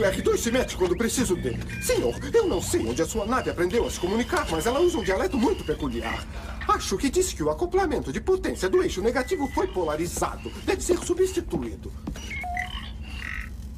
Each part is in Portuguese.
o R2 se mete quando preciso dele. Senhor, eu não sei onde a sua nave aprendeu a se comunicar, mas ela usa um dialeto muito peculiar. Acho que disse que o acoplamento de potência do eixo negativo foi polarizado. Deve ser substituído.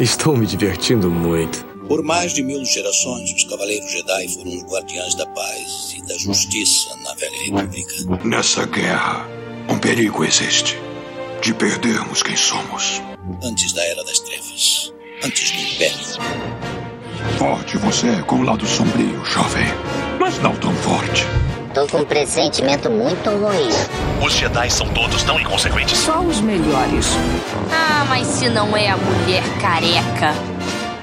Estou me divertindo muito. Por mais de mil gerações, os Cavaleiros Jedi foram os guardiães da paz e da justiça na Velha República. Nessa guerra, um perigo existe de perdermos quem somos. Antes da Era das Trevas, antes do Império. Forte você é com o lado sombrio, jovem, mas não tão forte. Tô com um pressentimento muito ruim. Os Jedi são todos tão inconsequentes. Só os melhores. Ah, mas se não é a mulher careca.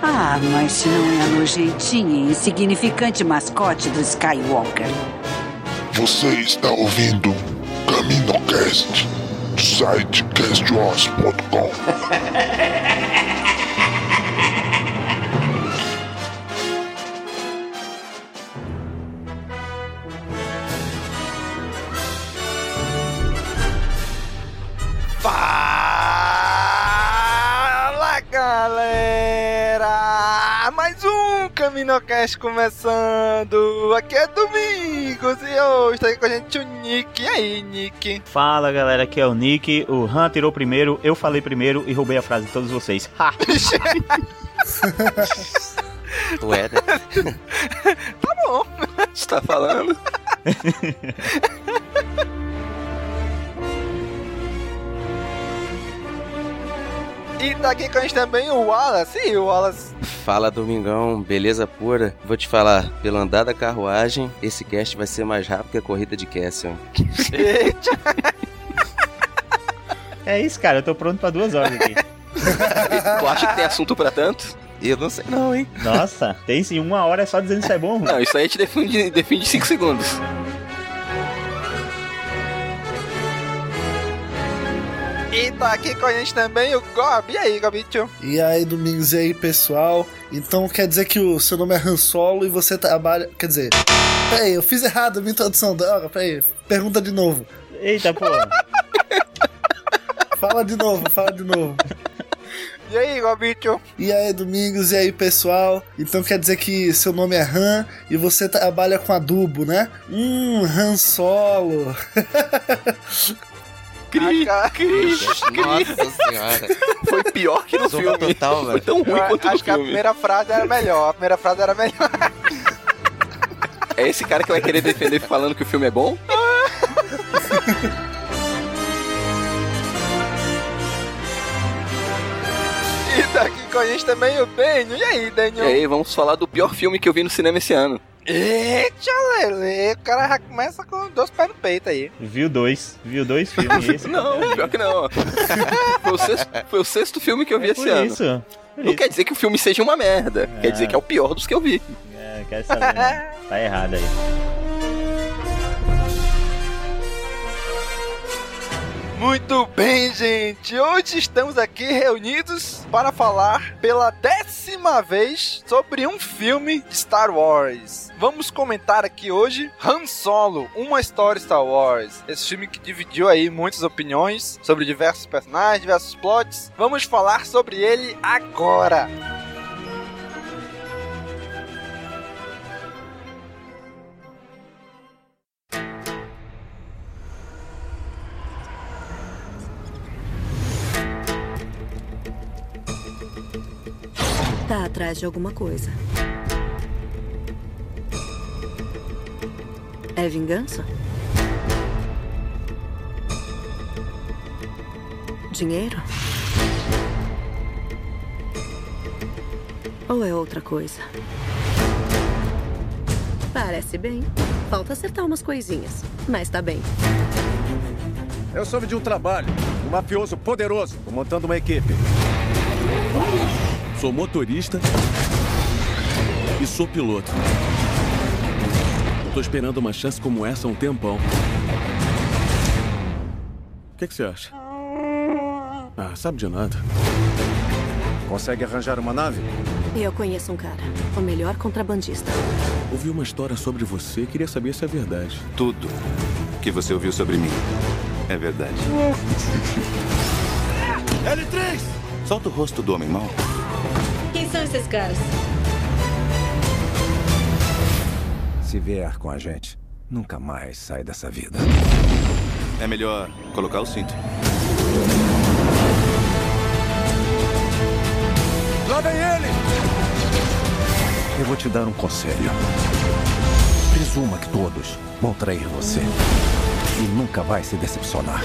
Ah, mas se não é a nojentinha e insignificante mascote do Skywalker. Você está ouvindo CaminoCast do site castwars.com. Caminocast começando! Aqui é Domingos e hoje está aqui com a gente o Nick. E aí, Nick? Fala galera, aqui é o Nick. O Han tirou primeiro, eu falei primeiro e roubei a frase de todos vocês. Ha! Ué, né? tá bom. Você tá falando? E tá aqui com a gente também o Wallace. E o Wallace? Fala, Domingão. Beleza pura? Vou te falar, pelo andar da carruagem, esse cast vai ser mais rápido que a corrida de Cassian. É isso, cara. Eu tô pronto pra duas horas aqui. tu acha que tem assunto pra tanto? Eu não sei não, hein? Nossa, tem sim. Uma hora é só dizendo se é bom. Não, isso aí te defende, defende 5 segundos. E tá aqui com a gente também o Gob. E aí, Gobicho? E aí, Domingos, e aí, pessoal? Então quer dizer que o seu nome é Han Solo e você trabalha. Quer dizer. Peraí, eu fiz errado a minha introdução. Droga, peraí. Pergunta de novo. Eita, pô. fala de novo, fala de novo. E aí, Gobicho? E aí, Domingos, e aí, pessoal? Então quer dizer que seu nome é Han e você trabalha com adubo, né? Hum, Han Solo. Cri, cri, Nossa senhora. Foi pior que no Zona filme. total, Foi tão ruim Eu quanto acho no que a filme. primeira frase era melhor. A primeira frase era melhor. É esse cara que vai querer defender falando que o filme é bom? E tá aqui com a gente também o Daniel. E aí, E Daniel? aí, vamos falar do pior filme que eu vi no cinema esse ano. Eita, Lele. O cara já começa com dois pés no peito aí. Viu dois. Viu dois filmes. Esse Não, pior que não. Foi o sexto, foi o sexto filme que eu vi esse por ano. isso. Por Não isso. quer dizer que o filme seja uma merda. Quer Ah. dizer que é o pior dos que eu vi. É, quer saber. né? Tá errado aí. Muito bem, gente. Hoje estamos aqui reunidos para falar pela décima vez sobre um filme de Star Wars. Vamos comentar aqui hoje Han Solo, uma história Star Wars. Esse filme que dividiu aí muitas opiniões sobre diversos personagens, diversos plots. Vamos falar sobre ele agora. Tá atrás de alguma coisa. É vingança? Dinheiro? Ou é outra coisa? Parece bem. Falta acertar umas coisinhas, mas tá bem. Eu soube de um trabalho. Um mafioso poderoso. Montando uma equipe. Sou motorista e sou piloto. Tô esperando uma chance como essa há um tempão. O que, que você acha? Ah, sabe de nada. Consegue arranjar uma nave? Eu conheço um cara, o melhor contrabandista. Ouvi uma história sobre você e queria saber se é verdade. Tudo que você ouviu sobre mim é verdade. L3! Solta o rosto do homem mau. São esses caras? Se vier com a gente, nunca mais sai dessa vida. É melhor colocar o cinto. Lá vem ele! Eu vou te dar um conselho. Presuma que todos vão trair você. E nunca vai se decepcionar.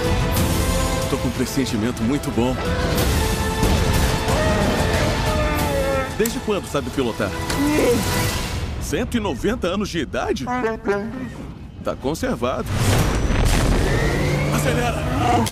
Tô com um pressentimento muito bom. Desde quando sabe pilotar? 190 anos de idade? Tá conservado. Acelera!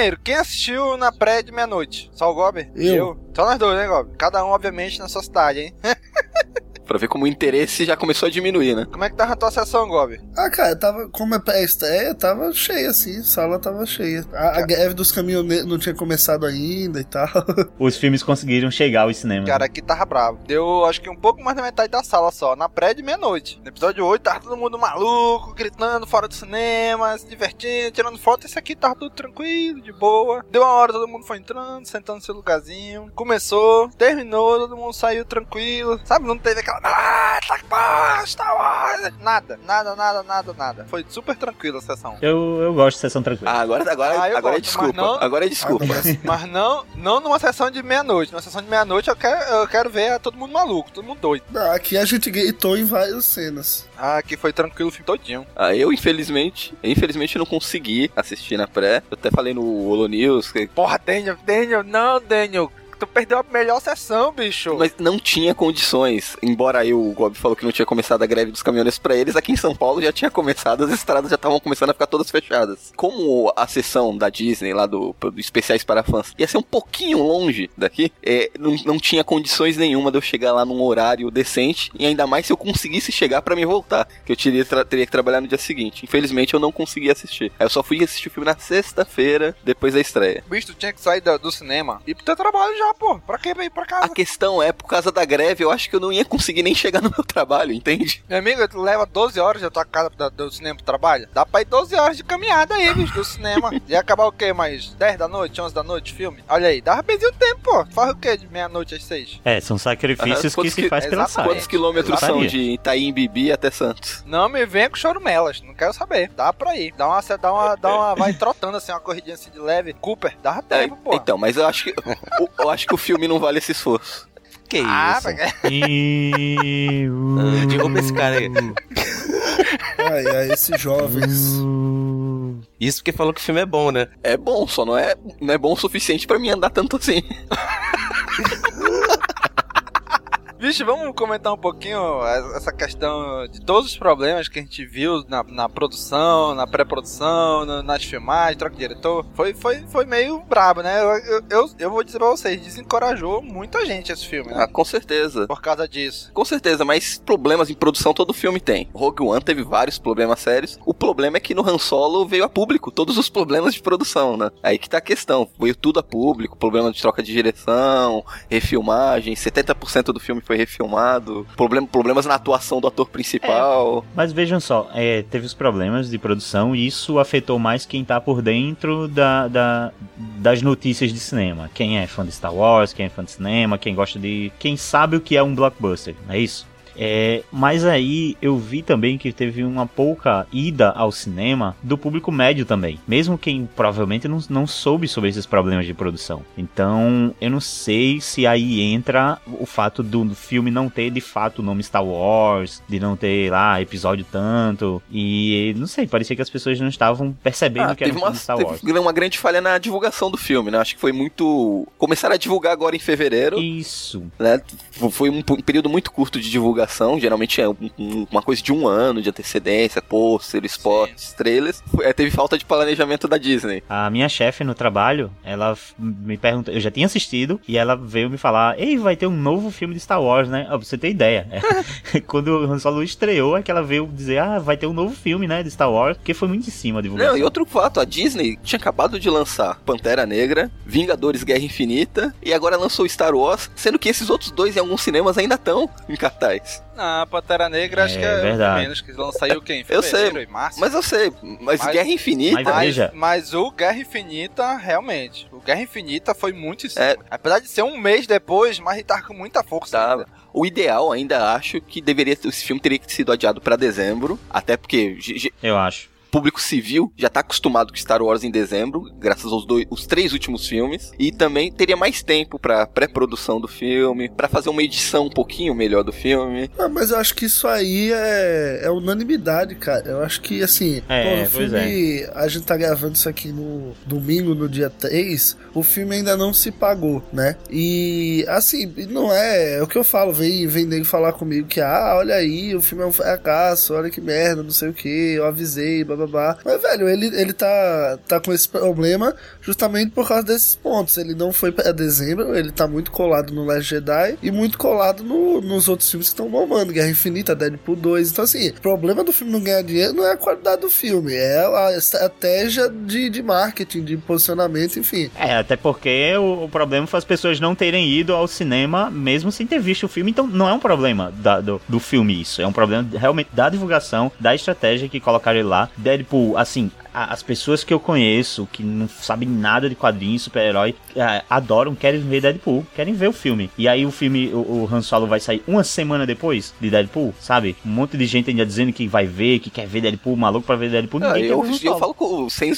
Primeiro, quem assistiu na pré de meia-noite? Só o Gob? Eu. Só nós dois, né, Gob? Cada um, obviamente, na sua cidade, hein? Pra ver como o interesse já começou a diminuir, né? Como é que tava a tua sessão, Gob? Ah, cara, tava, como é pré-estreia, tava cheia, assim, a sala tava cheia. A, a greve dos caminhoneiros não tinha começado ainda e tal. Os filmes conseguiram chegar aos cinemas. Cara, aqui tava bravo. Deu, acho que um pouco mais da metade da sala só, na pré de meia-noite. No episódio 8 tava todo mundo maluco, gritando fora do cinema, se divertindo, tirando foto. Esse aqui tava tudo tranquilo, de boa. Deu uma hora, todo mundo foi entrando, sentando no seu lugarzinho. Começou, terminou, todo mundo saiu tranquilo. Sabe, não teve aquela. Ah, tá! Nada, nada, nada, nada, nada. Foi super tranquila a sessão. Eu, eu gosto de sessão tranquila. Ah, agora, agora, Ah, agora é gosto, desculpa. mas não- Agora é desculpa. Mas não, não numa sessão de meia-noite. Numa sessão de meia-noite eu quero, eu quero ver todo mundo maluco, todo mundo doido. Não, aqui a gente gritou em várias cenas. Ah, aqui foi tranquilo o filme todinho. Ah, eu, infelizmente, infelizmente não consegui assistir na pré. Eu até falei no Holo News que Porra, Daniel, Daniel, não, Daniel. Tu perdeu a melhor sessão, bicho. Mas não tinha condições. Embora aí o Gob falou que não tinha começado a greve dos caminhoneiros pra eles, aqui em São Paulo já tinha começado, as estradas já estavam começando a ficar todas fechadas. Como a sessão da Disney, lá do, do Especiais para Fãs, ia ser um pouquinho longe daqui, é, não, não tinha condições nenhuma de eu chegar lá num horário decente, e ainda mais se eu conseguisse chegar pra me voltar, que eu teria, teria que trabalhar no dia seguinte. Infelizmente eu não consegui assistir. Aí eu só fui assistir o filme na sexta-feira, depois da estreia. Bicho, tu tinha que sair do, do cinema e pro teu trabalho já, pô. Pra que ir pra casa? A questão é, por causa da greve, eu acho que eu não ia conseguir nem chegar no meu trabalho, entende? Meu amigo, tu leva 12 horas da tua casa da- do cinema pro trabalho? Dá pra ir 12 horas de caminhada aí, bicho, do cinema. Ia acabar o quê? Mais 10 da noite, 11 da noite, filme? Olha aí, dava benzinho o tempo, pô. Faz o quê de meia-noite às 6? É, são sacrifícios que se faz pela saia. Quantos quilômetros são de Itaim Bibi até Santos? Não me venha com chorumelas, não quero saber. Dá pra ir. Dá uma, dá uma, dá uma, vai trotando assim, uma corridinha assim de leve. Cooper, dava É, tempo, pô. então, mas eu acho que o- eu acho que o filme não vale esse esforço. Que Ah, isso? E... Ah, Derruba esse cara aí. Ai, ai, esses jovens. Isso porque falou que o filme é bom, né? É bom, só não é, não é bom o suficiente pra mim andar tanto assim. Vixe, vamos comentar um pouquinho essa questão de todos os problemas que a gente viu na, na produção, na pré-produção, na- nas filmagens, troca de diretor. Foi, foi, foi meio brabo, né? Eu, eu, eu, eu vou dizer pra vocês, desencorajou muita gente esse filme, né? Ah, com certeza. Por causa disso. Com certeza, mas problemas em produção todo filme tem. Rogue One teve vários problemas sérios. O problema é que no Han Solo veio a público todos os problemas de produção, né? Aí que tá a questão. Veio tudo a público, problema de troca de direção, refilmagem, 70% do filme foi refilmado, problem, problemas na atuação do ator principal. Mas vejam só, é, teve os problemas de produção e isso afetou mais quem tá por dentro da, da- das notícias de cinema. Quem é fã de Star Wars, quem é fã de cinema, quem gosta de. Quem sabe o que é um blockbuster, é isso? É, mas aí eu vi também que teve uma pouca ida ao cinema do público médio também. Mesmo quem provavelmente não, não soube sobre esses problemas de produção. Então eu não sei se aí entra o fato do filme não ter de fato o nome Star Wars, de não ter lá episódio tanto. E não sei, parecia que as pessoas não estavam percebendo Ah, que era um uma, Star Wars. teve uma grande falha na divulgação do filme, né? Acho que foi muito. Começaram a divulgar agora em fevereiro. Isso. Né? Foi um período muito curto de divulgação. Geralmente é um- um- uma coisa de um ano de antecedência, pôster, spots, trailers. É, teve falta de planejamento da Disney. A minha chefe no trabalho, ela me perguntou, eu já tinha assistido, e ela veio me falar, ei, vai ter um novo filme de Star Wars, né? Pra você ter ideia. É. Quando o Han Solo estreou, é que ela veio dizer, ah, vai ter um novo filme, né, de Star Wars, porque foi muito em cima a divulgação. Não, e outro fato, a Disney tinha acabado de lançar Pantera Negra, Vingadores Guerra Infinita, e agora lançou Star Wars, sendo que esses outros dois em alguns cinemas ainda estão em cartaz. Ah, Pantera Negra acho É que é verdade. menos, que não saiu quem? Eu sei, março? mas eu sei, mas, Guerra Infinita... Mas, mas o Guerra Infinita, realmente, o Guerra Infinita foi muito em cima. Apesar de ser um mês depois, mas ele tá com muita força. Tá. O ideal, ainda acho que deveria esse filme teria sido adiado pra dezembro, até porque Eu acho. Público civil já tá acostumado com Star Wars em dezembro, graças aos dois, os três últimos filmes, e também teria mais tempo pra pré-produção do filme, pra fazer uma edição um pouquinho melhor do filme. Ah, mas eu acho que isso aí é, é unanimidade, cara. Eu acho que, assim, É, pô, o filme. A gente tá gravando isso aqui no domingo, no dia 3. O filme ainda não se pagou, né? E, assim, não é. É o que eu falo. Vem, vem nego falar comigo que, ah, olha aí, o filme é um fracasso, olha que merda, não sei o que, eu avisei, Mas, velho, ele, ele tá, tá com esse problema justamente por causa desses pontos. Ele não foi pra dezembro, ele tá muito colado no Last Jedi e muito colado no- nos outros filmes que estão bombando, Guerra Infinita, Deadpool 2. Então, assim, o problema do filme não ganhar dinheiro não é a qualidade do filme, é a estratégia de, de marketing, de posicionamento, enfim. É, até porque o, o problema foi as pessoas não terem ido ao cinema mesmo sem ter visto o filme. Então não é um problema da- do, do filme isso. É um problema realmente da divulgação, da estratégia que colocaram ele lá. Deadpool, assim, as pessoas que eu conheço, que não sabem nada de quadrinhos, super-herói, é, adoram, querem ver Deadpool, querem ver o filme. E aí o filme, o, o Han Solo vai sair uma semana depois de Deadpool, sabe? Um monte de gente ainda dizendo que vai ver, que quer ver Deadpool, maluco pra ver Deadpool. Ah, Ninguém quer eu, ver eu falo com, sem,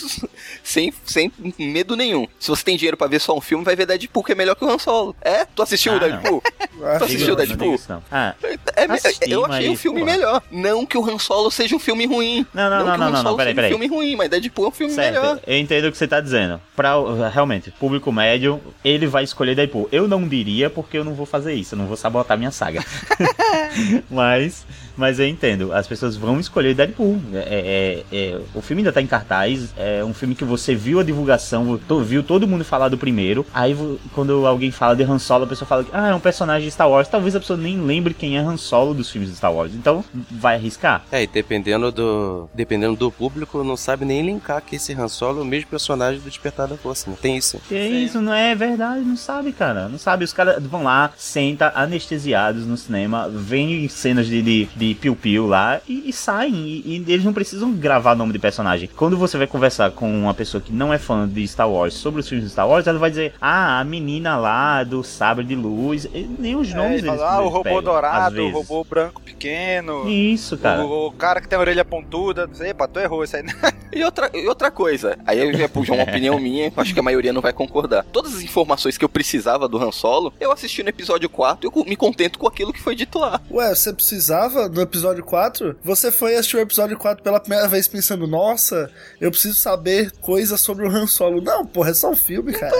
sem, sem medo nenhum. Se você tem dinheiro pra ver só um filme, vai ver Deadpool, que é melhor que o Han Solo. É? Tu assistiu Ah, o Deadpool? Tu assistiu o não Deadpool? não. Ah, É, assisti, eu achei mas, o filme pô. melhor. Não que o Han Solo seja um filme ruim. Não, não, não, que o não, Han não, Solo não, peraí, seja peraí. um filme ruim, mas Deadpool é um filme Certo, melhor. eu entendo o que você tá dizendo. Pra, realmente, público médio, ele vai escolher Deadpool. Eu não diria porque eu não vou fazer isso, eu não vou sabotar minha saga. mas, mas eu entendo, as pessoas vão escolher Deadpool. É, é- é- o filme ainda tá em cartaz, é um filme que você viu a divulgação, viu todo mundo falar do primeiro. Aí quando alguém fala de Han Solo, a pessoa fala que ah, é um personagem de Star Wars. Talvez a pessoa nem lembre quem é Han Solo dos filmes de Star Wars. Então, vai arriscar. É, e dependendo do, dependendo do público, não sabe nem linkar que esse Han Solo é o mesmo personagem do Despertar da Força. Não tem isso. Que isso, não é verdade, não sabe, cara. Não sabe. Os caras vão lá, senta anestesiados no cinema, veem cenas de, de, de piu-piu lá e, e saem. E, e eles não precisam gravar nome de personagem. Quando você vai conversar com uma pessoa que não é fã de Star Wars sobre os filmes de Star Wars, ela vai dizer: Ah, a menina lá do sabre de luz. E nem os É, nomes ele eles, fala, ah, o robô pegam, dourado, o robô branco pequeno. Isso, cara. O, o cara que tem a orelha pontuda. Não sei, Epa, tu errou isso aí. E outra, e outra coisa, aí eu já puxo uma opinião minha, acho que a maioria não vai concordar. Todas as informações que eu precisava do Han Solo, eu assisti no episódio 4 e eu me contento com aquilo que foi dito lá. Ué, você precisava no episódio 4? Você foi assistir o episódio 4 pela primeira vez pensando, nossa, eu preciso saber coisas sobre o Han Solo. Não, porra, é só um filme, cara.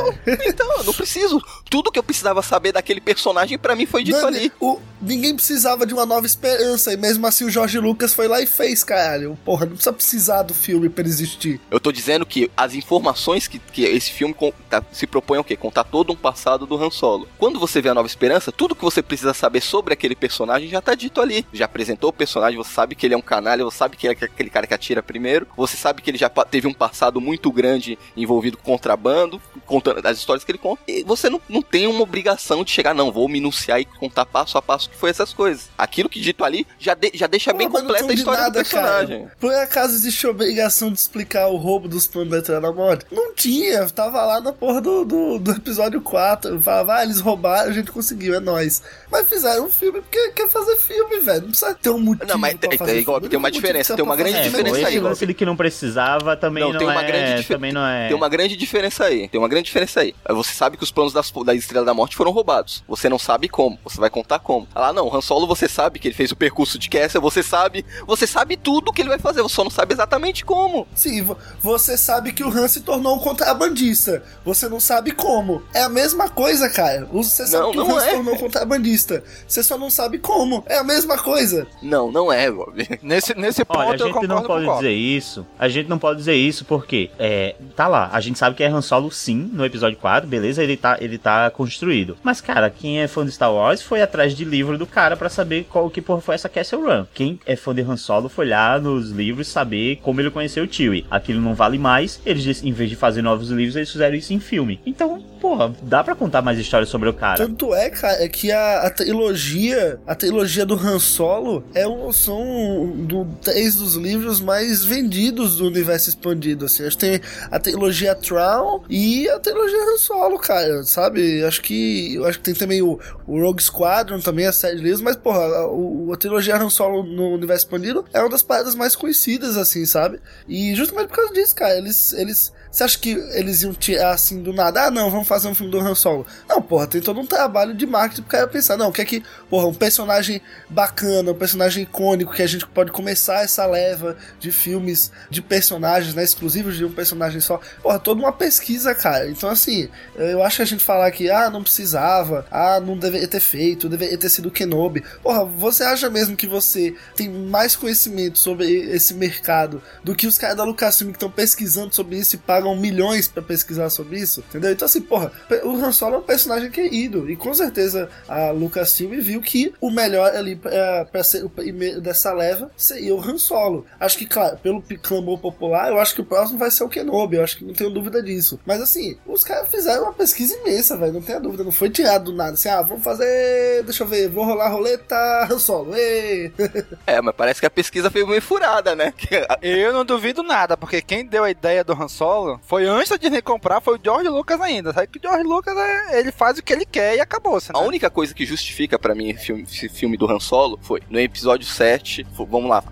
Então, eu não preciso. Tudo que eu precisava saber daquele personagem pra mim foi dito Dani, ali. o- ninguém precisava de uma nova esperança, e mesmo assim o Jorge Lucas foi lá e fez, caralho. Porra, não precisa precisar do filme pra existir. Eu tô dizendo que as informações que, que esse filme con- tá- se propõe o quê? Contar todo um passado do Han Solo. Quando você vê a Nova Esperança, tudo que você precisa saber sobre aquele personagem já tá dito ali. Já apresentou o personagem, você sabe que ele é um canalha, você sabe que ele é aquele cara que atira primeiro, você sabe que ele já teve um passado muito grande envolvido com contrabando, contando as histórias que ele conta. E você não, não tem uma obrigação de chegar, não, vou minuciar e contar passo a passo que foi essas coisas. Aquilo que dito ali já, de, já deixa Pô, bem completa a história nada, do personagem. Cara. Por acaso existe obrigação de explicar o roubo dos planos da da Morte? Não tinha, tava lá na porra do, do, do episódio 4. Falava, ah, eles roubaram, a gente conseguiu, é nóis. Mas fizeram um filme porque quer fazer filme, velho. Não precisa ter um motivo. Não, mas tem, tem, igual, tem uma diferença, tem uma grande é, diferença esse aí. lance ele que não precisava também não, não tem uma é, grande também não é. Tem uma grande diferença aí. Tem uma grande diferença aí. Você sabe que os planos das, da Estrela da Morte foram roubados. Você não sabe como. Você vai contar como. Ah, lá não, Han Solo você sabe que ele fez o percurso de Kessel, você sabe, você sabe tudo que ele vai fazer, você só não sabe exatamente como. Sim, você sabe que o Han se tornou um contrabandista. Você não sabe como. É a mesma coisa, cara. Você sabe não, que o Han é. se tornou um contrabandista. Você só não sabe como. É a mesma coisa. Não, não é, Bob. Nesse, nesse ponto Olha, a gente não pode dizer isso. A gente não pode dizer isso porque é, tá lá, a gente sabe que é Han Solo sim no episódio 4, beleza? Ele tá, ele tá construído. Mas cara, quem é fã de Star Wars foi atrás de livro do cara para saber qual que porra foi essa Castle Run. Quem é fã de Han Solo foi lá nos livros saber como ele conheceu o Chewie. Aquilo não vale mais. Eles em vez de fazer novos livros, eles fizeram isso em filme. Então, porra, dá para contar mais histórias sobre o cara. Tanto é, cara, é que a, a trilogia, a trilogia do Han Solo é um, são do, três dos livros mais vendidos do universo expandido, assim. Acho que tem a trilogia Tron e a trilogia Han Solo, cara, sabe? Acho que acho que tem também o, o Rogue Squadron, também a série de livros, mas, porra, a, a, a trilogia Han Solo no universo expandido é uma das paradas mais conhecidas, assim, sabe? E justamente por causa disso, cara, eles, eles você acha que eles iam tirar assim do nada? Ah, não, vamos fazer um filme do Han Solo. Não, porra, tem todo um trabalho de marketing pro cara pensar, não, o que é que, porra, um personagem bacana, um personagem icônico que a gente pode começar essa leva de filmes de personagens, né, exclusivos de um personagem só. Porra, toda uma pesquisa, cara. Então, assim, eu acho que a gente falar que, ah, não precisava, ah, não deveria ter feito, deveria ter sido Kenobi. Porra, você acha mesmo que você tem mais conhecimento sobre esse mercado do que os caras da Lucasfilm que estão pesquisando sobre isso e pagam milhões para pesquisar sobre isso, entendeu? Então, assim, porra, o Han Solo é um personagem querido. E com certeza a Lucasfilm viu que o melhor ali pra, pra ser o primeiro dessa leva seria o Han Solo. Acho que, claro, pelo clamor popular, eu acho que o próximo vai ser o Kenobi. Eu acho que não tenho dúvida disso. Mas, assim, os caras fizeram uma pesquisa imensa, velho. Não tenha dúvida. Não foi tirado do nada. Assim, ah, vamos fazer. Deixa eu ver, vou rolar a roleta Han Solo. Ei. É, mas parece que a pesquisa foi meio furada, né? eu não duvido nada, porque quem deu a ideia do Han Solo foi antes da Disney comprar, foi o George Lucas ainda. Sabe que o George Lucas, é, ele faz o que ele quer e acabou. Né? A única coisa que justifica para mim filme, esse filme do Han Solo foi no episódio 7. Foi, vamos lá,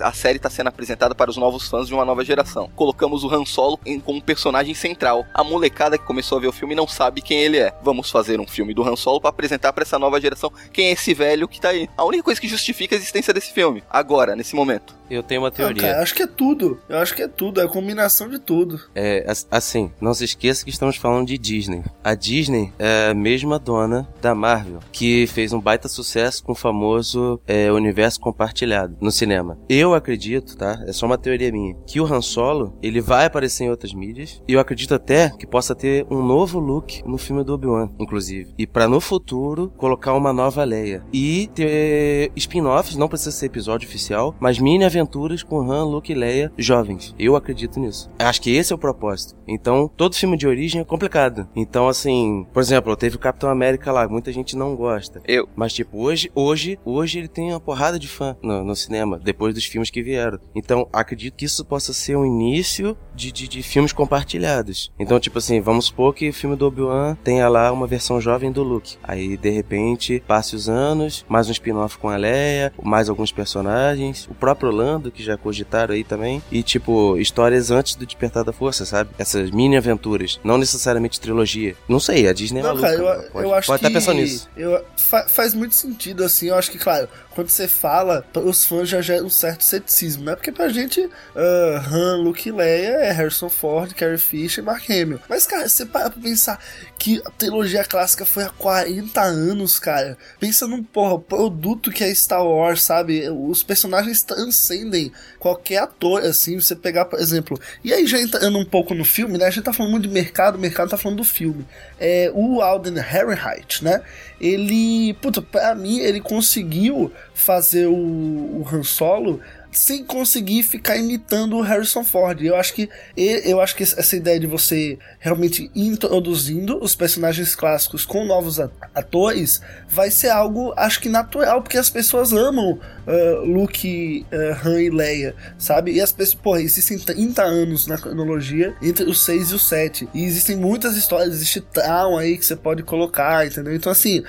a série está sendo apresentada para os novos fãs de uma nova geração. Colocamos o Han Solo em, como personagem central. A molecada que começou a ver o filme não sabe quem ele é. Vamos fazer um filme do Han Solo para apresentar para essa nova geração quem é esse velho que tá aí. A única coisa que justifica a existência desse filme, agora, nesse momento. Eu tenho uma teoria. Ah, cara, acho que é tudo. Eu acho que é tudo. É a combinação de tudo. É, assim, não se esqueça que estamos falando de Disney. A Disney é a mesma dona da Marvel, que fez um baita sucesso com o famoso é, universo compartilhado no cinema. Eu acredito, tá? É só uma teoria minha, que o Han Solo, ele vai aparecer em outras mídias. E eu acredito até que possa ter um novo look no filme do Obi-Wan, inclusive. E para no futuro colocar uma nova Leia. E ter spin-offs, não precisa ser episódio oficial, mas mini aventuras com Han, Luke e Leia jovens. Eu acredito nisso. Acho que esse é o propósito. Então, todo filme de origem é complicado. Então, assim, por exemplo, teve o Capitão América lá, muita gente não gosta. Eu. Mas, tipo, hoje, hoje, hoje ele tem uma porrada de fã no, no cinema, depois dos filmes que vieram. Então, acredito que isso possa ser um início de, de, de filmes compartilhados. Então, tipo assim, vamos supor que o filme do Obi-Wan tenha lá uma versão jovem do Luke. Aí, de repente, passe os anos, mais um spin-off com a Leia, mais alguns personagens, o próprio Lando que já cogitaram aí também. E, tipo, histórias antes do Despertar da Força, sabe? Essas mini aventuras. Não necessariamente trilogia. Não sei, a Disney é não, maluca. Cara, eu, pode, eu acho pode que... estar pensando nisso. Eu, fa faz muito sentido, assim. Eu acho que, claro, quando você fala, os fãs já geram um certo ceticismo, né? Porque pra gente, uh, Han, Luke Leia é Harrison Ford, Carrie Fisher e Mark Hamill. Mas, cara, você para pra pensar que a trilogia clássica foi há 40 anos, cara. Pensa num, porra, produto que é Star Wars, sabe? Os personagens transcendem qualquer ator, assim, você pegar, por exemplo. E aí já entrando um pouco no filme, né? A gente tá falando muito de mercado, o mercado tá falando do filme. É, o Alden Ehrenreich, né? Ele, puta, pra mim, ele conseguiu fazer o, o Han Solo sem conseguir ficar imitando o Harrison Ford. Eu acho que eu acho que essa ideia de você realmente introduzindo os personagens clássicos com novos atores vai ser algo, acho que natural, porque as pessoas amam uh, Luke, uh, Han e Leia, sabe? E as pessoas, porra, existem 30 anos na cronologia entre os 6 e o 7. E existem muitas histórias, existe trauma aí que você pode colocar, entendeu? Então, assim,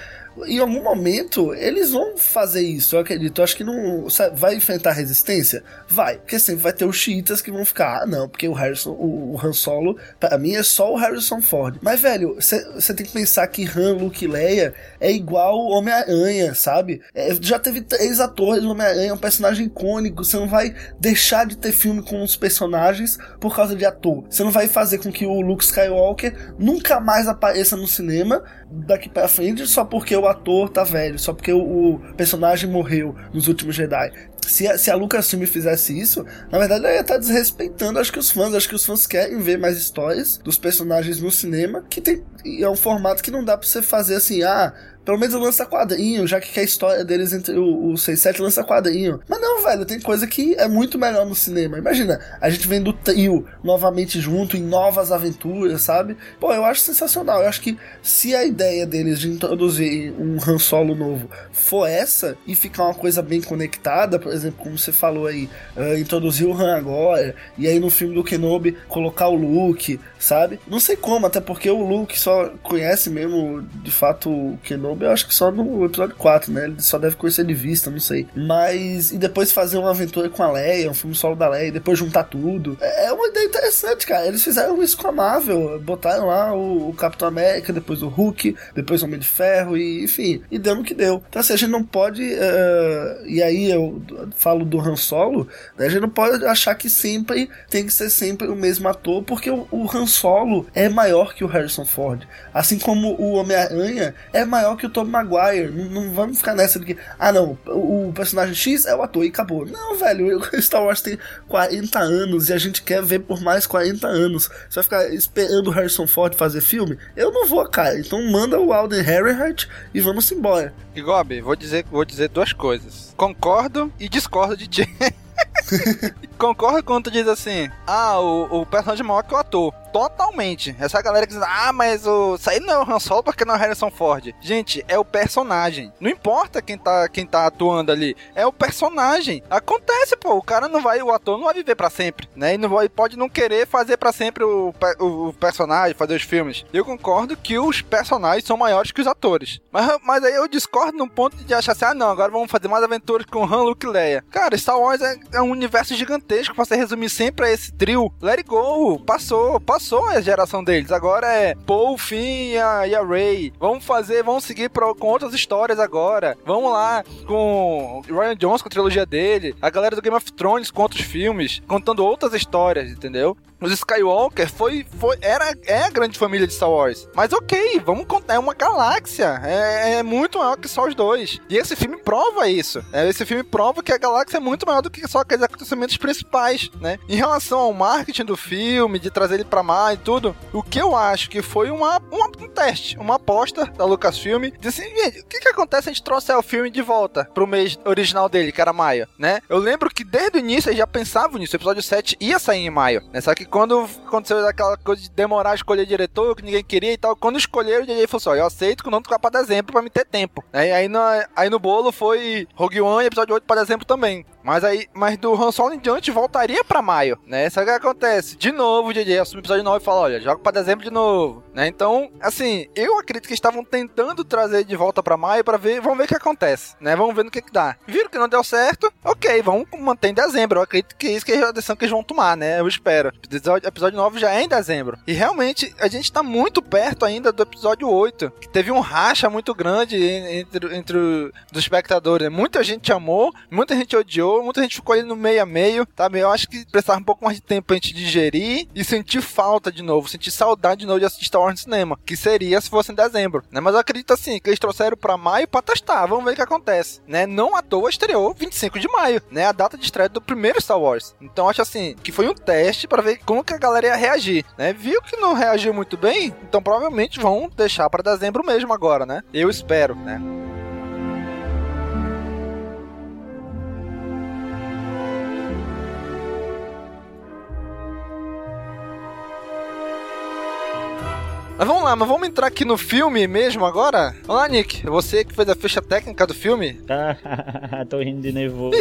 em algum momento eles vão fazer isso, eu acredito. Eu acho que não. Vai enfrentar resistência? Vai. Porque sempre vai ter os chiitas que vão ficar, ah, não, porque o Harrison, o, o Han Solo, para mim é só o Harrison Ford. Mas, velho, você tem que pensar que Han, Luke e Leia é igual Homem-Aranha, sabe? É, já teve três atores do Homem-Aranha, um personagem icônico. Você não vai deixar de ter filme com os personagens por causa de ator. Você não vai fazer com que o Luke Skywalker nunca mais apareça no cinema daqui para frente só porque o ator tá velho, só porque o, o personagem morreu nos últimos Jedi. Se a, se a Lucasfilm fizesse isso, na verdade ela ia estar tá desrespeitando, acho que os fãs, acho que os fãs querem ver mais histórias dos personagens no cinema, que tem é um formato que não dá para você fazer assim, ah, pelo menos lança quadrinho, já que a história deles entre o, o 6 e 7 lança quadrinho. Mas não, velho, tem coisa que é muito melhor no cinema. Imagina, a gente vendo o trio novamente junto em novas aventuras, sabe? Pô, eu acho sensacional. Eu acho que se a ideia deles de introduzir um Han Solo novo for essa e ficar uma coisa bem conectada, por exemplo, como você falou aí, uh, introduzir o Han agora, e aí no filme do Kenobi colocar o Luke, sabe? Não sei como, até porque o Luke só conhece mesmo de fato o Kenobi eu acho que só no episódio 4, né? Ele só deve conhecer de vista, não sei. Mas. E depois fazer uma aventura com a Leia, um filme solo da Leia, e depois juntar tudo. É, é uma ideia interessante, cara. Eles fizeram isso com a Marvel. Botaram lá o, o Capitão América, depois o Hulk, depois o Homem de Ferro, e enfim. E deu no que deu. Então, assim, a gente não pode. Uh, e aí eu falo do Han Solo, né? A gente não pode achar que sempre tem que ser sempre o mesmo ator, porque o, o Han Solo é maior que o Harrison Ford. Assim como o Homem-Aranha é maior que o Tom Maguire. Não, não, vamos ficar nessa de que, ah, não, o, o, personagem X é o ator e acabou. Não, velho, Star Wars tem 40 anos e a gente quer ver por mais 40 anos. Você vai ficar esperando o Harrison Ford fazer filme? Eu não vou, cara. Então manda o Alden Ehrenreich e vamos embora. E Gobi, vou dizer, vou dizer duas coisas. Concordo e discordo de ti. Concordo quando tu diz assim: ah, o, o personagem maior que o ator. Totalmente. Essa galera que diz, ah, mas o. Isso aí não é o Han Solo porque não é o Harrison Ford. Gente, é o personagem. Não importa quem tá, quem tá atuando ali. É o personagem. Acontece, pô. O cara não vai, o ator não vai viver para sempre, né? E não vai, pode não querer fazer para sempre o, o, o, personagem, fazer os filmes. Eu concordo que os personagens são maiores que os atores. Mas, mas aí eu discordo no ponto de achar assim, ah, não, agora vamos fazer mais aventuras com Han, Luke e Leia. Cara, Star Wars é, é um universo gigantesco pra você resumir sempre a esse trio. Let it go. Passou, passou a geração deles. Agora é Paul, Finn e a, e a Ray. Vamos fazer, vamos seguir pro, com outras histórias agora. Vamos lá com Ryan Jones com a trilogia dele. A galera do Game of Thrones com outros filmes, contando outras histórias, entendeu? Os Skywalker foi, foi era é a grande família de Star Wars. Mas ok, vamos contar, é uma galáxia. É, é, muito maior que só os dois. E esse filme prova isso. É, esse filme prova que a galáxia é muito maior do que só aqueles acontecimentos principais, né? Em relação ao marketing do filme, de trazer ele pra mais e tudo, o que eu acho que foi uma, uma um teste, uma aposta da Lucasfilm, de assim, gente, o que que acontece se a gente trouxer o filme de volta pro mês original dele, que era maio, né? Eu lembro que desde o início eu já pensava nisso, o episódio 7 ia sair em maio, né? Só que quando aconteceu aquela coisa de demorar a escolher diretor, que ninguém queria e tal, quando escolheram, o DJ falou assim: ó, eu aceito que o nome ficar pra dezembro pra me ter tempo. Aí, aí, no, aí no bolo foi Rogue One e episódio 8 pra dezembro também. Mas aí, mas do Han Solo em diante voltaria pra maio, né? Sabe o que acontece? De novo, o DJ assume o episódio 9 e fala: olha, joga pra dezembro de novo, né? Então, assim, eu acredito que estavam tentando trazer de volta pra maio pra ver, vamos ver o que acontece, né? Vamos ver no que que dá. Viram que não deu certo? Ok, vamos manter em dezembro. Eu acredito que é isso que é a decisão que eles vão tomar, né? Eu espero. O episódio 9 já é em dezembro. E realmente, a gente tá muito perto ainda do episódio 8, que teve um racha muito grande entre, entre os espectadores. Muita gente amou, muita gente odiou gostou, muita gente ficou ali no meio a meio, sabe? Eu acho que precisava um pouco mais de tempo pra gente digerir e sentir falta de novo, sentir saudade de novo de assistir Star Wars no cinema, que seria se fosse em dezembro, né? Mas eu acredito assim, que eles trouxeram pra maio pra testar, vamos ver o que acontece, né? Não à toa estreou 25 de maio, né? A data de estreia do primeiro Star Wars. Então acho assim, que foi um teste para ver como que a galera ia reagir, né? Viu que não reagiu muito bem, então provavelmente vão deixar para dezembro mesmo agora, né? Eu espero, né? Mas vamos lá, mas vamos entrar aqui no filme mesmo agora? Olá, Nick. Você que fez a ficha técnica do filme? Tô rindo de nervoso.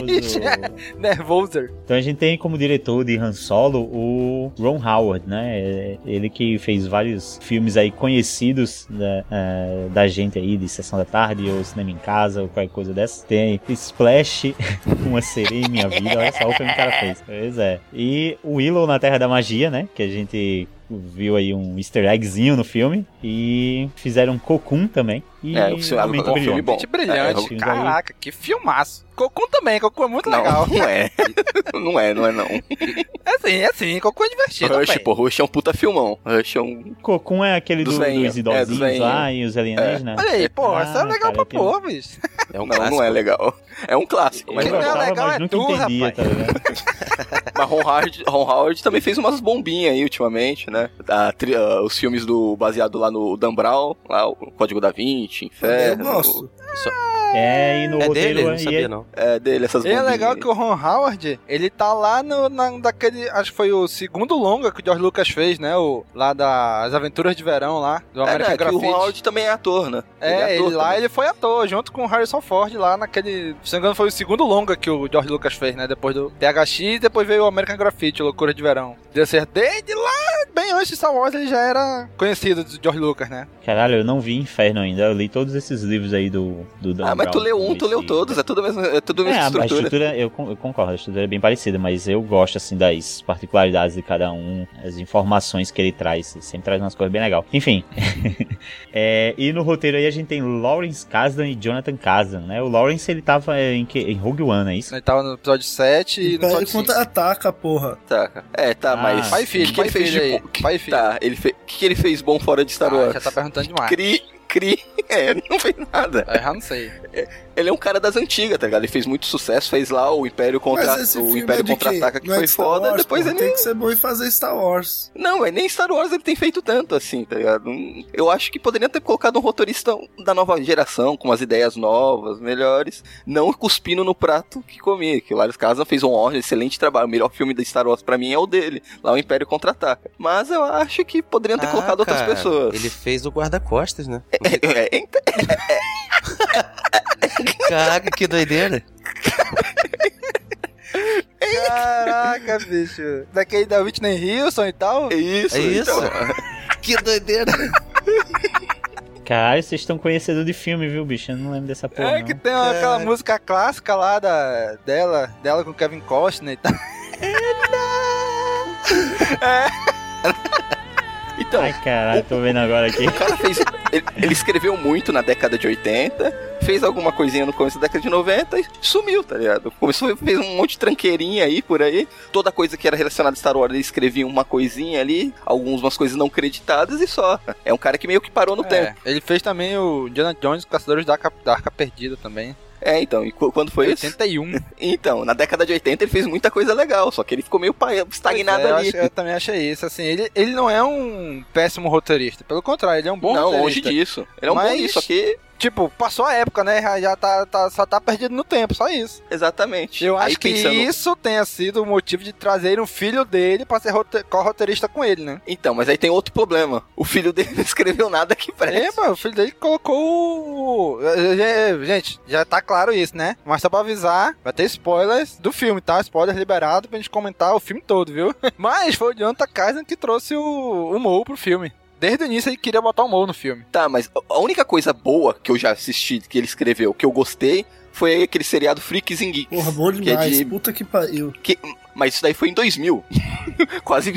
Nervoser. Então a gente tem como diretor de Han Solo o Ron Howard, né? Ele que fez vários filmes aí conhecidos da, uh, da gente aí, de Sessão da Tarde, ou Cinema em Casa, ou qualquer coisa dessa. Tem Splash, Uma Sereia em Minha Vida, olha só o filme que o cara fez. Pois é. E o Willow na Terra da Magia, né? Que a gente viu aí um easter eggzinho no filme. E fizeram Cocoon também. E É, o filme- realmente é um brilhou. filme bom. Brilhante. É, Caraca, que filmaço. Cocum também, Cocum é muito Não, legal. não é. Não é, não é não. É sim, é sim, Cocum é divertido Rush, também. pô, Rush é um puta filmão. Rush é um. Cocoon é aquele Dos do, veinhos, dos é, dos idosinhos veinhos. lá e os alienígenas. Olha aí, pô, Ah, essa é legal cara, pra tem pôr, bicho. É um não, não é legal. É um clássico, mas não é legal mas é tu, entendia, rapaz. tá? Mas Ron Howard, Ron Howard também fez umas bombinhas aí ultimamente, né? A tri- ah, os filmes do baseado lá no Dan Brown, lá o Código da Vinci, Inferno. Eu gosto. É, e no É roteiro dele? Não e sabia, é- não. É dele, essas E é legal que o Ron Howard, ele tá lá no, na, daquele, acho que foi o segundo longa que o George Lucas fez, né? O, lá das Aventuras de Verão lá, do É, American né, que o Graffiti. Ron Howard também é ator, né? É, ator ele lá ele foi ator, junto com o Harrison Ford lá naquele. Se não me engano, foi o segundo longa que o George Lucas fez, né? Depois do THX, depois veio o American Graffiti, Loucura de Verão. Deu certo. Desde lá, bem antes de Star Wars, ele já era conhecido do George Lucas, né? Caralho, eu não vi Inferno ainda. Eu li todos esses livros aí do, do Dan Ah, mas tu Brown, leu um, tu leu todos, é tudo a mesma, é tudo a É, mesma a, estrutura. estrutura, eu, eu concordo, a estrutura é bem parecida, mas eu gosto, assim, das particularidades de cada um, as informações que ele traz, ele sempre traz umas coisas bem legais. Enfim, É, e no roteiro aí a gente tem Lawrence Kasdan e Jonathan Kasdan, né? O Lawrence, ele tava em, em Rogue One, é isso? Ele tava no episódio 7 e no Ele episódio 5. contra-ataca, porra. Tá, é, tá, Ah. mas. Pai e filho, que que pai ele e fez filho bom? que- filho. Tá, ele fez. O que, que ele fez bom fora de Star Ah, Wars? já tá perguntando demais. Cri, cri. É, ele não fez nada. Eu já não sei. Ele é um cara das antigas, tá ligado? Ele fez muito sucesso, fez lá o Império contra o Império é contra-ataca que Não é foi foda, Wars, depois porra. ele Tem que ser bom em fazer Star Wars. Não, mas nem Star Wars ele tem feito tanto assim, tá ligado? Eu acho que poderia ter colocado um roteirista da nova geração, com umas ideias novas, melhores, não cuspindo no prato que comia. Que o Lars Casa fez um ótimo, excelente trabalho. O melhor filme da Star Wars pra mim é o dele, lá o Império Contra-Ataca. Mas eu acho que poderiam ter Ah, colocado outras cara, pessoas. Ele fez o guarda-costas, né? É, é, Caraca, que doideira. Caraca, bicho. Daquele da Whitney Houston e tal? é isso, É isso? então. Que doideira. Caralho, vocês estão conhecendo de filme, viu, bicho? Eu não lembro dessa porra, É não. que tem aquela música clássica lá da, dela, dela com Kevin Costner e tal. Então, Ai, caralho, tô vendo agora aqui. o cara fez. Ele, ele escreveu muito na década de 80, fez alguma coisinha no começo da década de 90 e sumiu, tá ligado? Começou, fez um monte de tranqueirinha aí por aí. Toda coisa que era relacionada a Star Wars, ele escrevia uma coisinha ali, algumas coisas não creditadas e só. É um cara que meio que parou no É, tempo. ele fez também o Indiana Jones, Caçadores da Arca, da Arca Perdida também. É, então, e qu- quando foi isso? 81. Então, na década de 80 ele fez muita coisa legal, só que ele ficou meio estagnado é, eu ali. acho- eu também achei isso. Assim, ele, ele não é um péssimo roteirista. Pelo contrário, ele é um bom não, longe roteirista. disso. Ele é um bom Mas- nisso, só que. Tipo, passou a época, né? Já- tá, tá- só tá perdido no tempo, só isso. Exatamente. Eu Aí acho que pensando- isso tenha sido o motivo de trazer um filho dele pra ser rote- co-roteirista com ele, né? Então, mas aí tem outro problema. O filho dele não escreveu nada que presta. É, mano, o filho dele colocou. o- Gente, já tá claro isso, né? Mas só pra avisar, vai ter spoilers do filme, tá? Spoilers liberado pra gente comentar o filme todo, viu? Mas foi o Jonathan Kaiser que trouxe o, o Mo pro filme. Desde o início ele queria botar o Mo no filme. Tá, mas a única coisa boa que eu já assisti que ele escreveu, que eu gostei, foi aquele seriado Freaks and Geeks. Porra, bom que é demais. de- Puta que pariu. que- mas isso daí foi em 2000. Quase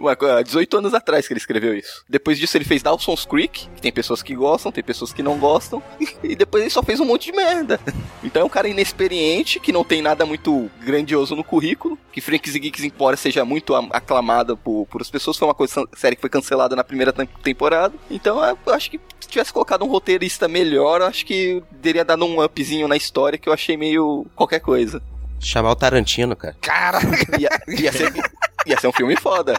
ué, 18 anos atrás que ele escreveu isso. Depois disso ele fez Dawson's Creek, que tem pessoas que gostam, tem pessoas que não gostam. E depois ele só fez um monte de merda. Então é um cara inexperiente, que não tem nada muito grandioso no currículo. Que Freaks and Geeks, embora seja muito am- aclamada por, por as pessoas, foi uma coisa, série que foi cancelada na primeira tem- temporada. Então é, eu acho que tivesse colocado um roteirista melhor, eu acho que teria dado um upzinho na história que eu achei meio qualquer coisa. Chamar o Tarantino, cara. Caraca! Ia, ia, ser, ia ser um filme foda.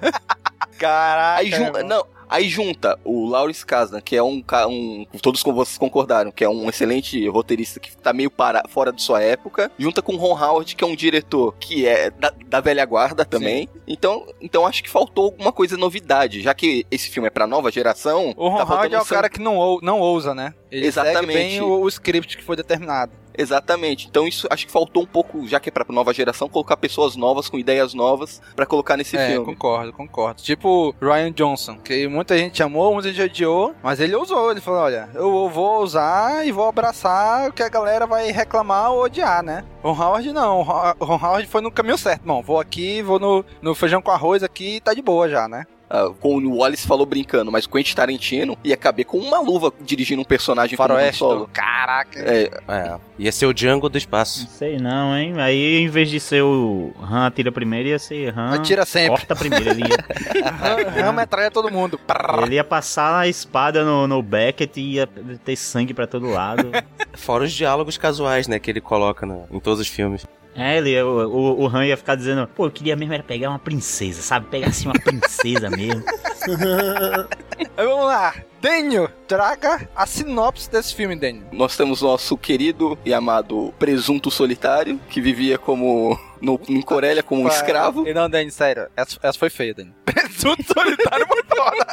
Caraca! Aí junta, não, aí junta o Lawrence Kasdan, que é um, um todos vocês concordaram, que é um excelente roteirista que tá meio para, fora de sua época, junta com o Ron Howard, que é um diretor que é da, da velha guarda também. Então, então acho que faltou alguma coisa novidade, já que esse filme é pra nova geração. O Ron tá Howard é o sangue. cara que não, ou- não ousa, né? Ele Exatamente. bem o, o script que foi determinado. Exatamente. Então isso acho que faltou um pouco, já que é pra nova geração, colocar pessoas novas com ideias novas pra colocar nesse é, filme. concordo, concordo. Tipo Ryan Johnson, que muita gente amou, muita gente odiou, mas ele ousou. Ele falou: olha, eu vou usar e vou abraçar o que a galera vai reclamar ou odiar, né? Ron Howard não. Ron Howard foi no caminho certo, irmão. Vou aqui, vou no, no feijão com arroz aqui e tá de boa já, né? Ah, como o Wallace falou brincando, mas o Quentin Tarantino ia caber com uma luva dirigindo um personagem Faroeste como Han Solo. Caraca. É, É, ia ser o Django do espaço. Sei não, hein? Aí em vez de ser o Han atira primeiro, ia ser Han. Atira sempre. Corta primeiro. Ele ia, Ram metralha todo mundo. ele ia passar a espada no, no Beckett e ia ter sangue pra todo lado. Fora os diálogos casuais, né, que ele coloca no- em todos os filmes. É, ele, o, o, o Han ia ficar dizendo, pô, eu queria mesmo era pegar uma princesa, sabe? Pegar assim uma princesa mesmo. Aí Vamos lá. Daniel, traga a sinopse desse filme, Daniel. nós temos nosso querido e amado presunto solitário, que vivia como no, em Corélia como um escravo. E não, Daniel, sério. Essa, essa foi feia, Daniel. Presunto solitário muito foda.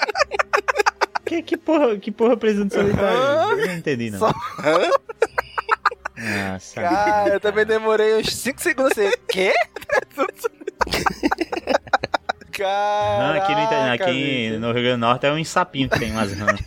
que, que porra, que porra presunto solitário? Eu não entendi, não. Só- Nossa. Cara, eu também demorei uns 5 segundos assim. Quê? Cara, aqui, no, aqui no Rio Grande do Norte é um sapinho que tem umas rãs.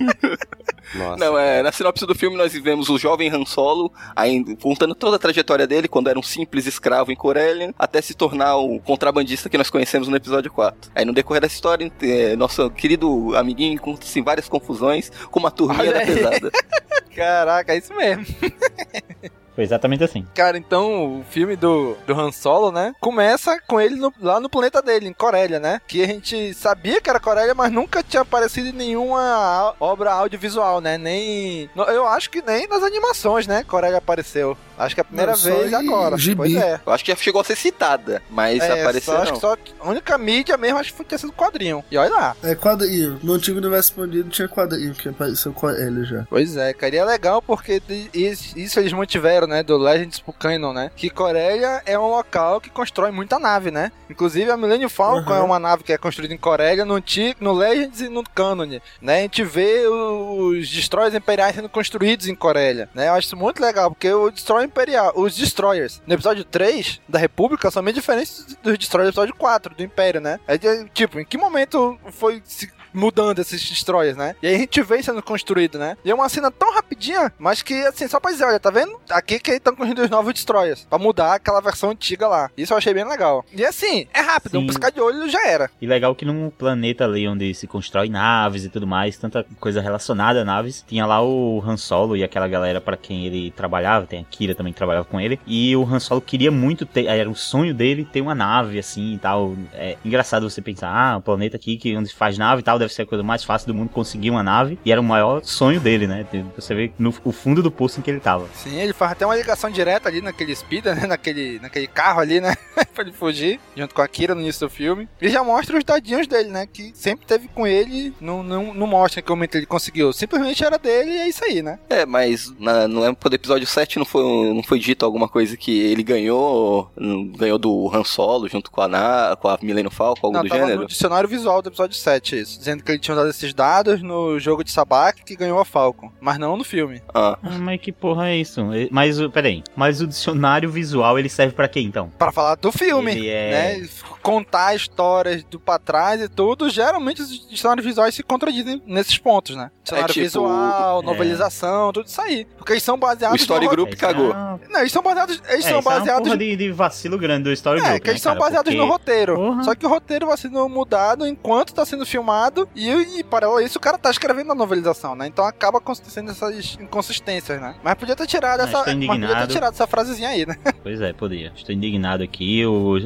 Nossa. Não, é, na sinopse do filme nós vivemos o jovem Han Solo, ainda, contando toda a trajetória dele, quando era um simples escravo em Corélia, até se tornar o contrabandista que nós conhecemos no episódio 4. Aí no decorrer da história, é, nosso querido amiguinho encontra-se em várias confusões, com uma turminha Olha da aí. pesada. Caraca, é isso mesmo. Foi exatamente assim. Cara, então o filme do, do Han Solo, né? Começa com ele no- lá no planeta dele, em Corélia, né? Que a gente sabia que era Corélia, mas nunca tinha aparecido em nenhuma obra audiovisual, né? Nem. Eu acho que nem nas animações, né? Corélia apareceu. Acho que é a primeira Não, vez agora. gibi. Pois é. Eu acho que já chegou a ser citada, mas É, apareceu só, acho não. que só a única mídia mesmo acho que foi ter sido quadrinho. E olha lá. É quadrinho. No antigo universo expandido tinha quadrinho que apareceu com ele já. Pois é, cara, e é legal porque isso eles mantiveram, né, do Legends pro Canon, né? Que Corélia é um local que constrói muita nave, né? Inclusive a Millennium Falcon Uhum. é uma nave que é construída em Corélia, no, antigo, no Legends e no Canon, né? A gente vê os destroyers imperiais sendo construídos em Corélia, né? Eu acho isso muito legal, porque o Destroyer Imperial, os Destroyers, no episódio 3 da República, são bem diferentes dos Destroyers do episódio 4 do Império, né? É de- tipo, em que momento foi se mudando esses destroyers, né? E aí a gente vê sendo construído, né? E é uma cena tão rapidinha, mas que, assim, só pra dizer, olha, tá vendo? Aqui que estão construindo os novos destroyers, pra mudar aquela versão antiga lá. Isso eu achei bem legal. E assim, é rápido, um Sim. piscar de olho já era. E legal que num planeta ali onde se constrói naves e tudo mais, tanta coisa relacionada a naves, tinha lá o Han Solo e aquela galera para quem ele trabalhava, tem a Kira também que trabalhava com ele, e o Han Solo queria muito ter, era o sonho dele ter uma nave assim e tal. É engraçado você pensar, ah, o planeta aqui que onde faz nave e tal, deve ser a coisa mais fácil do mundo conseguir uma nave, e era o maior sonho dele, né? Você vê no o fundo do poço em que ele tava. Sim, ele faz até uma ligação direta ali naquele speeder, né? Naquele, naquele carro ali, né? pra ele fugir, junto com a Kira no início do filme. E já mostra os dadinhos dele, né? Que sempre teve com ele, não, não, não mostra em que momento ele conseguiu. Simplesmente era dele e é isso aí, né? É, mas na, no época do episódio 7 não foi, não foi dito alguma coisa que ele ganhou, ganhou do Han Solo junto com a, Na, com a Millennium Falcon, algo Não, do tava gênero? no dicionário visual do episódio 7, isso. Dizendo dizendo que ele tinha usado esses dados no jogo de Sabak que ganhou a Falcon, mas não no filme. Ah. Ah, mas que porra é isso? Mas, o- peraí, mas o dicionário visual ele serve pra quê então? Pra falar do filme, Ele é- né? Contar histórias do pra trás e tudo. Geralmente os dicionários visuais se contradizem nesses pontos, né? Dicionário tipo, visual, é. novelização, tudo isso aí. Porque eles são baseados O Story no- Group cagou. Não, eles são baseados. Eles é, são é uma baseados. porra de, de vacilo grande do Story É, Group, que eles né, são cara? baseados Porque- no roteiro. Porra. Só que o roteiro vai sendo mudado enquanto tá sendo filmado e, e paralelo a isso o cara tá escrevendo a novelização, né? Então acaba acontecendo essas inconsistências, né? Mas podia ter tirado Ah, essa. podia ter tirado essa frasezinha aí, né? Pois é, podia. Estou indignado aqui. O,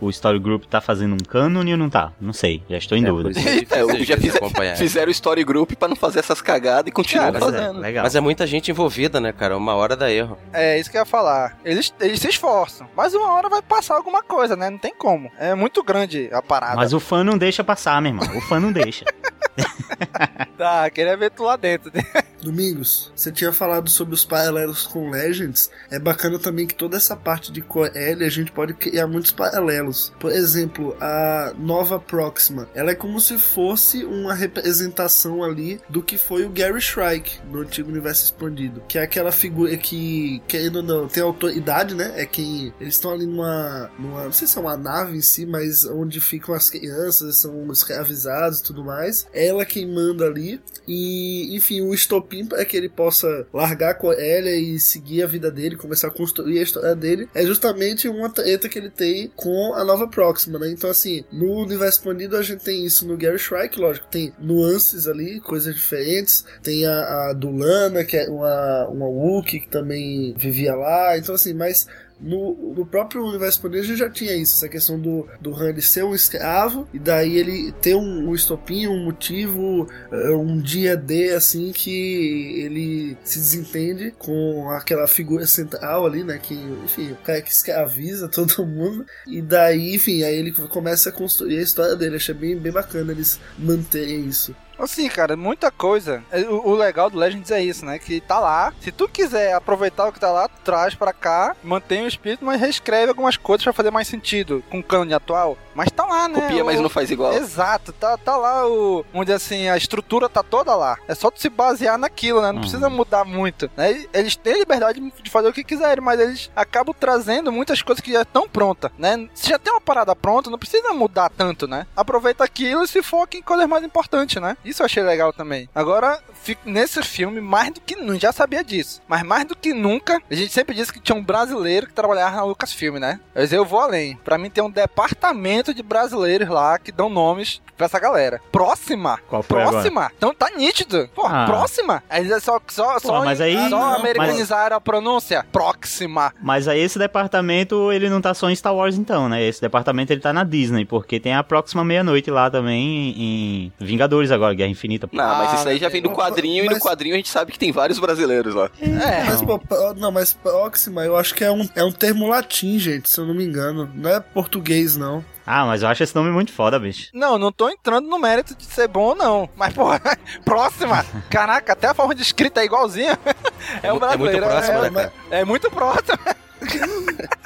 o, o Story Group tá fazendo um cânone ou não tá? Não sei, já estou em dúvida. É, eu já fiz, fizeram o Story Group pra não fazer essas cagadas e continuam Mas é, fazendo. Mas é muita gente envolvida, né, cara? Uma hora dá erro. É isso que eu ia falar. Eles, eles se esforçam. Mas uma hora vai passar alguma coisa, né? Não tem como. É muito grande a parada. Mas o fã não deixa passar, meu irmão. O fã não deixa. situation. Tá, queria ver tu lá dentro. Domingos, você tinha falado sobre os paralelos com Legends. É bacana também que toda essa parte de Coel a gente pode criar muitos paralelos. Por exemplo, a nova Proxima, ela é como se fosse uma representação ali do que foi o Gary Shrike no antigo universo expandido, que é aquela figura que, querendo ou não, tem autoridade, né? É quem eles estão ali numa, numa, não sei se é uma nave em si, mas onde ficam as crianças, são escravizados e tudo mais. Ela quem manda ali e, enfim, o estopim para que ele possa largar a Corélia e seguir a vida dele, começar a construir a história dele, é justamente uma treta que ele tem com a nova Proxima, né? Então, assim, no universo expandido a gente tem isso no Gary Shrike, lógico, tem nuances ali, coisas diferentes, tem a, a Dulana, que é uma, uma Wookiee que também vivia lá, então, assim, mas no, no próprio universo gente já tinha isso, essa questão do, do Han ser um escravo e daí ele ter um, um estopim, um motivo, eh, um dia D assim que ele se desentende com aquela figura central ali, né? Que, enfim, o cara que escraviza todo mundo. E daí, enfim, aí ele começa a construir a história dele. Achei bem, bem bacana eles manterem isso. Assim, cara, muita coisa. É, O, o legal do Legends é isso, né? Que tá lá. Se tu quiser aproveitar o que tá lá, traz pra cá, mantém o espírito, mas reescreve algumas coisas pra fazer mais sentido com o cânone atual. Mas tá lá, né? Copia, o... mas não faz igual. Exato, tá, tá lá o. Dizer assim, a estrutura tá toda lá. É só tu se basear naquilo, né? Não precisa mudar muito. Né? Eles têm liberdade de fazer o que quiserem, mas eles acabam trazendo muitas coisas que já estão prontas, né? Se já tem uma parada pronta, não precisa mudar tanto, né? Aproveita aquilo e se foca em coisas mais importantes, né? Isso eu achei legal também. Agora, nesse filme, mais do que nunca, já sabia disso, mas mais do que nunca, a gente sempre disse que tinha um brasileiro que trabalhava na Lucasfilm, né? Mas eu vou além. Pra mim tem um departamento de brasileiros lá que dão nomes pra essa galera. Próxima! Qual foi próxima! Então tá nítido. Pô, Ah. próxima! Aí é só, só, só, mas aí- só não, americanizaram a pronúncia. Próxima! Mas aí esse departamento, ele não tá só em Star Wars então, né? Esse departamento ele tá na Disney, porque tem a próxima meia-noite lá também em Vingadores agora, Guerra Infinita. Não, mas isso aí já vem do mas- quadrinho e no quadrinho a gente sabe que tem vários brasileiros lá. É. Mas, pô, não, mas próxima eu acho que é um, é um termo latim, gente, se eu não me engano. Não é português, não. Ah, mas eu acho esse nome muito foda, bicho. Não, não tô entrando no mérito de ser bom ou não. Mas, porra, próxima! Caraca, até a forma de escrita é igualzinha. É, um mu- é muito brasileiro. próximo, é, né, cara? é muito próximo.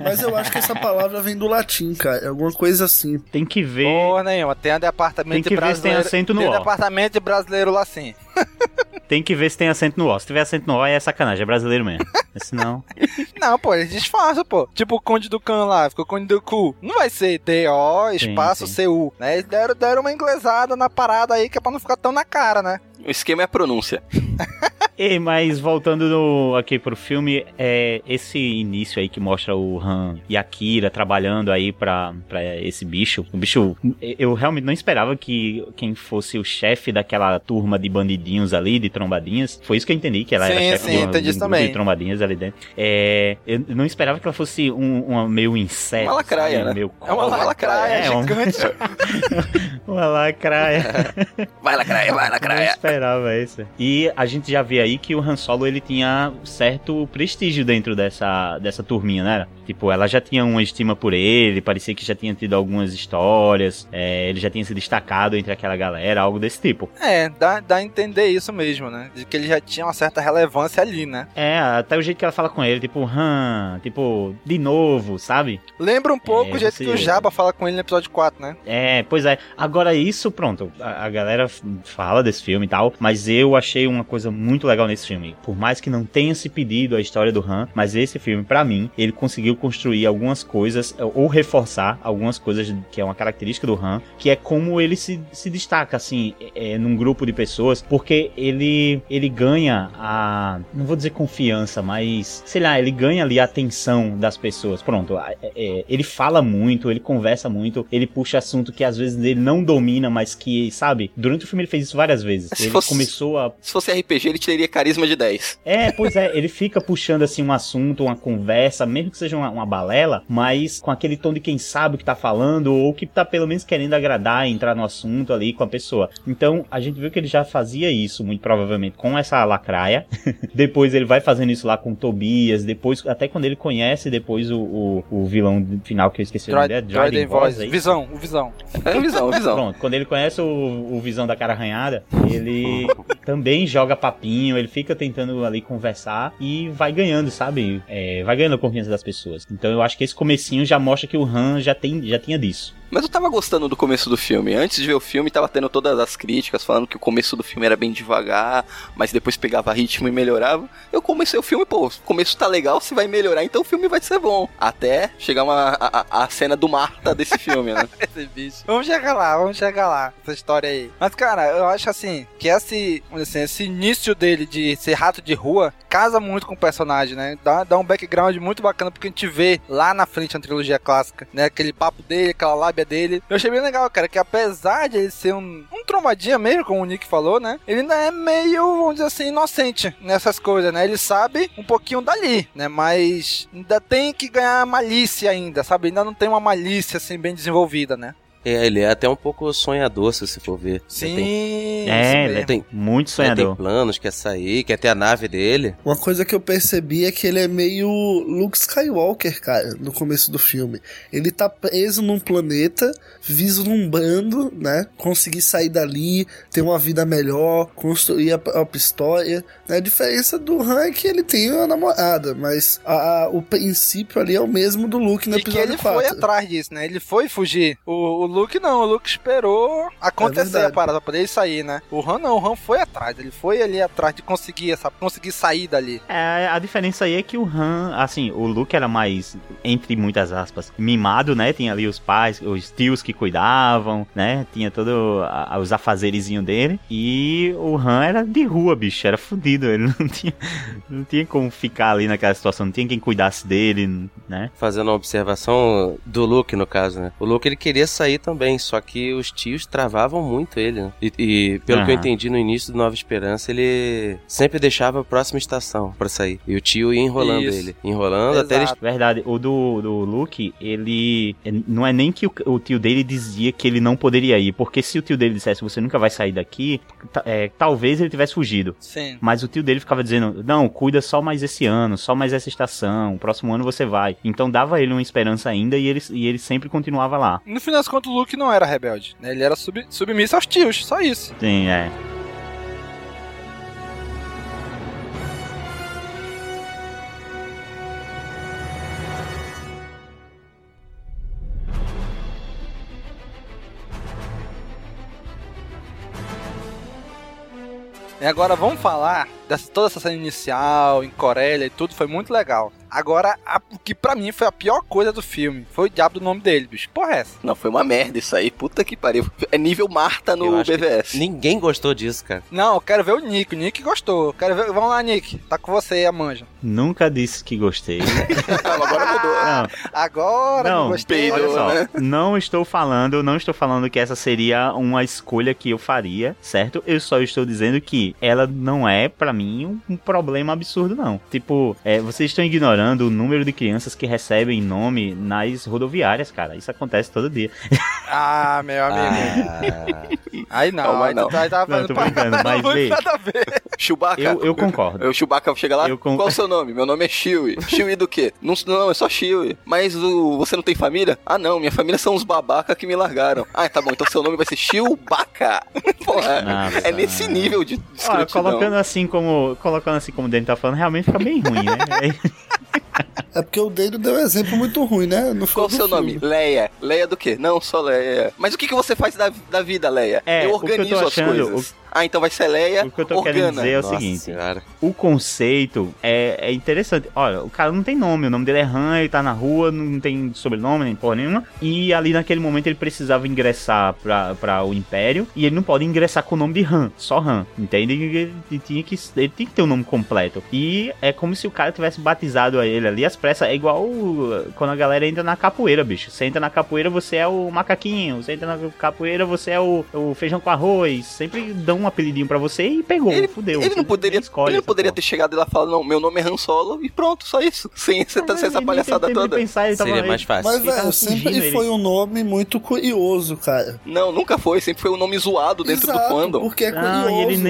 Mas eu acho que essa palavra vem do latim, cara. É alguma coisa assim. Tem que ver. Porra nenhuma, tem a departamento Tem que ver se tem brasileiro. acento no tem O. departamento de brasileiro lá sim. Tem que ver se tem acento no O. Se tiver acento no O, é sacanagem, é brasileiro mesmo. Senão. Não, pô, eles disfarçam, pô. Tipo o Conde do Can lá, ficou Conde do Cu. Não vai ser D-O, espaço sim. C-U. Né? Eles deram, deram uma inglesada na parada aí que é pra não ficar tão na cara, né? O esquema é a pronúncia. Ei, mas voltando no- aqui pro filme, é esse início aí que mostra o Han e a Kira trabalhando aí pra, pra esse bicho. O bicho, eu realmente não esperava que quem fosse o chefe daquela turma de bandidinhos ali, de trombadinhas. Foi isso que eu entendi, que ela Sim, era chefe sim, de, de também. de trombadinhas ali dentro. É, eu não esperava que ela fosse um, uma meio inseto. Uma lacraia, sabe? né? Meio É uma lacraia É, gigante. uma lacraia. Vai lacraia, vai Não lacraia. esperava isso. E a gente já vê aí que o Han Solo ele tinha certo prestígio dentro dessa, dessa turminha, né? Tipo, ela já tinha uma estima por ele, parecia que já tinha tido algumas histórias, é, ele já tinha se destacado entre aquela galera, algo desse tipo. É, dá, dá a entender isso mesmo, né? De que ele já tinha uma certa relevância ali, né? É, até o jeito que ela fala com ele, tipo, Han, tipo, de novo, sabe? Lembra um pouco É, o jeito você- que o Jabba fala com ele no episódio 4, né? É, pois é. Agora isso, pronto, a, a galera fala desse filme e tal, mas eu achei uma coisa muito legal nesse filme. Por mais que não tenha se pedido a história do Han, mas esse filme, pra mim, ele conseguiu construir algumas coisas, ou reforçar algumas coisas que é uma característica do Han, que é como ele se, se destaca, assim, é, num grupo de pessoas, porque ele, ele ganha a, não vou dizer confiança, mas, sei lá, ele ganha ali a atenção das pessoas. Pronto, é- é, ele fala muito, ele conversa muito, ele puxa assunto que às vezes ele não domina, mas que, sabe, durante o filme ele fez isso várias vezes. Se ele fosse- começou a Se fosse RPG, ele teria carisma de 10. é, pois é, ele fica puxando assim um assunto, uma conversa, mesmo que seja uma, uma balela, mas com aquele tom de quem sabe o que tá falando, ou que tá pelo menos querendo agradar e entrar no assunto ali com a pessoa. Então, a gente viu que ele já fazia isso, muito provavelmente, com essa lacraia. depois ele vai fazendo isso lá com o Tobias, depois, até quando ele conhece depois o, o, o vilão final que eu esqueci o nome dele, é Dryden Voice. é? Visão, o Visão. É visão, visão. Pronto, quando ele conhece o, o Visão da cara arranhada, ele também joga papinho, ele fica tentando ali conversar e vai ganhando, sabe? É, vai ganhando a confiança das pessoas. Então eu acho que esse comecinho já mostra que o Han já, tem, já tinha disso. Mas eu tava gostando do começo do filme. Antes de ver o filme, tava tendo todas as críticas falando que o começo do filme era bem devagar, mas depois pegava ritmo e melhorava. Eu comecei o filme, pô, o começo tá legal, se vai melhorar, então o filme vai ser bom. Até chegar uma, a, a- a cena do Marta desse filme, né? Esse bicho. Vamos chegar lá, vamos chegar lá, essa história aí. Mas, cara, eu acho assim, que esse, assim, esse início dele de ser rato de rua casa muito com o personagem, né? Dá, dá um background muito bacana porque a gente vê lá na frente na trilogia clássica, né? Aquele papo dele, aquela lábia dele. Eu achei bem legal, cara, que apesar de ele ser um, um trombadinha mesmo, como o Nick falou, né? Ele ainda é meio, vamos dizer assim, inocente nessas coisas, né? Ele sabe um pouquinho dali, né? Mas ainda tem que ganhar malícia ainda, sabe? Ainda não tem uma malícia, assim, bem desenvolvida, né? É, ele é até um pouco sonhador, se você for ver. Sim, Ele É, tem, ele é tem, muito ele sonhador. tem planos, quer sair, quer ter a nave dele. Uma coisa que eu percebi é que ele é meio Luke Skywalker, cara, no começo do filme. Ele tá preso num planeta, vislumbrando, né? Conseguir sair dali, ter uma vida melhor, construir a própria história. A diferença do Han é que ele tem uma namorada, mas a- a- o princípio ali é o mesmo do Luke no E que episódio ele 4. foi atrás disso, né? Ele foi fugir. O, o Luke não, o Luke esperou acontecer verdade. a parada pra poder ele sair, né? O Han não, o Han foi atrás. Ele foi ali atrás de conseguir, essa, conseguir sair dali. É, a diferença aí é que o Han, assim, o Luke era mais, entre muitas aspas, mimado, né? Tinha ali os pais, os tios que cuidavam, né? Tinha todos os afazerizinhos dele. E o Han era de rua, bicho, era fudido. Ele não tinha, não tinha como ficar ali naquela situação, não tinha quem cuidasse dele, né? Fazendo uma observação do Luke, no caso, né? O Luke, ele queria sair também, só que os tios travavam muito ele, né? E, e pelo que eu entendi no início do Nova Esperança, ele sempre deixava a próxima estação pra sair. E o tio ia enrolando Isso. ele. Enrolando até ele... Exato. Verdade, o do, do Luke, ele. Não é nem que o, o tio dele dizia que ele não poderia ir, porque se o tio dele dissesse você nunca vai sair daqui, é, talvez ele tivesse fugido. Sim. Mas o tio dele ficava dizendo: Não, cuida só mais esse ano, só mais essa estação, o próximo ano você vai. Então dava ele uma esperança ainda e ele, e ele sempre continuava lá. No final das contas, o Luke não era rebelde, né? Ele era sub, submisso aos tios, só isso. Sim, é. E agora vamos falar dessa toda essa cena inicial, em Corélia e tudo, foi muito legal. Agora, a- o que pra mim foi a pior coisa do filme foi o diabo do nome dele, bicho. Porra, é essa? Não, foi uma merda isso aí. Puta que pariu. É nível Marta no BVS. Ninguém gostou disso, cara. Não, eu quero ver o Nick. O Nick gostou. Eu Quero ver. Vamos lá, Nick. Tá com você a manja. Nunca disse que gostei. Agora mudou. Não, Agora não, não, gostei. olha peidou, só, né? não estou falando, não estou falando que essa seria uma escolha que eu faria, certo? Eu só estou dizendo que ela não é, pra mim, um, problema absurdo, não. Tipo, é, vocês estão ignorando o número de crianças que recebem nome nas rodoviárias, cara. Isso acontece todo dia. Ah, meu amigo. Ah, Aí não, aí não. tu tá, tá Não, tô brincando, mas vê. Chewbacca. Eu, eu concordo. O Chewbacca chega lá, Eu con- qual o seu nome? Meu nome é Chewie. Chewie do quê? Não, não, é só Chewie. Mas o, você não tem família? Ah, não, minha família são os babaca que me largaram. Ah, tá bom, então seu nome vai ser Chewbacca. Porra, Nossa. é nesse nível de escrotidão. colocando assim como colocando assim como o Danny tá falando, realmente fica bem ruim, né? É porque o Dano deu um exemplo muito ruim, né? No Qual o seu nome? Leia. Leia do quê? Não, só Leia. Mas o que, que você faz da, da vida, Leia? É, eu o que eu tô organizo as achando- coisas. Ah, então vai ser Leia, O que eu tô Organa. querendo dizer é o Nossa seguinte: Senhora. o conceito é, é interessante. Olha, o cara não tem nome, o nome dele é Han, ele tá na rua, não tem sobrenome nem porra nenhuma. E ali naquele momento ele precisava ingressar pra, pra o Império e ele não pode ingressar com o nome de Han, só Han, entende? Ele, ele tinha que, ele tinha que ter o nome completo. E é como se o cara tivesse batizado a ele ali às pressas. É igual o- quando a galera entra na capoeira, bicho. Você entra na capoeira, você é o macaquinho. Você entra na capoeira, você é o, o feijão com arroz. Sempre dão um apelidinho pra você e pegou, fudeu. Ele não poderia, escolhe ele não poderia ter chegado e lá falado, não, meu nome é Han Solo e pronto, só isso. Sem essa, sem essa palhaçada toda. Mas, velho, sempre foi um nome muito curioso, cara. Não, nunca foi, sempre foi um nome zoado dentro Exato, do fandom. Porque é Ah, curioso.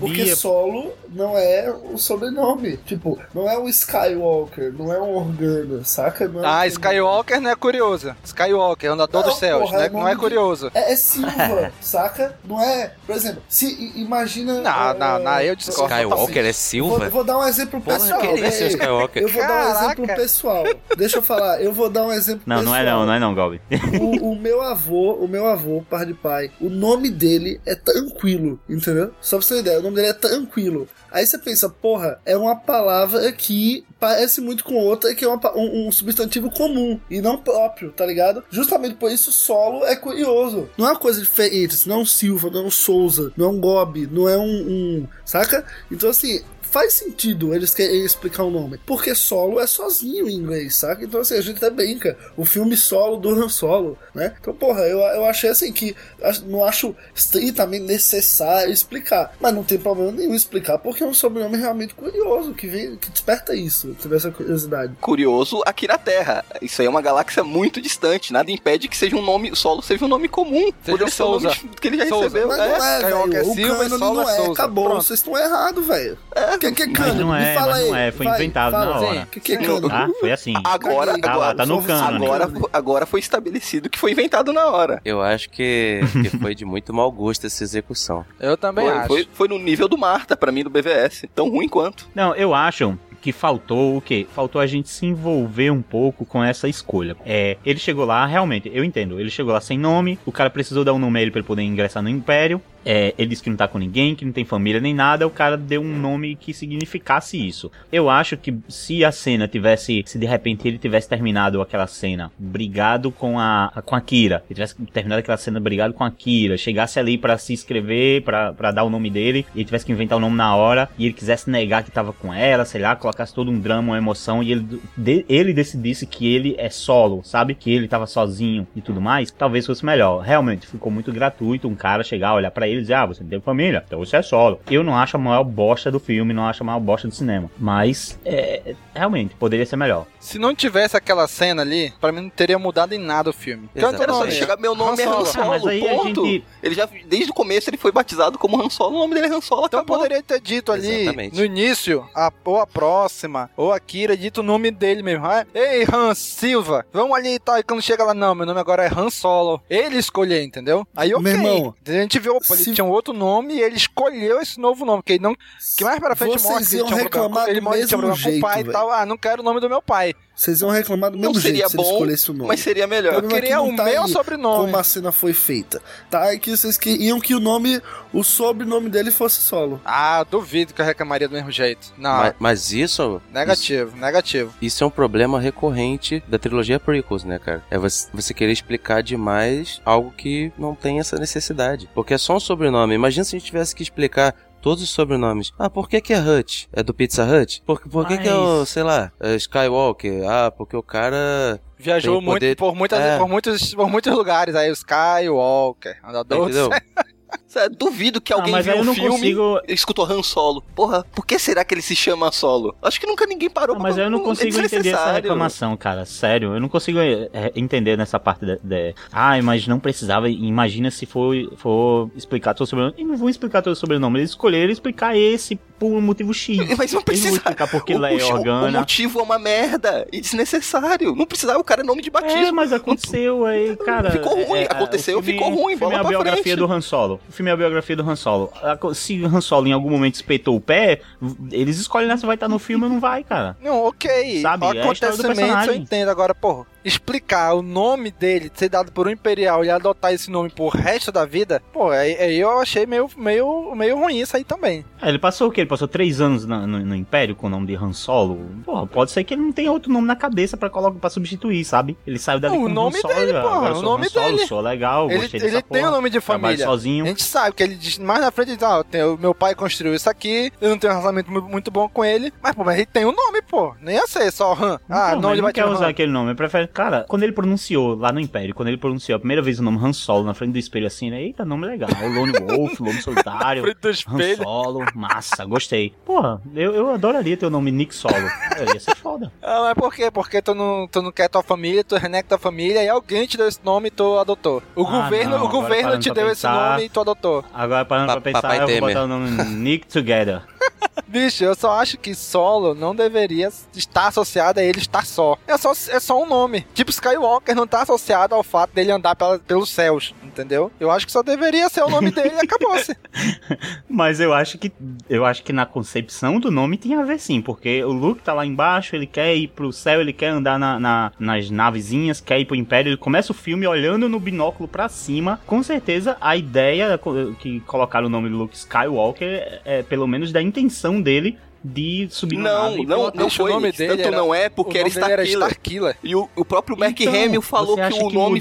Porque solo não é o sobrenome. Tipo, não é o Skywalker, não é um Organa, saca? Não é Ah, um- Skywalker não é curioso. Skywalker, andador dos céus, porra, né? é Não é curioso. É, é Silva, saca? Não é. Por exemplo, se imagina. Não, é, não, não, eu discordo Skywalker é Vou, Silva? vou dar um exemplo Porra, pessoal. né? Skywalker. Eu vou dar um Caraca. exemplo pessoal. Deixa eu falar, eu vou dar um exemplo Não, pessoal. não é não, não é não, Galbi. O, o meu avô, o meu avô, par de pai, o nome dele é tranquilo, entendeu? Só pra você ter ideia, o nome dele é tranquilo. Aí você pensa, porra, é uma palavra que parece muito com outra, que é uma um, um substantivo comum e não próprio, tá ligado? Justamente por isso solo é curioso. Não é uma coisa diferente, não é um Silva, não é um Souza, não é um Gobi, não é um, um saca? Então assim, faz sentido eles querem explicar o nome. Porque solo é sozinho em inglês, saca? Então, assim, a gente até brinca. O filme solo do Han Solo, né? Então, porra, eu, eu achei assim que não acho estritamente necessário explicar. Mas não tem problema nenhum explicar, porque é um sobrenome realmente curioso, que, vem, que desperta isso, tiver essa curiosidade. Curioso aqui na Terra. Isso aí é uma galáxia muito distante. Nada impede que seja um nome, solo seja um nome comum. Poderia ser o nome Souza. que ele já Souza. recebeu. Mas não é, Skywalker velho. O Silva cânone Solo não é é, Souza. acabou. Pronto. Vocês estão errados, velho. O que, que é Mas não é, Me fala mas não aí. é, foi Vai, inventado fala. na hora. Que, que é cânone? Ah, foi assim. Agora, Tá agora, lá, tá no cânone. agora, agora foi estabelecido que foi inventado na hora. Eu acho que, que foi de muito mau gosto essa execução. Eu também Foi, acho. foi, foi no nível do Marta, pra mim, do BVS. Tão ruim quanto. Não, eu acho que faltou o quê? Faltou a gente se envolver um pouco com essa escolha. É, ele chegou lá, realmente, eu entendo, ele chegou lá sem nome, o cara precisou dar um nome a ele pra ele poder ingressar no Império. É, ele disse que não tá com ninguém, que não tem família nem nada, o cara deu um nome que significasse isso. Eu acho que se a cena tivesse, se de repente ele tivesse terminado aquela cena brigado com a com a Kira, ele tivesse terminado aquela cena brigado com a Kira, chegasse ali pra se inscrever, pra dar o nome dele, e ele tivesse que inventar o nome na hora, e ele quisesse negar que tava com ela, sei lá, colocasse todo um drama, uma emoção, e ele, de- ele decidisse que ele é solo, sabe? Que ele tava sozinho e tudo mais, talvez fosse melhor. Realmente, ficou muito gratuito um cara chegar, olhar pra ele dizer, ah, você não tem família, então você é solo. Eu não acho a maior bosta do filme, não acho a maior bosta do cinema. Mas, é, realmente, poderia ser melhor. Se não tivesse aquela cena ali, pra mim não teria mudado em nada o filme. Tanto Era só chegar, meu nome é Han Solo, Ah, mas aí a ponto. gente- Ele já, desde o começo, ele foi batizado como Han Solo, o nome dele é Han Solo, Então acabou. poderia ter dito ali Exatamente. no início, a, ou a próxima, ou a Kira, dito o nome dele mesmo. Ah, Ei, Han Silva, vamos ali e tal. E quando chega lá, não, meu nome agora é Han Solo. Ele escolheu, entendeu? Aí ok. Meu irmão, a gente viu, ele tinha um outro nome e ele escolheu esse novo nome. Que, ele não, que mais pra frente Vocês mostra que ele tinha um problema, ele do tinha mesmo problema com o pai jeito, e tal. Ah, não quero o nome do meu pai. Vocês iam reclamar do Não mesmo seria jeito se bom, escolhesse o nome. mas seria melhor. Eu é que queria não o tá meu sobrenome. Como a cena foi feita. Tá? É que vocês queriam que o nome, o sobrenome dele fosse solo. Ah, duvido que eu reclamaria do mesmo jeito. Não, Mas, mas isso. negativo, negativo. Isso é um problema recorrente da trilogia Prequels, né, cara? É você, você querer explicar demais algo que não tem essa necessidade. Porque é só um sobrenome. Imagina se a gente tivesse que explicar todos os sobrenomes. Ah, por que que é Hut? É do Pizza Hut? Por, por que que é o, Mas- sei lá, é Skywalker? Ah, porque o cara... Viajou Tem muito poder- por, muitas, É. por, muitos, por muitos lugares. Aí o Skywalker, andador do Entendeu? Sério, duvido que alguém mas viu não filme consigo- e escutou Han Solo. Porra, por que será que ele se chama Solo? Acho que nunca ninguém parou Não, mas pra- eu não é consigo entender essa reclamação, cara. Sério, eu não consigo é, entender nessa parte de, de- Ah, mas não precisava. Imagina se for, for explicar todo o sobrenome. E não vão explicar todo o sobrenome. Eles escolheram explicar esse por um motivo X. Mas não precisa. Eles explicar porque o, Leia o- Organa. o motivo é uma merda e desnecessário. Não precisava, o cara é nome de batismo. É, mas aconteceu aí, cara. Ficou ruim, é, é, aconteceu, filme- ficou ruim, filme é bola a biografia frente. do Han Solo. O filme é a biografia do Han Solo. Se Han Solo em algum momento espetou o pé, eles escolhem né, se vai estar no filme ou não vai, cara. Não, ok. Sabe, O é eu entendo. Agora, porra, explicar o nome dele ser dado por um imperial e adotar esse nome pro resto da vida, pô, aí, aí eu achei meio, meio, meio ruim isso aí também. É, ele passou o quê? Ele passou três anos na- no, no Império com o nome de Han Solo. Porra, pode ser que ele não tenha outro nome na cabeça pra, pra substituir, sabe? Ele saiu dali Não, o com nome Han Solo, dele, agora porra, o nome Han Solo, dele. sou legal, Ele, gostei ele dessa tem porra, o nome de família. sozinho. Gente sabe que ele diz mais na frente, ele diz, ah, tem- o meu pai construiu isso aqui, eu não tenho um relacionamento mu- muito bom com ele, mas, pô, mas ele tem um nome, pô. Nem ia ser só Han. Ah, Então, não, ele não vai quer usar Han. aquele nome. Prefere. Cara, quando ele pronunciou lá no Império, quando ele pronunciou a primeira vez o nome Han Solo na frente do espelho assim, né? Eita, nome legal. Lone Wolf, Lobo Solitário. Han. Solo, massa, gostei. Porra, eu, eu adoraria ter o nome Nick Solo. É, ia ser foda. Ah, mas por quê? Porque tu não, tu não quer tua família, tu renega tua família e alguém te deu esse nome e tu adotou. O Ah, governo, não, o governo te deu esse pensar- nome e tu adotou. Agora, parando Pa- pra pensar, Papai eu vou Temer. botar o nome Nick Together. Bicho, eu só acho que solo não deveria estar associado a ele estar só. É só, é só um nome. Tipo, Skywalker não tá associado ao fato dele andar pela- pelos céus, entendeu? Eu acho que só deveria ser o nome dele e acabou-se. Mas eu acho que eu acho que na concepção do nome tem a ver sim, porque o Luke tá lá embaixo, ele quer ir pro céu, ele quer andar na, na- nas navezinhas, quer ir pro Império, ele começa o filme olhando no binóculo pra cima. Com certeza a ideia que colocaram o nome do Luke Skywalker é pelo menos da intenção dele de subir na Não, nave não, não Bicho, o foi. nome dele Tanto era- não é porque o era nome dele era Starkiller. Starkiller. E o, o próprio Mark Então, Hamill falou que o que nome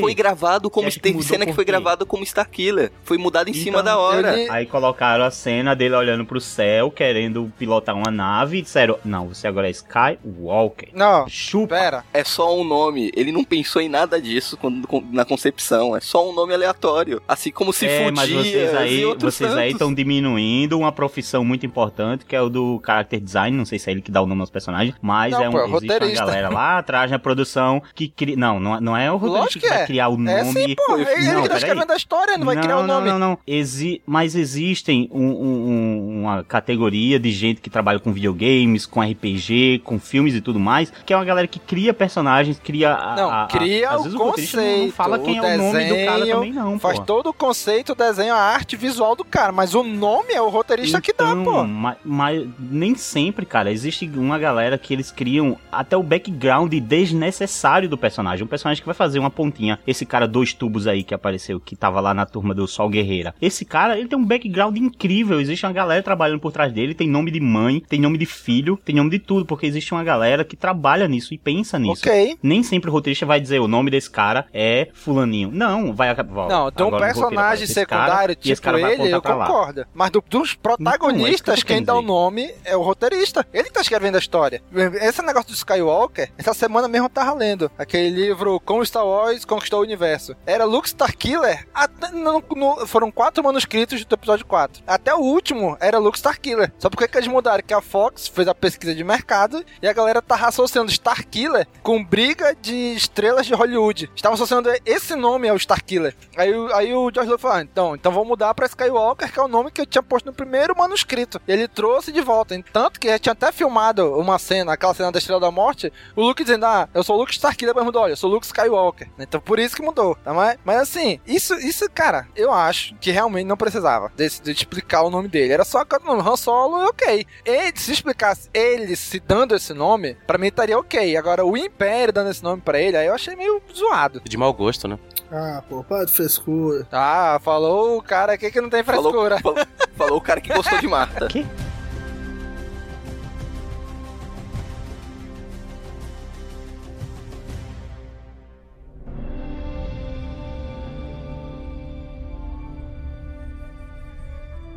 foi gravado como. Teve cena que foi gravada como Starkiller. Foi mudado em cima Então, da hora. ele- Aí colocaram a cena dele olhando pro céu, querendo pilotar uma nave, e disseram: Não, você agora é Skywalker. Não, Chupa. pera. É só um nome. Ele não pensou em nada disso quando, na concepção. É só um nome aleatório. Assim como se é, fudia mas vocês e aí vocês aí estão diminuindo uma profissão muito importante, que é o do character design, não sei se é ele que dá o nome aos personagens, mas Não, é um, pô, é existe uma galera lá atrás na produção que cria, não, não, é- não é o roteirista que que vai é. criar o nome. É sim, pô. Ele, ele Não, que tá escrevendo a história, não vai criar o não, nome. Não, não, Exi mas existem um- um- um- uma categoria de gente que trabalha com videogames, com RPG, com filmes e tudo mais, que é uma galera que cria personagens, cria a, Não, a- cria o roteirista conceito. Não, não fala quem o é o nome do cara desenho, também não, Faz pô. todo o conceito, o desenho, a arte visual do cara. Mas o nome é o roteirista que dá, Então, pô. ma- Mas, nem sempre, cara. Existe uma galera que eles criam até o background desnecessário do personagem. Um personagem que vai fazer uma pontinha. Esse cara, dois tubos aí que apareceu, que tava lá na turma do Sol Guerreira. Esse cara, ele tem um background incrível. Existe uma galera trabalhando por trás dele. Tem nome de mãe, tem nome de filho, tem nome de tudo. Porque existe uma galera que trabalha nisso e pensa nisso. Ok. Nem sempre o roteirista vai dizer o nome desse cara é Fulaninho. Não, vai acabar. Não, de um personagem secundário tipo ele, eu concordo. Mas do- dos protagonistas, Então, é quem dá o nome é o roteirista. Ele tá escrevendo a história. Esse negócio do Skywalker, essa semana mesmo eu tava lendo aquele livro Como Star Wars Conquistou o Universo. Era Luke Starkiller. Até no- no- foram quatro manuscritos do episódio 4. Até o último era Luke Starkiller. Só porque que eles mudaram? Que a Fox fez a pesquisa de mercado e a galera tava associando Starkiller com briga de estrelas de Hollywood. Estavam associando esse nome ao Starkiller. Aí, aí o George Lucas falou: ah, então, então vou mudar pra Skywalker, que é o nome que eu tinha posto no primeiro manuscrito. Ele trouxe de volta. Tanto que já tinha até filmado uma cena, aquela cena da Estrela da Morte, o Luke dizendo: Ah, eu sou o Luke Starkiller, mas mudou, olha, eu sou o Luke Skywalker. Então por isso que mudou. Tá? Mas, mas assim, isso, isso, cara, eu acho que realmente não precisava desse, de explicar o nome dele. Era só o nome Han Solo, ok. Ele, se explicasse ele se dando esse nome, pra mim estaria ok. Agora, o Império dando esse nome pra ele, aí eu achei meio zoado. De mau gosto, né? Ah, pô, para de frescura. Ah, falou o cara aqui que não tem frescura. Falou, falou, falou o cara que gostou de Marta. Que?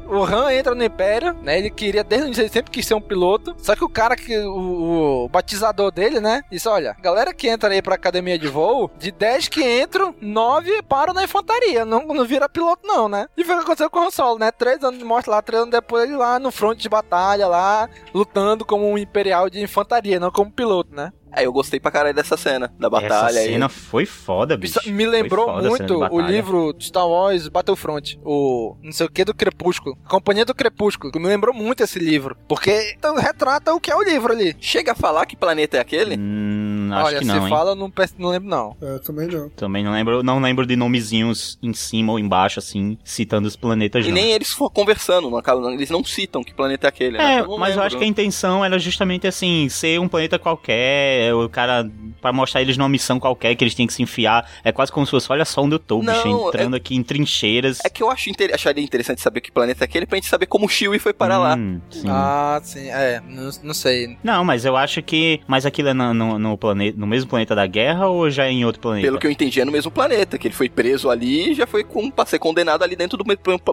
O Han entra no Império, né? Ele queria, desde o início, ele sempre quis ser um piloto. Só que o cara que. O, o batizador dele, né? Disse: olha, galera que entra aí pra academia de voo, de 10 que entram, 9 param na infantaria. Não, não vira piloto, não, né? E foi o que aconteceu com o Han Solo, né? Três anos de morte lá, três anos depois, ele lá no fronte de batalha, lá, lutando como um imperial de infantaria, não como piloto, né? Aí eu gostei pra caralho dessa cena, da batalha. Essa aí. cena foi foda, bicho. Me lembrou muito o livro Star Wars Battlefront, o não sei o que do Crepúsculo, Companhia do Crepúsculo, que me lembrou muito esse livro, porque então, retrata o que é o livro ali. Chega a falar que planeta é aquele? Hum, acho Olha, que se não, hein? fala, eu não, não lembro não. Eu também não. Também não lembro, não lembro de nomezinhos em cima ou embaixo, assim, citando os planetas E não. nem eles conversando, não eles não citam que planeta é aquele, né? É, Eu não mas eu lembro. acho que a intenção era justamente assim, ser um planeta qualquer, o cara, pra mostrar eles numa missão qualquer que eles tinham que se enfiar. É quase como se fosse, olha só onde eu tô, bicho, Não, entrando aqui em trincheiras. É que eu acho inter... acharia interessante saber que planeta é aquele pra gente saber como o Chewie foi parar lá. Hum, sim. Ah, sim, é, não, não sei. Não, mas eu acho que. Mas aquilo é no, no, no planeta, no mesmo planeta da guerra ou já é em outro planeta? Pelo que eu entendi, é no mesmo planeta, que ele foi preso ali e já foi com, pra ser condenado ali dentro do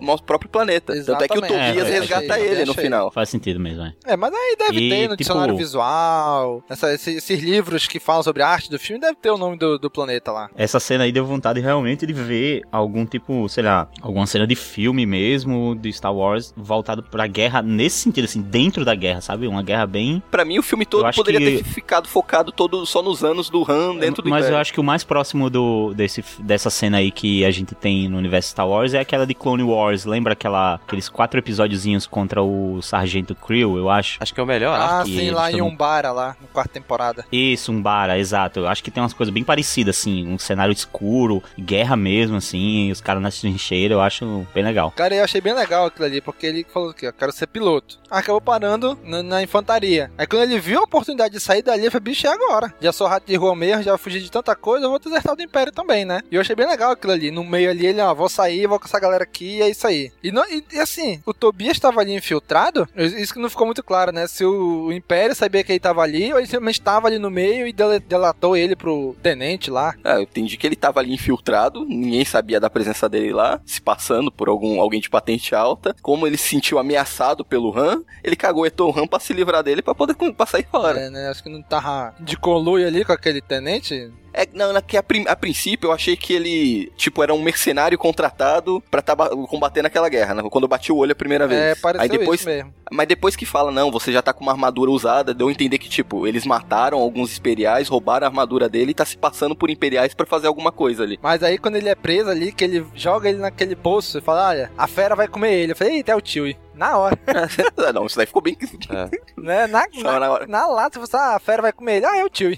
nosso próprio planeta. Tanto é que o Exatamente. Tobias É, é, resgata achei, ele no final. Faz sentido mesmo, é. É, mas aí deve E, ter no tipo- dicionário visual, essa- esses, esses livros que falam sobre a arte do filme, deve ter o nome do, do planeta lá. Essa cena aí deu vontade realmente de ver algum tipo, sei lá, alguma cena de filme mesmo, de Star Wars, voltado pra guerra nesse sentido, assim, dentro da guerra, sabe? Uma guerra bem. Pra mim, o filme todo Eu acho poderia que- ter ficado focado todo só nos anos do Han dentro do Mas Império. eu acho que o mais próximo do, desse, dessa cena aí que a gente tem no universo Star Wars é aquela de Clone Wars. Lembra aquela, aqueles quatro episódiozinhos contra o Sargento Creel, eu acho? Acho que é o melhor. Ah, sim, lá em Umbara, lá, na quarta temporada. Isso, um bara, exato. Eu acho que tem umas coisas bem parecidas, assim, um cenário escuro, guerra mesmo, assim, os caras na trincheira, eu acho bem legal. Cara, eu achei bem legal aquilo ali, porque ele falou que eu quero ser piloto. Acabou parando na, na infantaria. Aí quando ele viu a oportunidade de sair dali, ele falou, bicho, é agora. Já sou rato de rua mesmo, já fugi de tanta coisa, eu vou desertar do Império também, né? E eu achei bem legal aquilo ali. No meio ali, ele, ó, vou sair, vou com essa galera aqui, e é isso aí. E, não- e- e assim, o Tobias estava ali infiltrado, isso que não ficou muito claro, né? Se o, o Império sabia que ele tava ali, ou ele simplesmente estava ali no meio e delatou ele pro tenente lá. Ah, eu entendi que ele tava ali infiltrado, ninguém sabia da presença dele lá, se passando por algum alguém de patente alta. Como ele se sentiu ameaçado pelo Han, ele caguetou o Han pra se livrar dele pra poder pra sair fora. É, né? Acho que não tava de conluio ali com aquele tenente. É, não, na- que a, a princípio eu achei que ele, tipo, era um mercenário contratado pra tá ba- combater naquela guerra, né? Quando eu bati o olho a primeira vez. É, pareceu Aí depois, isso mesmo. Mas depois que fala, não, você já tá com uma armadura usada, deu a entender que, tipo, eles mataram alguns imperiais, roubaram a armadura dele e tá se passando por imperiais pra fazer alguma coisa ali. Mas aí quando ele é preso ali, que ele joga ele naquele poço e fala, olha, a fera vai comer ele. Eu falei, eita, é o tio. Na hora. Ah, não, isso daí ficou bem. né? Na, na, na hora. na lata, você ah, a fera vai comer ele. Ah, é o tio.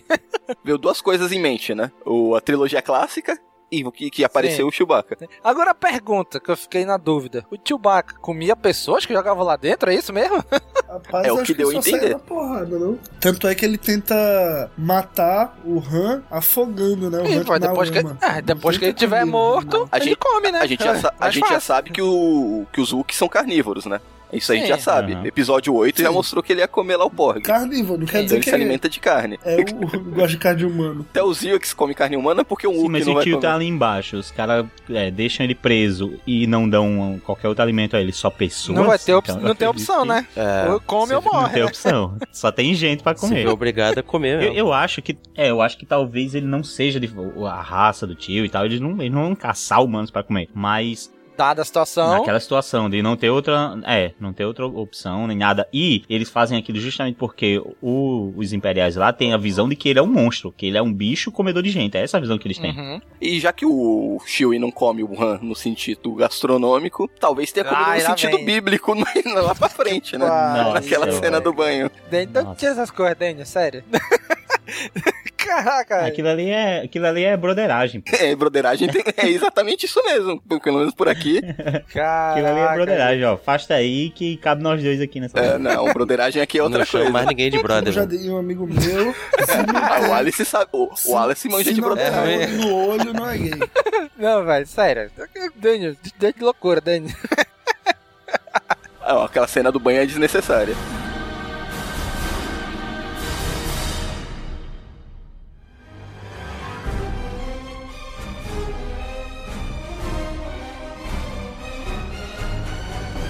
Veio duas coisas em mente, né? O, a trilogia clássica e o que, que apareceu Sim. o Chewbacca. Agora a pergunta que eu fiquei na dúvida. O Chewbacca comia pessoas que jogavam lá dentro? É isso mesmo? Rapaz, É o que deu a só entender. porrada, não? Tanto é que ele tenta matar o Han afogando, né? O Han depois que, é, depois que ele tenta tiver comer, morto, A ele gente- come, né? A gente, já, É, a mais gente já sabe que, o, que os Wookiee são carnívoros, né? Isso a gente Sim. já sabe. Aham. Episódio 8 já Sim. mostrou que ele ia comer lá o porg. Carnívoro, não quer Então dizer ele que se alimenta de carne. é o gosta de carne humano. Até os Ewoks comem carne humana porque um Sim, Wookiee mas não o vai tio comer. tá ali embaixo, os caras é, deixam ele preso e não dão qualquer outro alimento a ele, só pessoas. Não vai ter, op então eu não tem opção, que né? É, ou come ou Não morre. tem né? opção. Só tem gente pra comer. vê obrigado a comer Eu, mesmo. eu acho que é, eu acho que talvez ele não seja de, a raça do tio e tal, eles não, eles não vão caçar humanos pra comer, mas Dada a situação. naquela situação de não ter outra, é, não ter outra opção nem nada. E eles fazem aquilo justamente porque o- os imperiais lá têm a visão de que ele é um monstro, que ele é um bicho comedor de gente. É essa a visão que eles têm. Uhum. E já que o Chewie não come o Han no sentido gastronômico, talvez tenha comido Ai, no lá sentido vem. bíblico no- lá pra frente, né? Nossa, Naquela cena velho. do banho. Então tira essas coisas, Daniel, sério. Caraca. Aquilo ali é, aquilo ali é broderagem. pô. É, broderagem tem- é exatamente isso mesmo. Pelo menos por aqui. Aquilo ali é Caraca. broderagem, ó. Afasta aí que cabe nós dois aqui nessa. É, não, broderagem aqui é outra não chama coisa. mais ninguém de Eu brother. já né? dei um amigo meu. Ah, o Alice sabe. O, o Alice manja de não broderagem. der olho no olho, não é gay. Não, velho, sério. Daniel, de, de loucura, Daniel. Ah, ó, aquela cena do banho é desnecessária.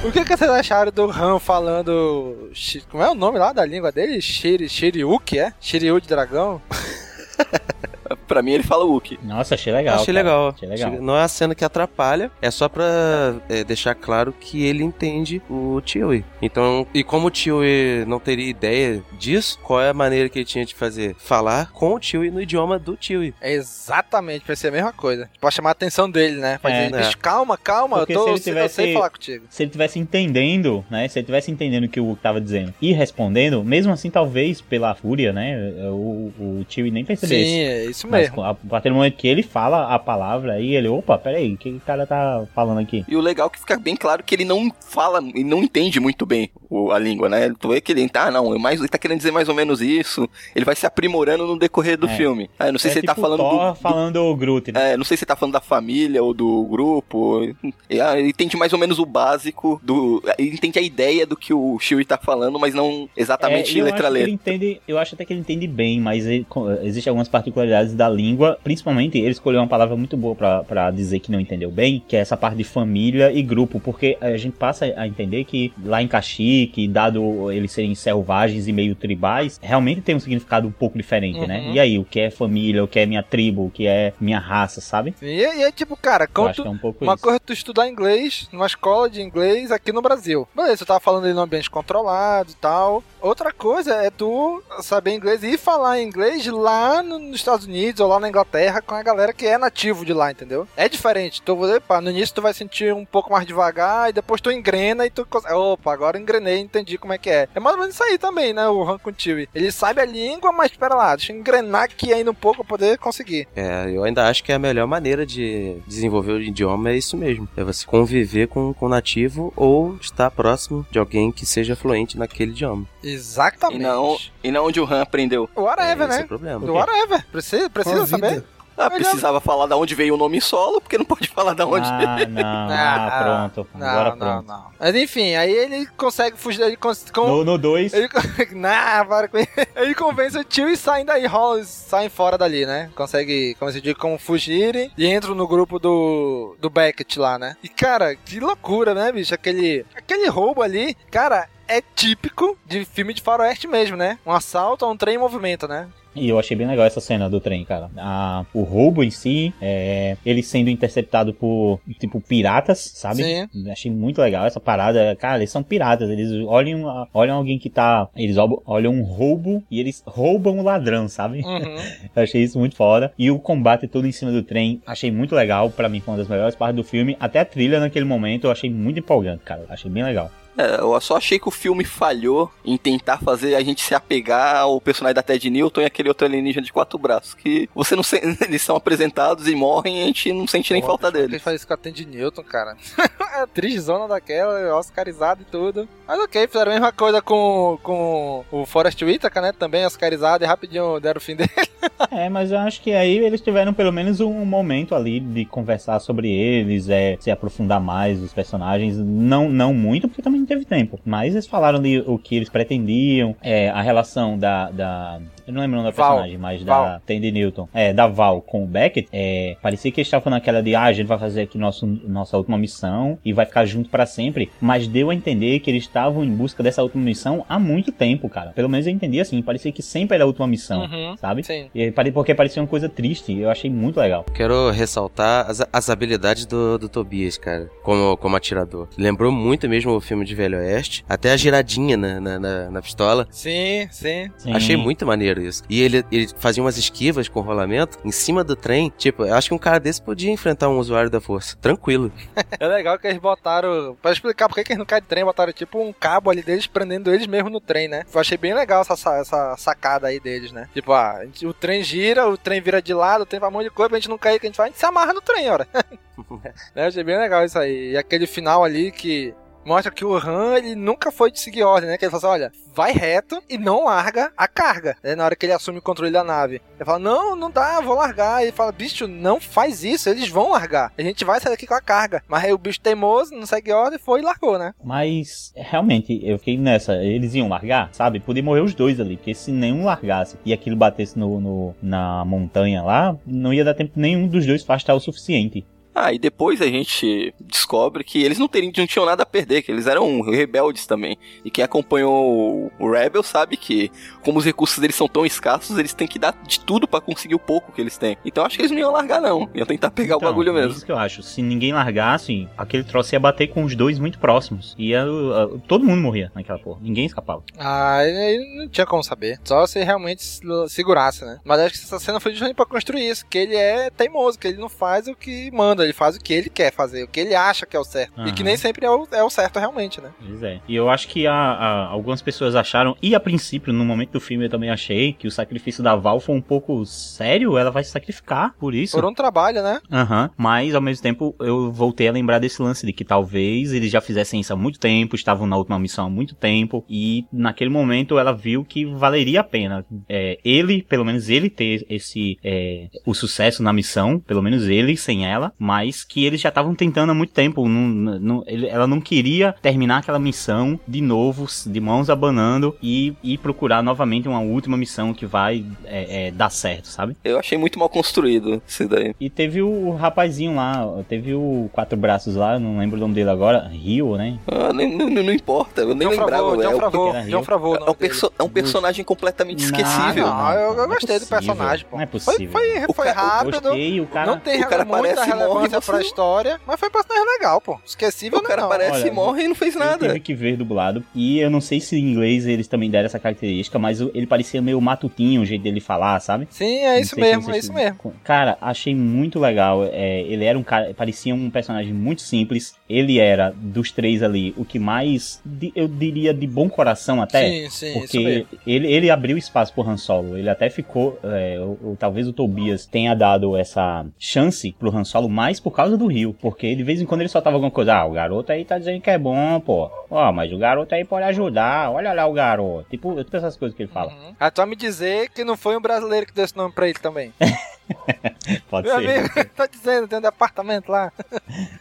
O que, que vocês acharam do Han falando. Como é o nome lá da língua dele? Shiri, Shiriuki, é? Shiryu de dragão? Pra mim ele fala Wookie. Nossa, achei legal. Achei cara. legal. Achei legal. Não é a cena que atrapalha, é só pra é, deixar claro que ele entende o Chewie. Então, e como o Chewie não teria ideia disso, qual é a maneira que ele tinha de fazer? Falar com o Chewie no idioma do Chewie. É exatamente, vai ser a mesma coisa. Pra chamar a atenção dele, né? Pra É, dizer, né? bicho, calma, calma, eu, tô, se ele eu sei- eu tivesse- sei falar contigo. Se ele tivesse entendendo, né? Se ele tivesse entendendo o que o Wookie tava dizendo e respondendo, mesmo assim, talvez pela fúria, né? O, o Chewie nem percebesse. Sim, é isso Mas mesmo. a partir do momento que ele fala a palavra, aí ele, opa, peraí, o que o cara tá falando aqui? E o legal é que fica bem claro que ele não fala e não entende muito bem o- a língua, né? Tu vê que ele, ah, não, mais, ele tá querendo dizer mais ou menos isso. Ele vai se aprimorando no decorrer do É. filme. Ah, eu não sei É se ele tá tipo falando Thor do, do- falando o Groot, né? É, não sei se ele tá falando da família ou do grupo. E, ah, Ele entende mais ou menos o básico do. Ele entende a ideia do que o Chewie tá falando, mas não exatamente É, eu letra a letra. entende, eu acho até que ele entende bem, mas ele- existem algumas particularidades da língua, principalmente ele escolheu uma palavra muito boa pra- pra dizer que não entendeu bem, que é essa parte de família e grupo, porque a gente passa a entender que lá em Kashyyyk, dado eles serem selvagens e meio tribais, realmente tem um significado um pouco diferente, né? Uhum. E aí, o que é família, o que é minha tribo, o que é minha raça, sabe? E, e é tipo, cara, Eu quando que é um uma isso. coisa é tu estudar inglês numa escola de inglês aqui no Brasil. Beleza, tu tava falando ali no ambiente controlado e tal. Outra coisa é tu saber inglês e falar inglês lá no- nos Estados Unidos ou lá na Inglaterra com a galera que é nativo de lá, entendeu? É diferente. Tu, epa, no início tu vai sentir um pouco mais devagar e depois tu engrena e tu consegue. Opa, agora eu engrenei e entendi como é que é. É mais ou menos isso aí também, né? O Han com o Chewie. Ele sabe a língua, mas espera lá, deixa eu engrenar aqui ainda um pouco pra poder conseguir. É, eu ainda acho que a melhor maneira de desenvolver o idioma é isso mesmo. É você conviver com com o nativo ou estar próximo de alguém que seja fluente naquele idioma. Exatamente. E não, e não onde o Han aprendeu. Whatever, Esse é né? o problema. Do whatever. Precisa, precisa Com a vida. saber. Ah, precisava falar da onde veio o nome solo, porque não pode falar da onde. Ah, não, ah, pronto. Agora não, pronto. não, não. Mas enfim, aí ele consegue fugir. Ele cons com... No- no 2. Ele... Não, para com. Ele convence o tio e saem daí, rolam, saem fora dali, né? Consegue, como se diz, como fugirem e entram no grupo do, do Beckett lá, né? E cara, que loucura, né, bicho? Aquele, aquele roubo ali, cara, é típico de filme de faroeste mesmo, né? Um assalto a um trem em movimento, né? E eu achei bem legal essa cena do trem, cara. A- o roubo em si, é, ele sendo interceptado por, tipo, piratas, sabe? Sim. Achei muito legal essa parada. Cara, eles são piratas. Eles olham, olham alguém que tá. Eles olham um roubo e eles roubam o ladrão, sabe? Uhum. Eu achei isso muito foda. E o combate todo em cima do trem, achei muito legal. Pra mim, foi uma das melhores partes do filme. Até a trilha naquele momento eu achei muito empolgante, cara. Achei bem legal. É, eu só achei que o filme falhou em tentar fazer a gente se apegar ao personagem da Ted Newton e aquele outro alienígena de quatro braços. Que você não se... eles são apresentados e morrem e a gente não sente nem Pô, falta Ele deles. faz isso com a Tandy Newton, cara. é trizona daquela, oscarizado e tudo. Mas ok, fizeram a mesma coisa com, com o Forrest Whitaker, né? Também oscarizado e rapidinho deram o fim dele. É, mas eu acho que aí eles tiveram pelo menos um momento ali de conversar sobre eles, é, se aprofundar mais os personagens. Não, não muito, porque também não teve tempo. Mas eles falaram ali o que eles pretendiam, é, a relação da. da eu não lembro o nome da Val. personagem, mas Val. da Tandy Newton. É, da Val com o Beckett. É, parecia que eles estavam naquela de, ah, a gente vai fazer aqui nosso, nossa última missão e vai ficar junto pra sempre. Mas deu a entender que eles estavam em busca dessa última missão há muito tempo, cara. Pelo menos eu entendi assim. Parecia que sempre era a última missão, Uhum, sabe? sim. E porque parecia uma coisa triste. Eu achei muito legal. Quero ressaltar as, as habilidades do, do Tobias, cara, como, como atirador. Lembrou muito mesmo o filme de Velho Oeste. Até a giradinha na, na, na- na pistola. Sim, sim. Achei muito maneiro isso. E ele, ele fazia umas esquivas com rolamento em cima do trem. Tipo, eu acho que um cara desse podia enfrentar um usuário da força. Tranquilo. É legal que eles botaram. Pra explicar por que eles não caem de trem, botaram tipo um cabo ali deles prendendo eles mesmo no trem, né? Eu achei bem legal essa, sa- essa sacada aí deles, né? Tipo, ah, o trem gira, o trem vira de lado, o trem vai um monte de coisa, pra gente não cair, que a gente faz? A gente se amarra no trem, ora. né? Achei bem legal isso aí. E aquele final ali que. Mostra que o Han, ele nunca foi de seguir ordem, né? Que ele fala assim, olha, vai reto e não larga a carga. Né? Na hora que ele assume o controle da nave. Ele fala, não, não dá, vou largar. Ele fala, bicho, não faz isso, eles vão largar. A gente vai sair daqui com a carga. Mas aí o bicho teimoso, não segue ordem, foi e largou, né? Mas, realmente, eu fiquei nessa. Eles iam largar, sabe? Podia morrer os dois ali. Porque se nenhum largasse e aquilo batesse no, no- na montanha lá, não ia dar tempo nenhum dos dois afastar o suficiente. Ah, e depois a gente descobre que eles não, teriam, não tinham nada a perder, que eles eram rebeldes também. E quem acompanhou o Rebel sabe que, como os recursos deles são tão escassos, eles têm que dar de tudo para conseguir o pouco que eles têm. Então acho que eles não iam largar, não. Iam tentar pegar então, o bagulho é mesmo. isso que eu acho. Se ninguém largasse, aquele troço ia bater com os dois muito próximos. Ia, uh, todo mundo morria naquela porra. Ninguém escapava. Ah, aí não tinha como saber. Só se realmente segurasse, né? Mas acho que essa cena foi justamente pra construir isso. Que ele é teimoso, que ele não faz o que manda, ele faz o que ele quer fazer, o que ele acha que é o certo. Uhum. E que nem sempre é o, é o certo realmente, né? Pois é. E eu acho que a, a, algumas pessoas acharam, e a princípio, no momento do filme eu também achei, que o sacrifício da Val foi um pouco sério. Ela vai se sacrificar por isso. Por um trabalho, né? Aham. Uhum. Mas ao mesmo tempo eu voltei a lembrar desse lance de que talvez eles já fizessem isso há muito tempo, estavam na última missão há muito tempo, e naquele momento ela viu que valeria a pena. É, ele, pelo menos ele ter esse é, o sucesso na missão, pelo menos ele sem ela, mas que eles já estavam tentando há muito tempo. Não, não, ele, ela não queria terminar aquela missão de novo, de mãos abanando e, e procurar novamente uma última missão que vai é, é, dar certo, sabe? Eu achei muito mal construído isso daí. E teve o rapazinho lá, teve o Quatro Braços lá, não lembro o nome dele agora, Rio, né? Ah, não, não, não importa, eu nem John lembrava. John é, Favreau, o, John Favreau, é, um perso é um personagem completamente esquecível. Não, eu, eu gostei do personagem, pô. Não é possível. Foi, foi, foi rápido. Gostei, o cara, não tem o cara muita aparece, relevância morre, pra história, mas foi um personagem legal, pô. Esquecível o cara não. aparece Olha, e morre e não fez Eu nada. tive que ver dublado. E eu não sei se em inglês eles também deram essa característica, mas ele parecia meio matutinho o jeito dele falar, sabe? Sim, é Não isso mesmo, é isso mesmo. Cara, achei muito legal. É, ele era um cara, parecia um personagem muito simples. Ele era dos três ali o que mais, eu diria, de bom coração até. Sim, sim, isso porque mesmo. ele, ele abriu espaço pro Han Solo. Ele até ficou, é, o- o- talvez o Tobias tenha dado essa chance pro Han Solo mais por causa do Rio, porque de vez em quando ele soltava alguma coisa. Ah, o garoto aí tá dizendo que é bom, pô. Ó, mas o garoto aí pode ajudar. Olha lá o garoto. Tipo, todas essas coisas que ele fala. Ah, tu vai me dizer que não foi um brasileiro que deu esse nome pra ele também. Pode Meu ser. amigo, tá dizendo, tem um departamento lá.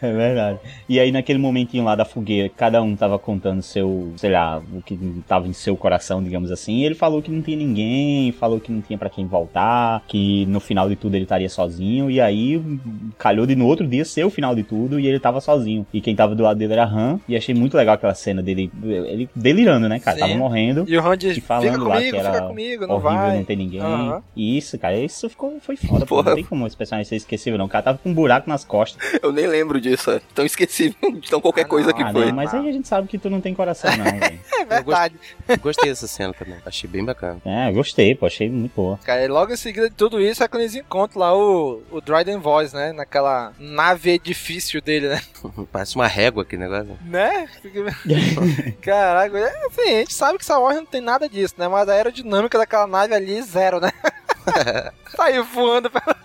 É verdade. E aí, naquele momentinho lá da fogueira, cada um tava contando seu, sei lá, o que tava em seu coração, digamos assim. E ele falou que não tinha ninguém, falou que não tinha pra quem voltar, que no final de tudo ele estaria sozinho. E aí, calhou de no outro dia ser o final de tudo e ele tava sozinho. E quem tava do lado dele era Han. E achei muito legal aquela cena dele, ele delirando, né, cara? Sim. Tava morrendo. E o Han diz, E falando fica lá comigo, que era fica comigo, não horrível vai. não ter ninguém. E isso, cara, isso ficou, foi foda. Porra. Não tem como esse personagem ser esquecível, não. O cara tava com um buraco nas costas. Eu nem lembro disso, é tão esquecível de tão qualquer coisa que Ah, foi. né? Mas aí a gente sabe que tu não tem coração, não, velho. É verdade. Gostei dessa cena também. Achei bem bacana. É, eu gostei, pô, achei muito boa. Cara, e logo em seguida de tudo isso é quando eles encontram lá o, o Dryden Voice, né? Naquela nave edifício dele, né? Parece uma régua aqui negócio. Né? Caraca, é, assim, a gente sabe que Star Wars não tem nada disso, né? Mas a aerodinâmica daquela nave ali, zero, né? Saiu voando pela...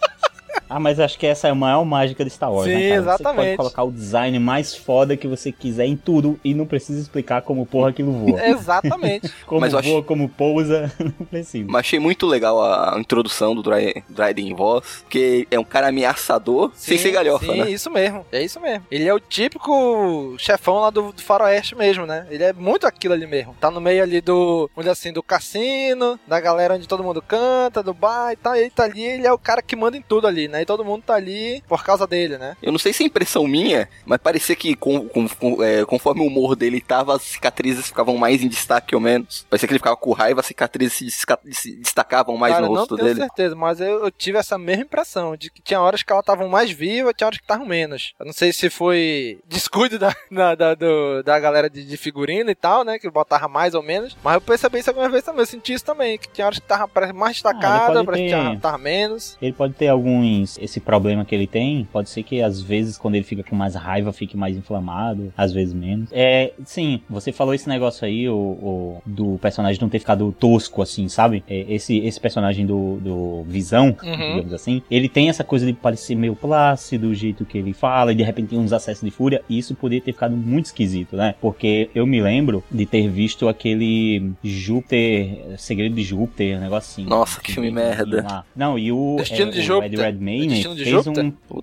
Ah, mas acho que essa é a maior mágica de Star Wars, Sim, né, cara? Você exatamente. pode colocar o design mais foda que você quiser em tudo e não precisa explicar como porra aquilo voa. Exatamente. Como Mas voa, acho- como pousa, não precisa. Mas achei muito legal a introdução do Dry- Dryden Voss, que é um cara ameaçador sem ser galhofa, sim, né? isso mesmo. É isso mesmo. Ele é o típico chefão lá do, do faroeste mesmo, né? Ele é muito aquilo ali mesmo. Tá no meio ali do, vamos dizer assim, do cassino, da galera onde todo mundo canta, do bar e tal. Ele tá ali, ele é o cara que manda em tudo ali, né? E todo mundo tá ali por causa dele, né? Eu não sei se é impressão minha, mas parecia que com- com- com- é, conforme o humor dele tava, as cicatrizes ficavam mais em destaque ou menos. Parecia que ele ficava com raiva, as cicatrizes se, desca- se destacavam mais Cara, no não rosto tenho dele. certeza, mas eu, eu tive essa mesma impressão de que tinha horas que elas estavam mais vivas, tinha horas que estavam menos. Eu não sei se foi descuido da, da, da, do- da galera de, de figurino e tal, né? Que botava mais ou menos. Mas eu percebi isso algumas vezes também. Eu senti isso também, que tinha horas que tava mais destacada, pode parece que ter- tinha- tava menos. Ele pode ter alguns. Esse problema que ele tem, pode ser que às vezes, quando ele fica com mais raiva, fique mais inflamado, às vezes menos. É, sim, você falou esse negócio aí, o, o- do personagem não ter ficado tosco, assim, sabe? É, esse, esse personagem do, do Visão, Uhum. digamos assim, ele tem essa coisa de parecer meio plácido, o jeito que ele fala, e de repente tem uns acessos de fúria, e isso poderia ter ficado muito esquisito, né? Porque eu me lembro de ter visto aquele Júpiter, Segredo de Júpiter, um negócio assim. Nossa, que filme merda. Não, e o, Destino é, de o Júpiter. Ed Redmayne, Redmayne fez um...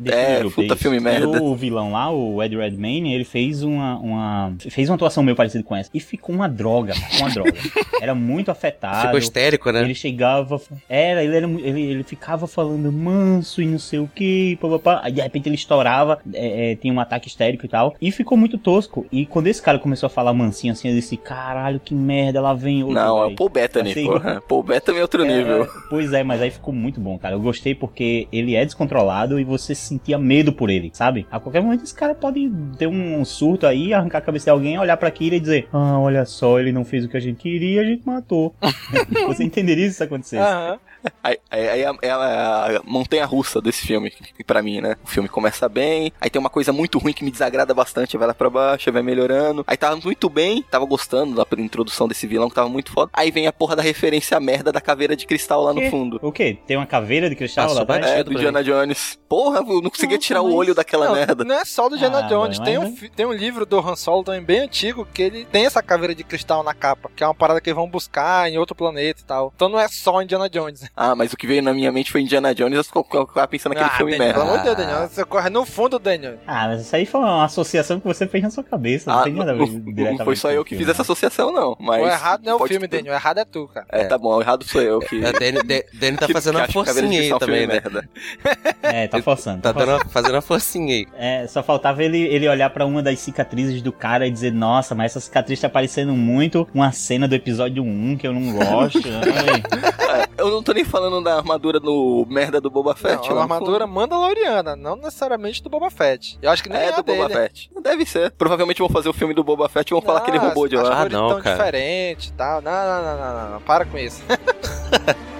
É, puta Júpiter, filme merda. O vilão lá, o Ed Redmayne, ele fez uma, uma... Fez uma atuação meio parecida com essa. E ficou uma droga, uma droga. Era muito afetado. Ficou histérico, né? Ele chegava... Era, ele, era, ele, ele ficava falando manso e não sei o que, papapá. Aí de repente ele estourava, é, é, tinha um ataque histérico e tal. E ficou muito tosco. E quando esse cara começou a falar mansinho assim, eu disse, caralho, que merda, lá vem outro. Não, é véi." o Paul Bettany, Assim, porra. Paul Bettany é outro é, nível. Pois é, mas aí ficou muito bom, cara. Eu gostei porque ele é descontrolado e você sentia medo por ele, sabe? A qualquer momento esse cara pode ter um surto aí, arrancar a cabeça de alguém, olhar pra Kira e dizer: Ah, olha só, ele não fez o que a gente queria, a gente matou. você entenderia se isso acontecesse? Aham. Aí, aí, aí é a, a montanha russa desse filme, pra mim, né? O filme começa bem, aí tem uma coisa muito ruim que me desagrada bastante, vai lá pra baixo, vai melhorando. Aí tava muito bem, tava gostando da introdução desse vilão que tava muito foda. Aí vem a porra da referência à merda da caveira de cristal lá no fundo. O quê? Tem uma caveira de cristal lá atrás? É, do Indiana Jones. Porra, eu não conseguia tirar o olho daquela Não, merda. não é só do Indiana Ah, Jones. mas- Tem, um, mas- fi- tem um livro do Han Solo também bem antigo que ele tem essa caveira de cristal na capa, que é uma parada que eles vão buscar em outro planeta e tal. Então não é só Indiana Jones. Ah, mas o que veio na minha mente foi Indiana Jones, eu ficava pensando naquele ah, filme Daniel, merda. pelo amor de Deus, Daniel. Você corre no fundo, Daniel. Ah, mas isso aí foi uma associação que você fez na sua cabeça. Não Ah, tem nada a ver não, diretamente não foi só eu que filme, fiz essa associação, não. Mas o errado não é o filme, ter- Daniel. O errado é tu, cara. É, tá bom, o errado sou eu que. A Dani, Da- Dani tá fazendo uma forcinha aí também, né? merda. É, tá forçando. Tá forçando. dando, fazendo uma forcinha aí. É, só faltava ele, ele olhar pra uma das cicatrizes do cara e dizer, nossa, mas essa cicatriz tá parecendo muito uma cena do episódio 1 que eu não gosto. Ai, Eu não tô nem falando da armadura do merda do Boba Fett. Não, é uma armadura fundo. mandaloriana, não necessariamente do Boba Fett. Eu acho que nem É é, do dele. Boba Fett. Deve ser. Provavelmente vão fazer o filme do Boba Fett e vão falar que ele roubou de lá. Ah, não, tão cara. diferentes e tal. Não, não, não, não, não, não. Para com isso.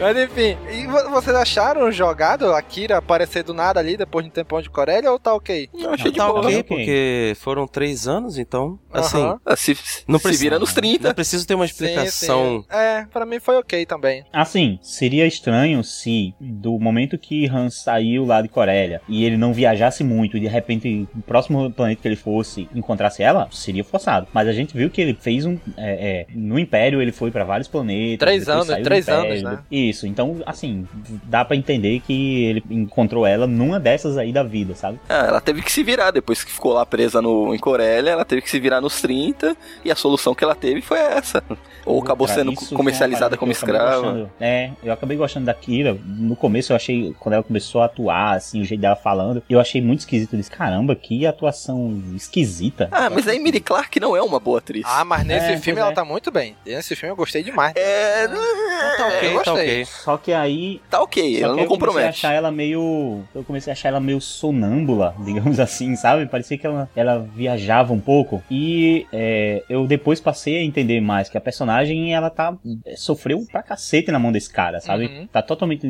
Mas enfim, e vo- vocês acharam jogado a Kira aparecer do nada ali depois de um tempão de Corélia ou tá ok? Eu achei de Tá boa. ok, ok. porque foram três anos, então, assim, Aham. Ah, Se, Não se precisa- vira nos 30. não precisa ter uma Sim, explicação. sim. É, pra mim foi ok também. Assim, seria estranho se do momento que Han saiu lá de Corélia e ele não viajasse muito e de repente o próximo planeta que ele fosse encontrasse ela, seria forçado. Mas a gente viu que ele fez um. é, é, no Império ele foi pra vários planetas. Três anos, três Império, anos, né? Isso, então, assim, dá pra entender que ele encontrou ela numa dessas aí da vida, sabe? Ah, ela teve que se virar depois que ficou lá presa no, em Corélia. Ela teve que se virar nos 30. E a solução que ela teve foi essa. Ou acabou Cara, sendo comercializada como que eu acabei escrava. gostando. É, eu acabei gostando da Kira. No começo eu achei, quando ela começou a atuar, assim, o jeito dela falando, eu achei muito esquisito. Eu disse, caramba, que atuação esquisita. Ah, mas a Emily Clark não é uma boa atriz. Ah, mas nesse É, filme ela é. tá muito bem. Nesse filme eu gostei demais. É. tá ok, eu tá gostei. Ok. Só que aí. Tá ok, ela não aí eu comecei a compromete. achar ela meio. Eu comecei a achar ela meio sonâmbula, digamos assim, sabe? Parecia que ela, ela viajava um pouco. E é, eu depois passei a entender mais que a personagem, ela tá. é, sofreu pra cacete na mão desse cara, sabe? Uhum. Tá totalmente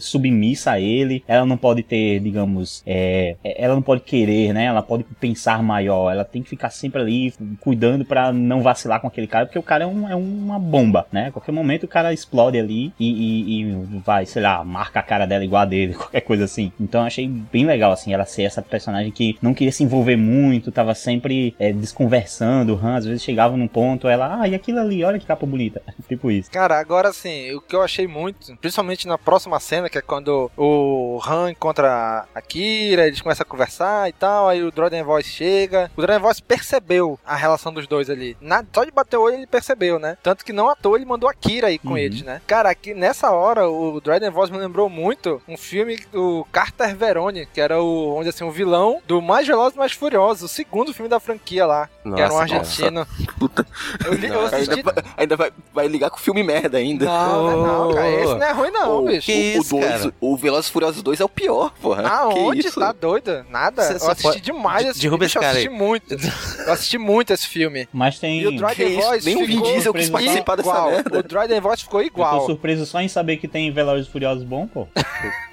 submissa a ele. Ela não pode ter, digamos. é, ela não pode querer, né? Ela pode pensar maior. Ela tem que ficar sempre ali cuidando pra não vacilar com aquele cara, porque o cara é, um- é uma bomba, né? A qualquer momento o cara explode ali e, e- e vai, sei lá, marca a cara dela igual a dele, qualquer coisa assim. Então eu achei bem legal, assim, ela ser essa personagem que não queria se envolver muito, tava sempre é, desconversando. O Han às vezes chegava num ponto, ela, ah, e aquilo ali, olha que capa bonita. tipo isso. Cara, agora assim, o que eu achei muito, principalmente na próxima cena, que é quando o Han encontra a Kira, eles começam a conversar e tal, aí o Droiden Voice chega. O Droiden Voice percebeu a relação dos dois ali. Na, só de bater o olho ele percebeu, né? Tanto que não à toa ele mandou a Kira aí com Uhum. eles, né? Cara, aqui nessa hora o Droiden Voice me lembrou muito um filme do Carter Verone, que era o, dizer assim, o vilão do Mais Veloz e Mais Furioso, o segundo filme da franquia lá, que era um Nossa, argentino. Puta. Eu, li, eu assisti... Ainda, vai, ainda vai, vai ligar com o filme merda ainda. Não, não, não, cara, esse não é ruim não, o, bicho. que o, isso, o, dois, cara? o Velozes e Furiosos 2 é o pior, porra. Aonde? Que isso? Tá doido? Nada. Cê eu assisti pode- demais esse derruba filme. esse eu cara assisti aí. muito. Eu assisti muito esse filme. Mas tem. E o Dryden? Voice Nem o Vin Diesel quis participar dessa igual. merda. O Dryden Voice ficou Eu tô igual. surpreso só em saber que tem Velozes e Furiosos bom, pô.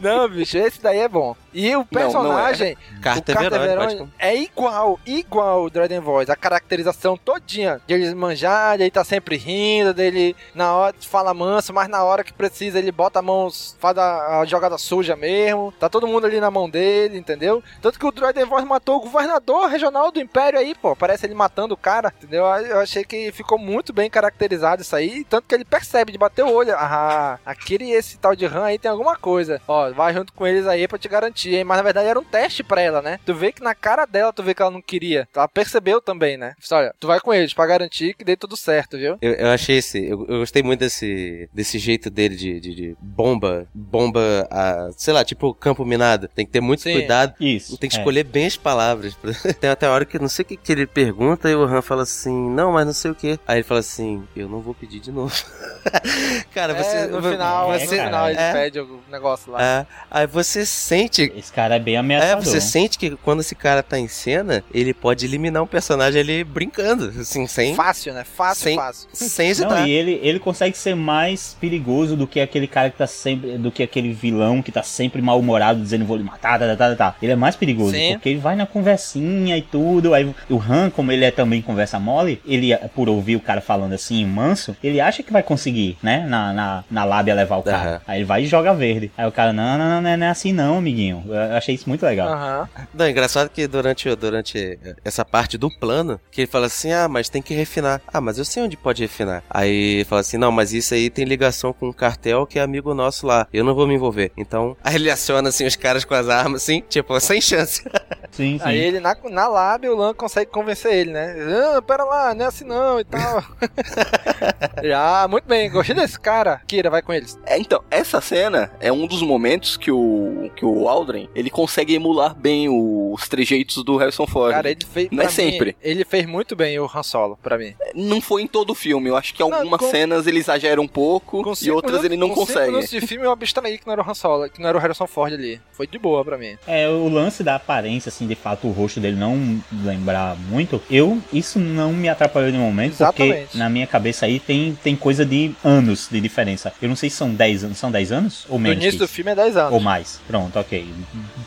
Não, bicho, esse daí é bom. E o personagem, não é. Carter o Carter Verone, Verone é igual, igual o Dragon Voice. A caracterização todinha de ele manjar, de ele tá sempre rindo, dele na hora fala manso, mas na hora que precisa ele bota a mão, faz a, a jogada suja mesmo. Tá todo mundo ali na mão dele, entendeu? Tanto que o Dragon Voice matou o governador regional do Império aí, pô. Parece ele matando o cara, entendeu? Eu achei que ficou muito bem caracterizado isso aí. Tanto que ele percebe de bater o olho. Ah, aquele e esse tal de Han aí tem alguma coisa. Ó, vai junto com eles aí pra te garantir, hein? Mas na verdade era um teste pra ela, né? Tu vê que na cara dela, tu vê que ela não queria. Ela percebeu também, né? Olha, tu vai com eles pra garantir que dê tudo certo, viu? Eu, eu achei esse. Eu, eu gostei muito desse, desse jeito dele de, de, de bomba. Bomba, a, sei lá, tipo campo minado. Tem que ter muito Sim. cuidado. Isso. Tem que é. escolher bem as palavras. Tem até a hora que não sei o que, que ele pergunta e o Han fala assim: Não, mas não sei o que. Aí ele fala assim: Eu não vou pedir de novo. cara, você. é, no final, é, no final ele é. pede o negócio lá. É, aí você sente Esse cara é bem É, ameaçador. você sente que quando esse cara tá em cena, ele pode eliminar um personagem ali brincando, assim, sem, Fácil, né? Fácil, sem, fácil. sem Não, hesitar. e ele, ele consegue ser mais perigoso do que aquele cara que tá sempre. do que aquele vilão que tá sempre mal-humorado, dizendo vou lhe matar, tá, tá, tá, tá. Ele é mais perigoso, Sim. porque ele vai na conversinha e tudo. Aí o Han, como ele é também conversa mole, ele, por ouvir o cara falando assim, manso, ele acha que vai conseguir, né? Na, na, na lábia levar o cara. Aham. Aí ele vai e joga verde. Aí o cara, não, não, não, não é- não é assim não, amiguinho. Eu achei isso muito legal. Aham. Não, é engraçado que durante, durante essa parte do plano, que ele fala assim, ah, mas tem que refinar. Ah, mas eu sei onde pode refinar. Aí ele fala assim, não, mas isso aí tem ligação com um cartel que é amigo nosso lá. Eu não vou me envolver. Então, aí ele aciona assim os caras com as armas, assim, tipo, sem chance. Sim, sim. Aí ele, na, na lábia, o Lan consegue convencer ele, né? Ah, pera lá, não é assim não e tal. ah, muito bem, gostei desse cara. Kira, vai com eles. É, então, essa cena é um dos momentos que o, que o Aldrin, ele consegue emular bem os trejeitos do Harrison Ford. Cara, ele fez. Não é mim, sempre. ele fez muito bem o Han Solo, pra mim. Não foi em todo o filme, eu acho que Não, algumas com- cenas ele exagera um pouco Com e outras minutos- ele não com consegue. minutos de filme eu abstraí que não era o Han Solo, que não era o Harrison Ford ali. Foi de boa pra mim. É, o lance da aparência, assim, de fato, o rosto dele não lembrar muito, eu, isso não me atrapalhou de momento, porque Exatamente. na minha cabeça aí tem, tem coisa de anos de diferença. Eu não sei se são 10 anos, são 10 anos? Ou No menos início que do filme é 10 anos. Ou mais. Pronto, ok.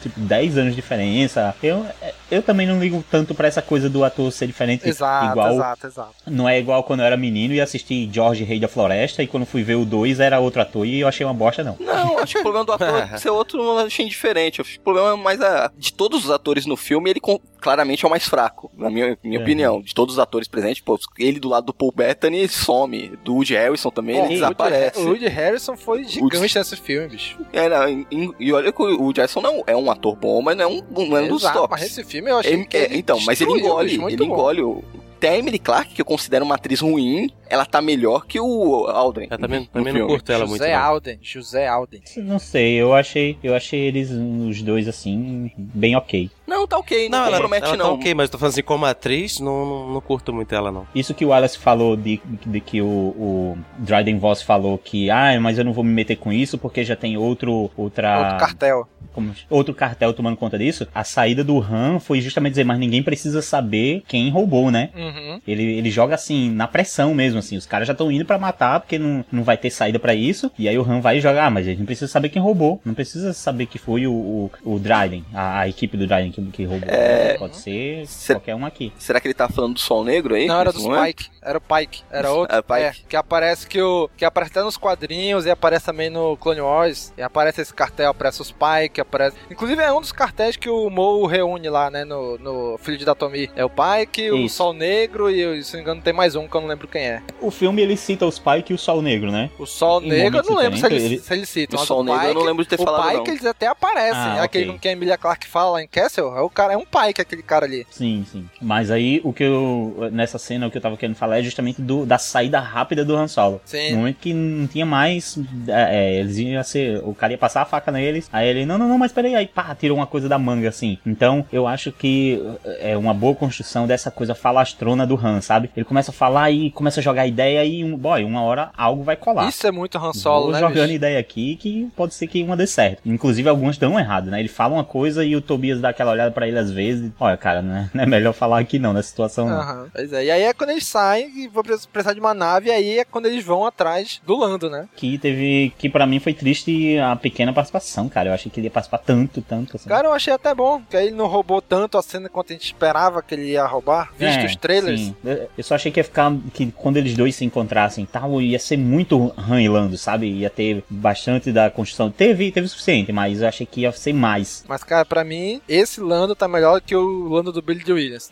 Tipo, 10 anos de diferença. Eu, eu também não ligo tanto pra essa coisa do ator ser diferente. Exato, igual, exato, exato. Não é igual quando eu era menino e assisti George Rei da Floresta e quando fui ver o 2 era outro ator e eu achei uma bosta, não. Não, acho que o problema do ator ser outro eu achei indiferente. Que o problema é mais a, de todos os atores no filme, ele com- claramente é o mais fraco, na minha, minha É. opinião. De todos os atores presentes, pô, ele do lado do Paul Bettany some. Do Woody Harrison também, Bom, ele o desaparece. Woody- O Woody Harrison foi gigante nesse filme, bicho. É, não, e- e- olha que o Woody Harrison não é um ator bom, mas não é um, não é um dos Exato, tops. mas esse filme eu achei Ele- que é, ele então, mas ele engole, ele bom. engole o. Até a Emily Clark, que eu considero uma atriz ruim, ela tá melhor que o Aldrin. Eu também, no também não curto ela muito. José. Alden, José Alden. Não sei, eu achei, eu achei eles, os dois, assim, bem ok. Não, tá ok, não, Não, ela, compromete ela não. tá ok, mas eu tô falando assim, como atriz, não, não, não curto muito ela, não. Isso que o Wallace falou de, de que o, o Dryden Voss falou que, ah, mas eu não vou me meter com isso porque já tem outro, outra... Outro cartel. como- outro cartel tomando conta disso. A saída do Han foi justamente dizer, mas ninguém precisa saber quem roubou, né? Uhum. Ele, ele joga assim, na pressão mesmo, assim. Os caras já estão indo pra matar porque não, não vai ter saída pra isso. E aí o Han vai jogar, ah, mas a gente não precisa saber quem roubou. Não precisa saber que foi o, o, o Dryden, a, a equipe do Dryden que, que roubou. É. Pode ser qualquer um aqui. Será que ele tá falando do Sol Negro aí? Não, era dos é? Pike. Era o Pike. Era outro. É, Pike. É, que aparece que o. Que aparece até nos quadrinhos e aparece também no Clone Wars. E aparece esse cartel, aparece os Pike, aparece. Inclusive é um dos cartéis que o Mo reúne lá, né? No, no Filho de Datomi. É o Pike, o Isso. Sol Negro e, se não me engano, tem mais um que eu não lembro quem é. O filme ele cita os Pike e o Sol Negro, né? O Sol Em Negro, eu não lembro se ele, diferentes, se ele cita. O Sol Negro eu não lembro de ter o falado, Pike, não. eles até aparecem. Ah, aquele ok. com que a Emilia Clarke fala lá em Castle, é, o cara, é um Pike, aquele cara ali. Sim, sim. Mas aí o que eu. Nessa cena o que eu tava querendo falar é justamente do, da saída rápida do Han Solo. Sim. No momento que não tinha mais. é, é, eles iam ser. O cara ia passar a faca neles. Aí ele, não, não, não, mas peraí. Aí pá, tirou uma coisa da manga assim. Então eu acho que é uma boa construção dessa coisa falastrona do Han, sabe? Ele começa a falar e começa a jogar ideia e, um, boy, uma hora algo vai colar. Isso é muito Han Solo, Vou né, jogando bicho? ideia aqui que pode ser que uma dê certo. Inclusive, algumas dão errado, né? Ele fala uma coisa e o Tobias dá aquela olhada pra ele às vezes. Olha, cara, né? não é melhor falar aqui não, nessa situação não. Aham, Pois é, e aí é quando eles saem e vou precisar de uma nave, e aí é quando eles vão atrás do Lando, né? Que teve. Que pra mim foi triste a pequena participação, cara. Eu achei que ele ia participar tanto, tanto. Assim. Cara, eu achei até bom, que aí ele não roubou tanto a cena quanto a gente esperava que ele ia roubar, visto É, os trailers. sim. Eu só achei que ia ficar. Que quando eles dois se encontrassem e tal, ia ser muito Han e Lando, sabe? Ia ter bastante da construção. Teve, teve o suficiente, mas eu achei que ia ser mais. Mas, cara, pra mim, esse Lando tá melhor que o Lando do Billy Williams.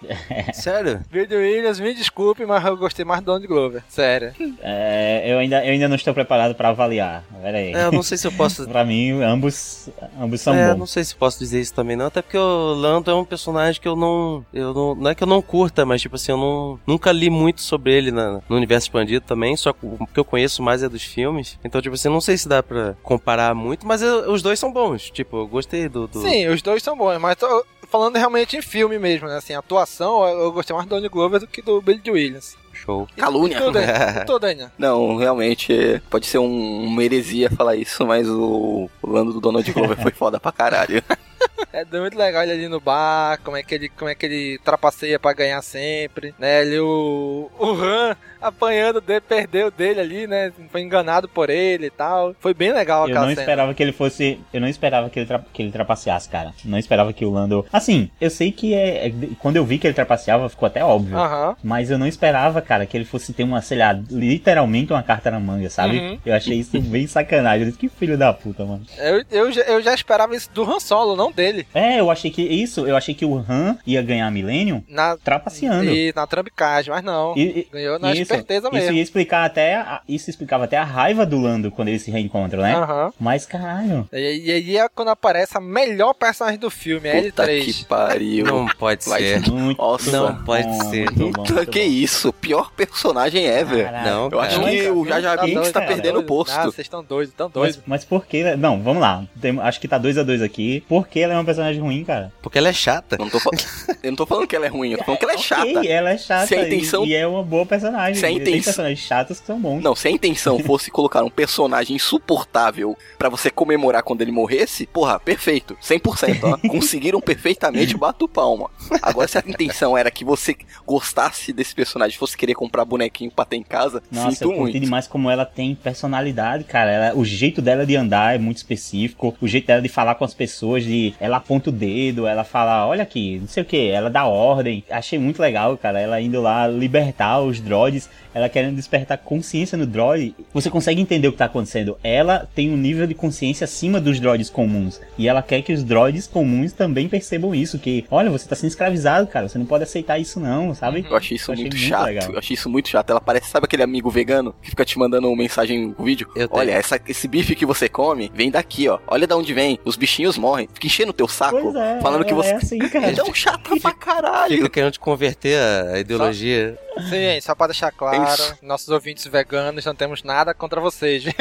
Sério? Billy Williams, me desculpe, mas eu gostei mais do Donald Glover. Sério. É, eu, ainda, eu ainda não estou preparado pra avaliar. Pera aí. É, eu não sei se eu posso. pra mim, ambos, ambos são é, bons. não sei se posso dizer isso também não, até porque o Lando é um personagem que eu não, eu não, não é que eu não curta, mas tipo assim, eu não, nunca li muito sobre ele na- no universo expandido também, só que o que eu conheço mais é dos filmes, então tipo assim, não sei se dá pra comparar muito, mas eu- os dois são bons, tipo, eu gostei do... do... Sim, os dois são bons, mas tô falando realmente em filme mesmo, né? Assim, atuação, eu gostei mais do Donald Glover do que do Billy Williams. Show. Calúnia. E tu, Daniel? E tu, Daniel? Não, realmente pode ser um, uma heresia falar isso, mas o, o Lando do Donald Glover foi foda pra caralho. É muito legal ele ali no bar, como é que ele, como é que ele trapaceia pra ganhar sempre, né? Ele, o, o Han apanhando dele, perdeu dele ali, né? Foi enganado por ele e tal. Foi bem legal Eu aquela não cena. esperava que ele fosse. Eu não esperava que ele, tra- que ele trapaceasse, cara. Não esperava que o Lando. Assim, eu sei que é. é- Quando eu vi que ele trapaceava, ficou até óbvio. Aham. Mas eu não esperava, cara, que ele fosse ter uma, sei lá, literalmente uma carta na manga, sabe? Uhum. Eu achei isso bem sacanagem. Eu disse, que filho da puta, mano. Eu, eu, já- eu já esperava isso do Han Solo, não dele. É, eu achei que isso, eu achei que o Han ia ganhar a Millennium Na, trapaceando. e na trambicagem, mas não. E- e- Ganhou na isso, esperteza Isso mesmo. ia explicar até. a- isso explicava até a raiva do Lando quando eles se reencontram, né? Aham. Mas caralho. E aí é quando aparece a melhor personagem do filme, a Puta L3. que pariu. Não pode ser. ser- Muito Nossa. Não pode bom, ser. muito bom, muito que bom. isso? Pior personagem ever. Caralho. Não, Eu acho que o Jaja Tá Binks tá cara, perdendo o posto. Ah, vocês estão doidos, estão Mas, doidos. mas por que. Não, vamos lá. Tem- acho que tá 2 a 2 aqui. Por que ela é uma personagem ruim, cara? Porque ela é chata. Eu não, tô, eu não tô falando que ela é ruim, eu tô falando que ela é chata. Ok, ela é chata. Se a e- intenção- e, é uma boa personagem. Se a intenção- personagens chatos que são bons. Não, se a intenção fosse colocar um personagem insuportável pra você comemorar quando ele morresse, porra, perfeito. 100%, ó. Conseguiram perfeitamente, bato palma. Agora, se a intenção era que você gostasse desse personagem, fosse querer comprar bonequinho pra ter em casa, Nossa, sinto eu muito. demais como ela tem personalidade, cara. Ela- o jeito dela de andar é muito específico. O jeito dela de falar com as pessoas, de ela aponta o dedo, ela fala, olha aqui, não sei o que, ela dá ordem. Achei muito legal, cara. Ela indo lá libertar os droids, ela querendo despertar consciência no droid. Você consegue entender o que tá acontecendo. Ela tem um nível de consciência acima dos droids comuns. E ela quer que os droids comuns também percebam isso. Que, olha, você tá sendo escravizado, cara. Você não pode aceitar isso, não, sabe? Eu achei isso Eu achei muito muito chato. legal. Eu achei isso muito chato. Ela parece, sabe aquele amigo vegano que fica te mandando mensagem no vídeo? Eu. Olha, essa- esse bife que você come vem daqui, ó. Olha de onde vem. Os bichinhos morrem. Fica enchendo o teu saco. Pois é, falando que ela você. é assim, cara. Então chata pra caralho. Fica querendo te converter a, ideologia. Sim, só pra deixar claro, Isso. nossos ouvintes veganos não temos nada contra vocês, viu?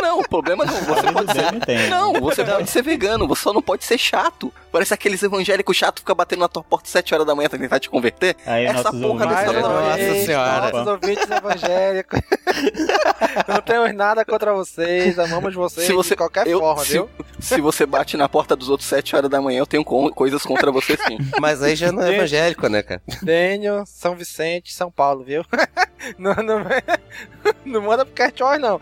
Não, o problema não. Você Talvez pode ser. Não, você pode ser vegano, você só não pode ser chato. Parece aqueles evangélicos chatos que ficam batendo na tua porta 7 horas da manhã pra tentar te converter. Aí, Essa porra ouvintes dessa Nossa senhora. Nossos ouvintes evangélicos. não temos nada contra vocês, amamos vocês Se você- de qualquer eu- forma, se, viu? se você bate na porta dos outros 7 horas da manhã, eu tenho co- coisas contra você sim. Mas aí já não é Gente. evangélico, né, cara? Dênio, São Vicente, São Paulo, viu? não, não, não manda pro Cartões, não.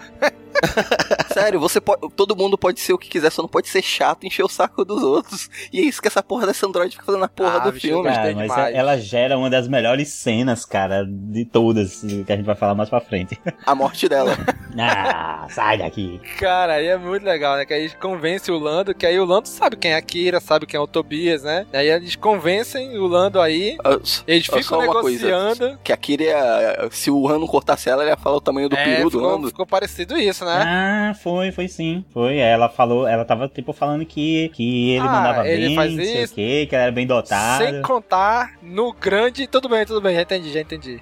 Sério, você pode. Todo mundo pode ser o que quiser, só não pode ser chato e encher o saco dos outros. E é isso que essa porra dessa Android fica fazendo na porra Ah, do bicho, filme. Cara, mas demais. ela gera uma das melhores cenas, cara, de todas, que a gente vai falar mais pra frente. A morte dela. ah, sai daqui. Cara, aí é muito legal, né? Que aí convence o Lando, que aí o Lando sabe quem é a Kira, sabe quem é o Tobias, né? E aí eles convencem o Lando aí, Ah, eles só ficam uma coisa, negociando. Que a Kira, ia- se o Han não cortasse ela, ele ia falar o tamanho do É, peru do Lando. ficou parecido isso, né? Ah, foi, foi sim. Foi, ela falou, ela tava tipo falando que, que ele Ah, mandava ele bem, faz não sei isso. o quê, que ela era bem dotada. Sem contar no grande. Tudo bem, tudo bem, já entendi, já entendi.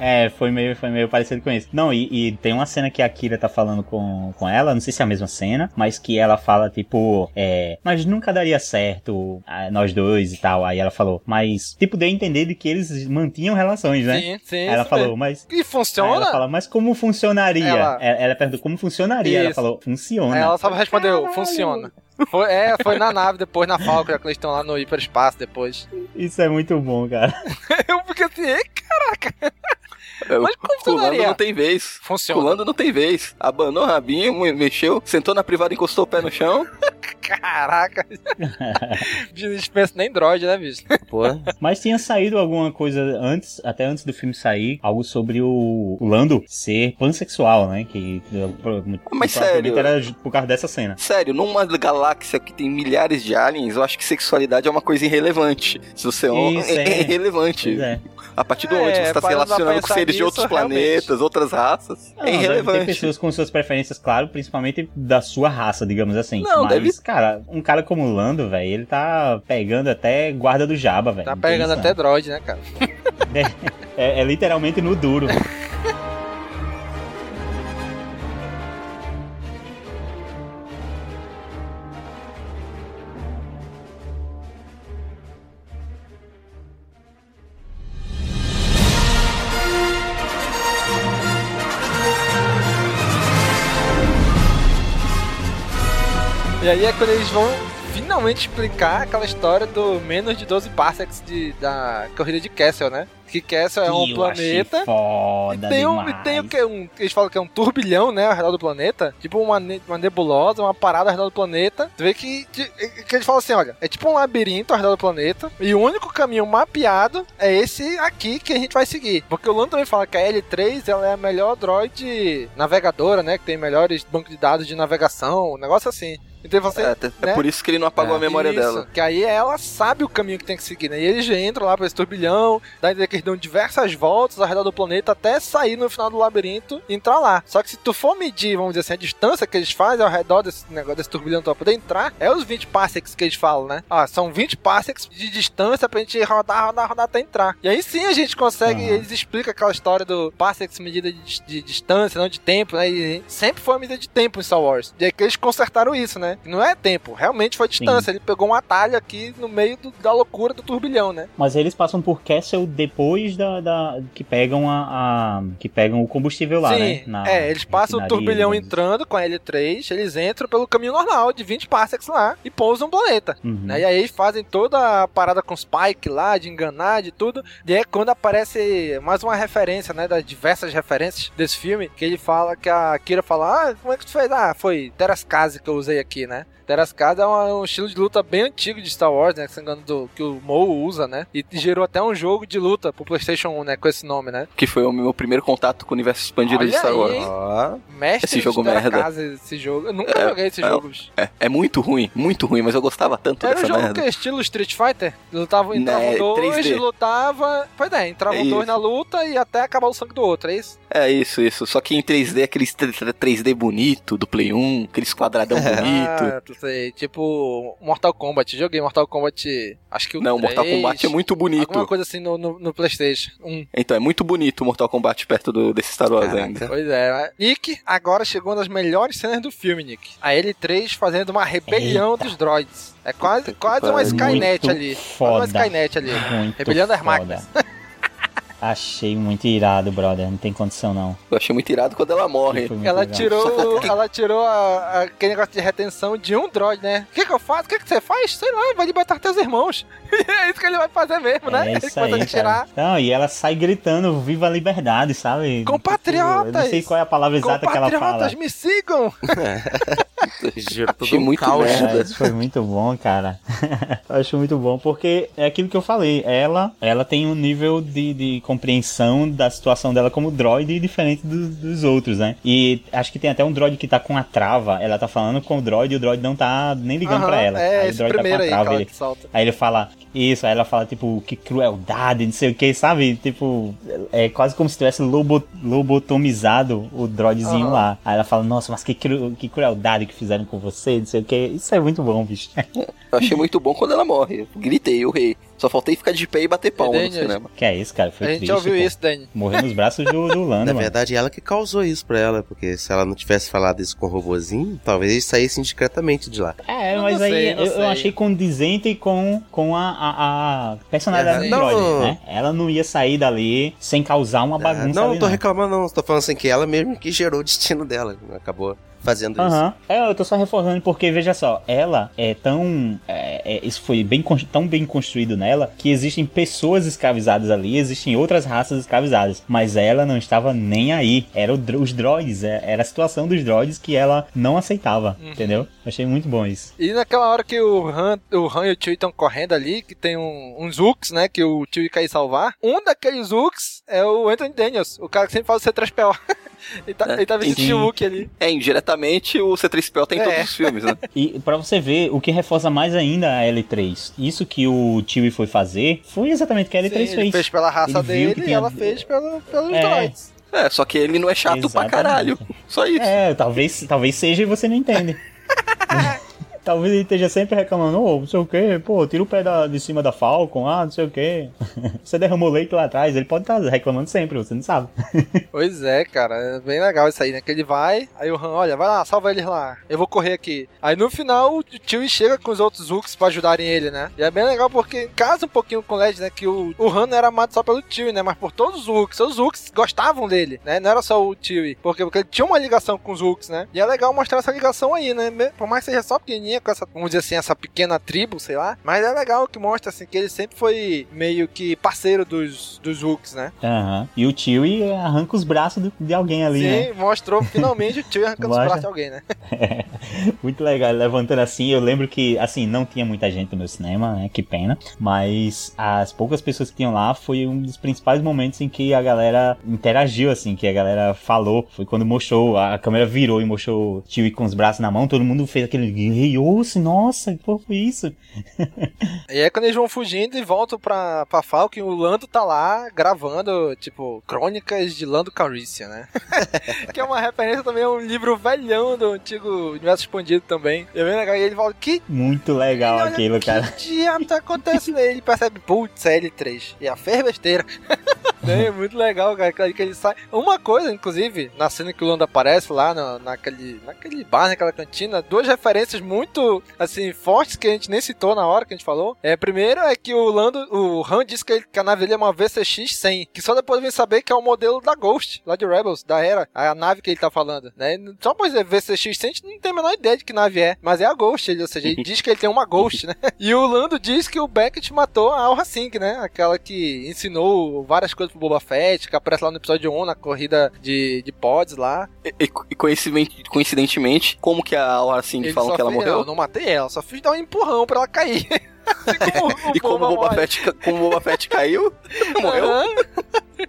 É. É, foi meio, foi meio parecido com isso. Não, e, e tem uma cena que a Kira tá falando com, com ela, não sei se é a mesma cena, mas que ela fala, tipo, é, mas nunca daria certo nós dois e tal. Aí ela falou, mas, tipo, deu a entender de que eles mantinham relações, né? Sim, sim. Aí ela isso falou, mesmo. mas. E Aí funciona? ela fala, mas como funcionaria? Ela- Ela, ela perguntou como funcionaria. Ela Isso. falou, funciona. Aí ela só respondeu, Caralho. funciona. Foi, é, foi na nave depois, na Falcon, já que eles estão lá no hiperespaço depois. Isso é muito bom, cara. Eu fiquei assim, ei, Caraca! Mas como funcionaria? não tem vez. Funciona. Pulando não tem vez. Abanou o rabinho, mexeu, sentou na privada, encostou o pé no chão. Caraca! Dispensa nem droid, né, bicho? Pô. Mas tinha saído alguma coisa antes, até antes do filme sair, algo sobre o, Lando ser pansexual, né? Que Mas sério. era por causa dessa cena. Sério, numa galáxia que tem milhares de aliens, eu acho que sexualidade é uma coisa irrelevante. Se você é homem, é, é irrelevante. É. A partir do momento que você está se relacionando com seres de outros planetas, realmente. outras raças, não, é irrelevante. Tem pessoas com suas preferências, claro, principalmente da sua raça, digamos assim. Não, Mas, deve... cara, um cara como o Lando, velho, ele tá pegando até guarda do Jaba, velho. Tá pegando até droid, né, cara? é, é, é literalmente no duro. E aí é quando eles vão finalmente explicar aquela história do menos de 12 parsecs de, da corrida de Castle, né? Que Castle é um eu planeta. Foda e tem, um, e tem o que? Um, eles falam que é um turbilhão, né? Ao redor do planeta. Tipo uma, uma nebulosa, uma parada ao redor do planeta. Tu vê que, que, que eles falam assim: olha, é tipo um labirinto ao redor do planeta. E o único caminho mapeado é esse aqui que a gente vai seguir. Porque o Lando também fala que a L3 ela é a melhor droid navegadora, né? Que tem melhores bancos de dados de navegação, um negócio assim. Então você, é, né? é por isso que ele não apagou é, a memória isso, dela. Que aí ela sabe o caminho que tem que seguir, né? E eles entram lá pra esse turbilhão, daí que eles dão diversas voltas ao redor do planeta até sair no final do labirinto e entrar lá. Só que se tu for medir, vamos dizer assim, a distância que eles fazem ao redor desse negócio desse turbilhão pra poder entrar, é os 20 parsecs que eles falam, né? Ah, são 20 parsecs de distância pra gente rodar, rodar, rodar até entrar. E aí sim a gente consegue, uhum. eles explicam aquela história do parsecs medida de, de, distância, não de tempo, né? E sempre foi a medida de tempo em Star Wars. E aí que eles consertaram isso, né? Não é tempo, realmente foi distância. Sim. Ele pegou um atalho aqui no meio do, da loucura do turbilhão, né? Mas eles passam por Castle depois da, da que pegam a, a, que pegam o combustível lá, Sim, né? Na, é, eles passam o turbilhão entrando com a L3, eles entram pelo caminho normal de 20 parsecs lá e pousam no planeta. Uhum. Né? E aí eles fazem toda a parada com Spike lá, de enganar, de tudo. E é quando aparece mais uma referência, né? Das diversas referências desse filme, que ele fala que a Kira fala: Ah, como é que tu fez? Ah, foi Terascase que eu usei aqui, né? Terascada é um, um, estilo de luta bem antigo de Star Wars, né? Que, engano, do, que o Mo usa, né? E gerou até um jogo de luta pro PlayStation 1, né? Com esse nome, né? Que foi o meu primeiro contato com o universo expandido Olha de Star Wars. Ah, mestre esse jogo merda. esse jogo. Eu nunca é, joguei esse é, jogo. É, é, muito ruim, muito ruim, mas eu gostava tanto Era dessa um jogo merda. que é estilo Street Fighter? Lutava, entrava né, dois, 3D. lutava. Pois é, entravam é dois na luta e até acabar o sangue do outro, é isso? É isso, isso. Só que em 3D, aquele 3D bonito do Play 1, aqueles quadradão bonito. Tu sei, tipo Mortal Kombat. Joguei Mortal Kombat, acho que o Não, 3, Mortal Kombat é muito bonito. Alguma coisa assim no, no, no Playstation 1. Então, é muito bonito o Mortal Kombat perto do, desse Star Wars Caraca. ainda. Pois é. Nick, agora chegou uma das melhores cenas do filme, Nick. A L3 fazendo uma rebelião Eita. dos droids. É quase, quase uma Skynet Muito ali. Foda. Quase uma Skynet ali. Muito Rebelião das foda. máquinas. Achei muito irado, brother. Não tem condição, não. Eu achei muito irado quando ela morre. Ela tirou, ela tirou a, a- aquele negócio de retenção de um droid, né? O que, que eu faço? O que, que você faz? Sei lá, vai libertar teus irmãos. é isso que ele vai fazer mesmo, né? É ele isso aí, tirar. cara. Não, e ela sai gritando, viva a liberdade, sabe? Compatriotas! Tipo, eu não sei qual é a palavra exata que ela fala. Compatriotas, me sigam! Todo Achei um muito caos. É, isso foi muito bom, cara. acho muito bom, porque é aquilo que eu falei. Ela, ela tem um nível de, de compreensão da situação dela como droid diferente do- dos outros, né? E acho que tem até um droid que tá com a trava. Ela tá falando com o droid e o droid não tá nem ligando Aham, pra ela. é, aí o droid tá com a aí, trava. aquela ele-. Aí ele fala, isso, aí ela fala, tipo, que crueldade, não sei o que, sabe? Tipo, é quase como se tivesse lobo, lobotomizado o droidzinho Aham. lá. Aí ela fala, nossa, mas que, cru- que crueldade que fizeram com você, não sei o que. Isso é muito bom, bicho. Eu achei muito bom quando ela morre. Gritei, eu rei. Só faltei ficar de pé e bater palma no cinema. que é isso, cara? Foi a gente triste, já ouviu pô. isso, Dani. Morreu nos braços do, do Lando, Na mano. verdade, ela que causou isso pra ela, porque se ela não tivesse falado isso com o robozinho, talvez eles saíssem discretamente de lá. É, Eu mas não aí sei, não eu, eu achei condizente com, com a, a, a personalidade É, do não. droid, né? Ela não ia sair dali sem causar uma Ah, bagunça não, ali, tô reclamando não, tô falando assim que ela mesmo que gerou o destino dela, acabou fazendo isso. Aham. É, eu tô só reforçando porque, veja só, ela é tão. é, é, isso foi bem, tão bem construído nela que existem pessoas escravizadas ali, existem outras raças escravizadas. Mas ela não estava nem aí. Era o os droids, é- era a situação dos droids que ela não aceitava, Uhum. entendeu? Achei muito bom isso. E naquela hora que o Han, o Han e o Chewie estão correndo ali, que tem um, uns Zooks, né, que o Chewie quer ir salvar, um daqueles Zooks é o Anthony Daniels, o cara que sempre faz o C3PO. ele tá, ele tá vestindo de Wookiee ali. É, indiretamente o C3PO tem em É. todos os filmes, né? E pra você ver, o que reforça mais ainda a L3, isso que o Chewie foi fazer, foi exatamente o que a L3 Sim, fez. ele fez pela raça Ele dele e tinha- ela fez pelo, pelos É. droids. É, só que ele não é chato pra Exatamente. caralho. Só isso. É, talvez, talvez seja e você não entende. talvez ele esteja sempre reclamando, ô, não sei o que, pô, tira o pé da, de cima da Falcon, ah, não sei o que. você derramou leite lá atrás, ele pode estar reclamando sempre, você não sabe. Pois é, cara, é bem legal isso aí, né? Que ele vai, aí o Han, olha, vai lá, salva eles lá, eu vou correr aqui. Aí no final o Chewie chega com os outros Zooks pra ajudarem ele, né? E é bem legal porque casa um pouquinho com o Led, né? Que o, o Han não era amado só pelo Chewie, né? Mas por todos os Zooks. Os Zooks gostavam dele, né? Não era só o Chewie, porque, porque ele tinha uma ligação com os Zooks, né? E é legal mostrar essa ligação aí, né? Por mais que seja só pequenininha, com essa, vamos dizer assim, essa pequena tribo, sei lá. Mas é legal que mostra, assim, que ele sempre foi meio que parceiro dos, dos Zooks, né? Aham. E o Chewie arranca os braços de alguém ali, Sim, né? mostrou finalmente o Chewie arrancando os braços de alguém, né? Muito legal, levantando assim. Eu lembro que, assim, não tinha muita gente no meu cinema, né? Que pena. Mas as poucas pessoas que tinham lá foi um dos principais momentos em que a galera interagiu, assim, que a galera falou. Foi quando mostrou, a câmera virou e mostrou o Chewie com os braços na mão. Todo mundo fez aquele nossa, que porra foi isso? E aí quando eles vão fugindo e voltam pra, pra Falcon, o Lando tá lá gravando, tipo, Crônicas de Lando Calrissian, né? que é uma referência também a um livro velhão do antigo Universo Expandido também. E é bem legal. E ele fala, que Muito legal Olha aquilo, cara. diabo tá acontecendo? Ele percebe, putz, é L3. E a fez besteira. É muito legal, cara, que ele sai. Uma coisa, inclusive, na cena que o Lando aparece lá no- naquele, naquele bar, naquela cantina, duas referências muito, assim, fortes que a gente nem citou na hora que a gente falou. É, primeiro é que o Lando, o Han disse que, ele- que a nave dele é uma VCX 100, que só depois vem saber que é o modelo da Ghost, lá de Rebels, da Era, a nave que ele tá falando, né? Só por dizer VCX 100, a gente não tem a menor ideia de que nave é, mas é a Ghost, ele, ou seja, ele diz que ele tem uma Ghost, né? E o Lando diz que o Beckett matou a Aura Singh, né? Aquela que ensinou várias coisas pro Boba Fett, que aparece lá no episódio 1, na corrida de, de pods lá. E, e coincidentemente, coincidentemente, como que a Aura Singh Ele falam que ela fez- morreu? Não, não matei ela, só fiz dar um empurrão pra ela cair. E como o Boba. Fett, como o Boba Fett caiu, morreu. Aham.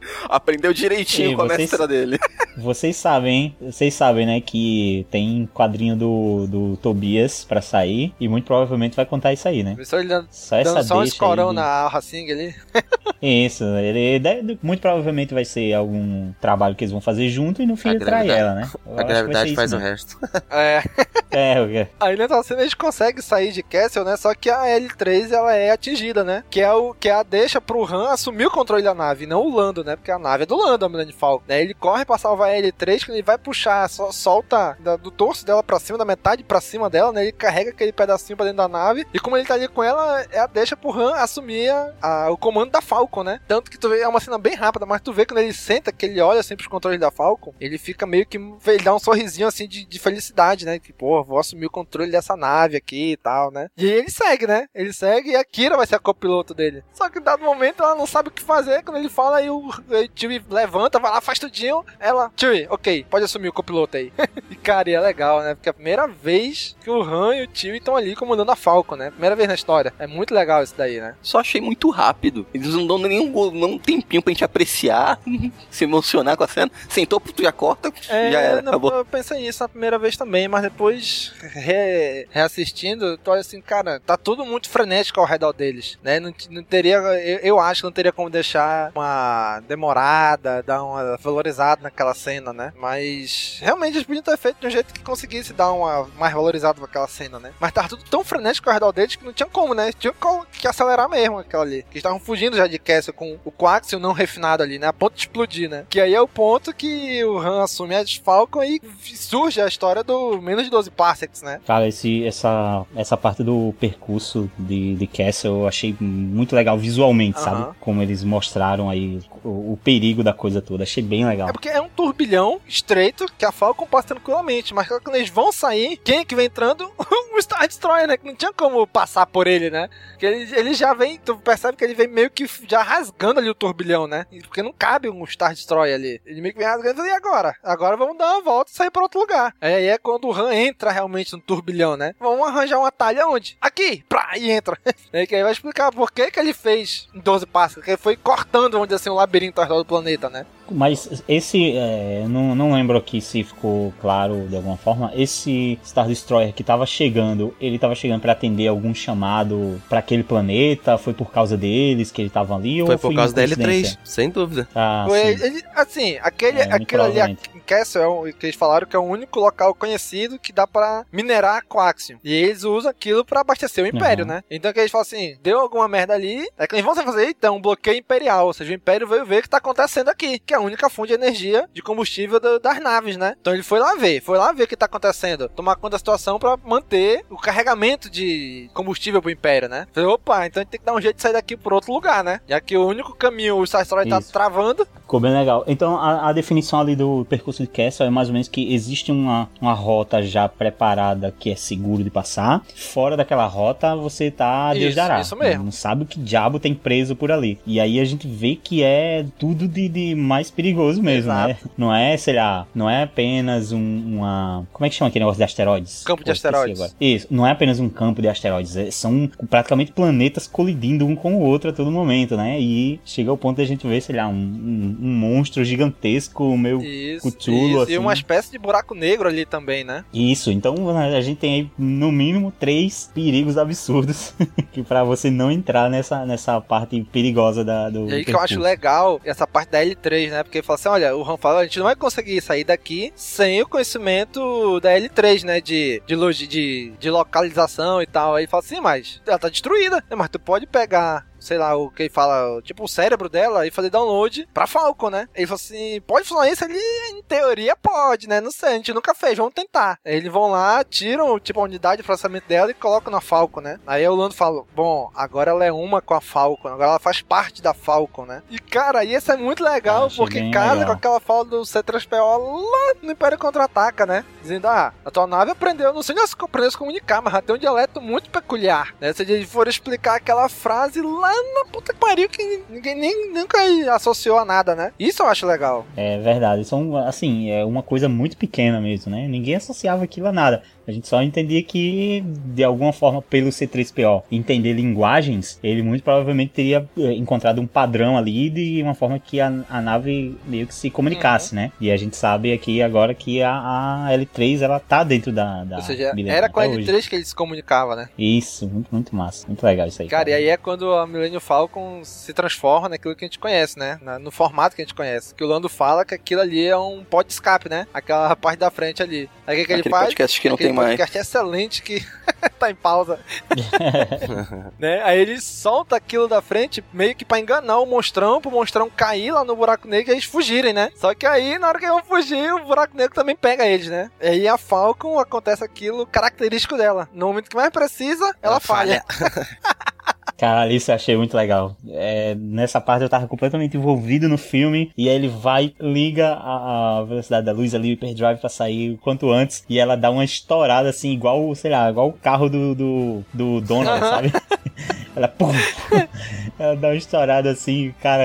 Aprendeu direitinho Sim, com a vocês- mestra dele. Vocês sabem? Vocês sabem, né? Que tem quadrinho do, do Tobias pra sair e muito provavelmente vai contar isso aí, né? Só ele dando, Só essa dando só um escorão aí na Aura Singh ali. Isso, ele deve- muito provavelmente vai ser algum trabalho que eles vão fazer junto e no fim A ele trai ela, né? Eu A gravidade faz isso o mesmo. resto. É. É, o quê? Aí nessa cena eles conseguem sair de Castle, né? Só que a L3 ela é atingida, né? Que é o que é a deixa pro Han assumir o controle da nave, não o Lando, né? Porque a nave é do Lando, a Millennium Falcon. Né? Ele corre pra salvar a L3, quando ele vai puxar, só, solta da- do torso dela pra cima, da metade pra cima dela, né? Ele carrega aquele pedacinho pra dentro da nave. E como ele tá ali com ela, é a deixa pro Han assumir a- a- o comando da Falcon, né? Tanto que tu vê, é uma cena bem rápida, mas tu vê quando ele senta, que ele olha sempre os controles da Falcon, ele fica meio que. Ele dá um sorrisinho assim de, de felicidade, né? Que, pô, vou assumir o controle dessa nave aqui e tal, né? E ele segue, né? Ele segue e a Kira vai ser a copiloto dele. Só que dado momento ela não sabe o que fazer. Quando ele fala, aí o, aí Chewie levanta, vai lá, faz tudinho. Ela, Chewie, ok, pode assumir o copiloto aí. e cara, e é legal, né? Porque é a primeira vez que o Han e o Chewie estão ali comandando a Falcon, né? Primeira vez na história. É muito legal isso daí, né? Só achei muito rápido. Eles não dão nenhum não tempinho pra gente apreciar, se emocionar com a cena. Sentou, tu já corta, É, já era, não, acabou. eu pensei nisso na primeira vez também, mas depois re- reassistindo, tu olha assim, cara, tá tudo muito frenético ao redor deles, né? Não, não teria, eu, eu acho que não teria como deixar uma demorada, dar uma valorizada naquela cena, né? Mas realmente eles podiam ter feito de um jeito que conseguisse dar uma mais valorizada naquela cena, né? Mas tava tudo tão frenético ao redor deles que não tinha como, né? Tinha que acelerar mesmo aquela ali. Que estavam fugindo já de Castle com o Quaxion não refinado ali, né? A ponto de explodir, né? Que aí é o ponto que o Han assume as Falcon e surge a história do menos de 12 parsecs, né? Cara, esse, essa, essa parte do percurso de, de Castle eu achei muito legal visualmente, Aham. sabe? Como eles mostraram aí o, perigo da coisa toda. Achei bem legal. É porque é um turbilhão estreito que a Falcon passa tranquilamente, mas quando eles vão sair, quem é que vem entrando? o Star Destroyer, né? Que não tinha como passar por ele, né? Que ele, ele já vem, tu percebe que ele vem meio que já rasgando ali o turbilhão, né? Porque não cabe um Star Destroyer ali. Ele meio que vem rasgando e agora? Agora vamos dar uma volta e sair para outro lugar. Aí é quando o Han entra realmente no turbilhão, né? Vamos arranjar um atalho onde? Aqui! Pra, e entra. aí que aí vai explicar por que, que ele fez em 12 passos. Que ele foi cortando, vamos dizer assim, o labirinto ao redor do planeta, né? Mas esse, é, não, não lembro aqui se ficou claro de alguma forma. Esse Star Destroyer que tava chegando, ele tava chegando para atender algum chamado para aquele planeta? Foi por causa deles que ele tava ali? Foi ou por causa da L3, coincidência? sem dúvida. Ah, Foi, sim. ele- assim, aquele, É, aquele ali, em Castle, é o que eles falaram que é o único local conhecido que dá pra minerar Quaxium. E eles usam aquilo pra abastecer o Império, Uhum. né? Então que eles falam assim, deu alguma merda ali, é que eles vão fazer, então, um bloqueio imperial, ou seja, o Império veio ver o que tá acontecendo aqui, que é a única fonte de energia de combustível da- das naves, né? Então ele foi lá ver, foi lá ver o que tá acontecendo, tomar conta da situação pra manter o carregamento de combustível pro Império, né? Falei, opa, então a gente tem que dar um jeito de sair daqui por outro lugar, né? Já que o único caminho o Star Destroyer tá travando, Ficou bem legal. Então, a, a definição ali do percurso de Castle é mais ou menos que existe uma, uma rota já preparada que é seguro de passar. Fora daquela rota, você tá a Deus Isso, dará. isso mesmo. Não sabe o que diabo tem preso por ali. E aí a gente vê que é tudo de, de mais perigoso mesmo, né? Não é, sei lá, não é apenas um- uma... Como é que chama aquele negócio de asteroides? Campo de Pô, esqueci asteroides. agora. Isso, não é apenas um campo de asteroides, é- são praticamente planetas colidindo um com o outro a todo momento, né? E chega ao ponto de a gente ver, sei lá, um, um- um monstro gigantesco, meio Isso, Cthulhu, isso. assim. E uma espécie de buraco negro ali também, né? Isso, então a gente tem aí no mínimo três perigos absurdos que para você não entrar nessa, nessa parte perigosa da, do E aí que eu acho legal essa parte da L3, né? Porque ele fala assim: olha, o Han fala, a gente não vai conseguir sair daqui sem o conhecimento da L3, né? De, de, de, de localização e tal. Aí ele fala assim, mas ela tá destruída. né? Mas tu pode pegar. Sei lá, o que ele fala, tipo o cérebro dela e fazer download pra Falcon, né? Ele falou assim: pode funcionar isso ali? Em teoria pode, né? Não sei, a gente nunca fez, vamos tentar. Aí eles vão lá, tiram tipo a unidade de processamento dela e colocam na Falcon, né? Aí o Lando fala: bom, agora ela é uma com a Falcon, agora ela faz parte da Falcon, né? E cara, isso é muito legal, achei porque casa legal. com aquela fala do C3PO lá no Império Contra-Ataca, né? Dizendo: ah, a tua nave aprendeu, não sei se aprendeu a se comunicar, mas ela tem um dialeto muito peculiar, né? Se eles forem explicar aquela frase lá na puta que pariu que ninguém nem, nunca associou a nada, né? Isso eu acho legal. É verdade, são assim, é uma coisa muito pequena mesmo, né? Ninguém associava aquilo a nada. A gente só entendia que, de alguma forma, pelo C3PO entender linguagens, ele muito provavelmente teria eh, encontrado um padrão ali de uma forma que a, a nave meio que se comunicasse, né? E a gente sabe aqui agora que a, a L3 ela tá dentro da. da Ou seja, Millennium era com a até hoje. L3 que ele se comunicava, né? Isso, muito, muito massa. Muito legal isso aí. Cara, e aí é quando a Millennium Falcon se transforma naquilo que a gente conhece, né? Na- no formato que a gente conhece. Que o Lando fala que aquilo ali é um pod de escape, né? Aquela parte da frente ali. Aí o que, que ele faz? podcast que não Aquele tem mais. podcast excelente que tá em pausa. né? Aí ele solta aquilo da frente meio que pra enganar o monstrão, pro monstrão cair lá no buraco negro e eles fugirem, né? Só que aí, na hora que eles vão fugir, o buraco negro também pega eles, né? E aí a Falcon acontece aquilo característico dela. No momento que mais precisa, ela, falha. Caralho, isso eu achei muito legal. É, nessa parte eu tava completamente envolvido no filme. E aí ele vai, liga a, a velocidade da luz ali, o hyperdrive pra sair o quanto antes. E ela dá uma estourada assim, igual, sei lá, igual o carro do, do, do Donald, sabe? Ela, pum, ela dá uma estourada assim, cara,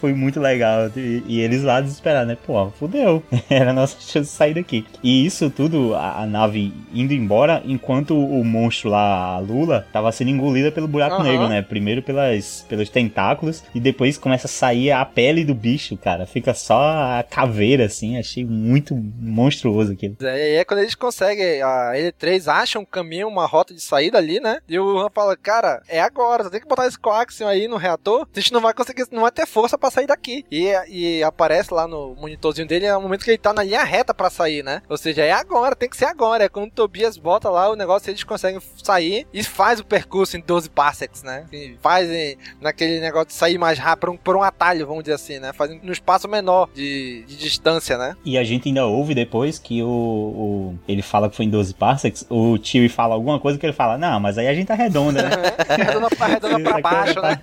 foi muito legal. E, e eles lá desesperados, né? Pô, fudeu. Era a nossa chance de sair daqui. E isso tudo, a, a nave indo embora, enquanto o monstro lá, a Lula, tava sendo engolida pelo buraco Aham. negro, né? Primeiro pelas, pelos tentáculos e depois começa a sair a pele do bicho, cara. Fica só a caveira, assim. Achei muito monstruoso aquilo. Aí é quando eles conseguem, a L3 acha um caminho, uma rota de saída ali, né? E o Han fala, cara, é agora, você tem que botar esse coaxium aí no reator, a gente não vai conseguir, não vai ter força pra sair daqui. E, e aparece lá no monitorzinho dele, é o momento que ele tá na linha reta pra sair, né? Ou seja, é agora, tem que ser agora. É quando o Tobias bota lá o negócio, eles conseguem sair e faz o percurso em 12 parsecs, né? E faz em- naquele negócio de sair mais rápido por um, por um atalho, vamos dizer assim, né? Fazendo um espaço menor de, de distância, né? E a gente ainda ouve depois que o, o, ele fala que foi em 12 parsecs, o tio fala alguma coisa que ele fala, não, mas aí a gente arredonda, né? arredonda, arredonda pra baixo, né?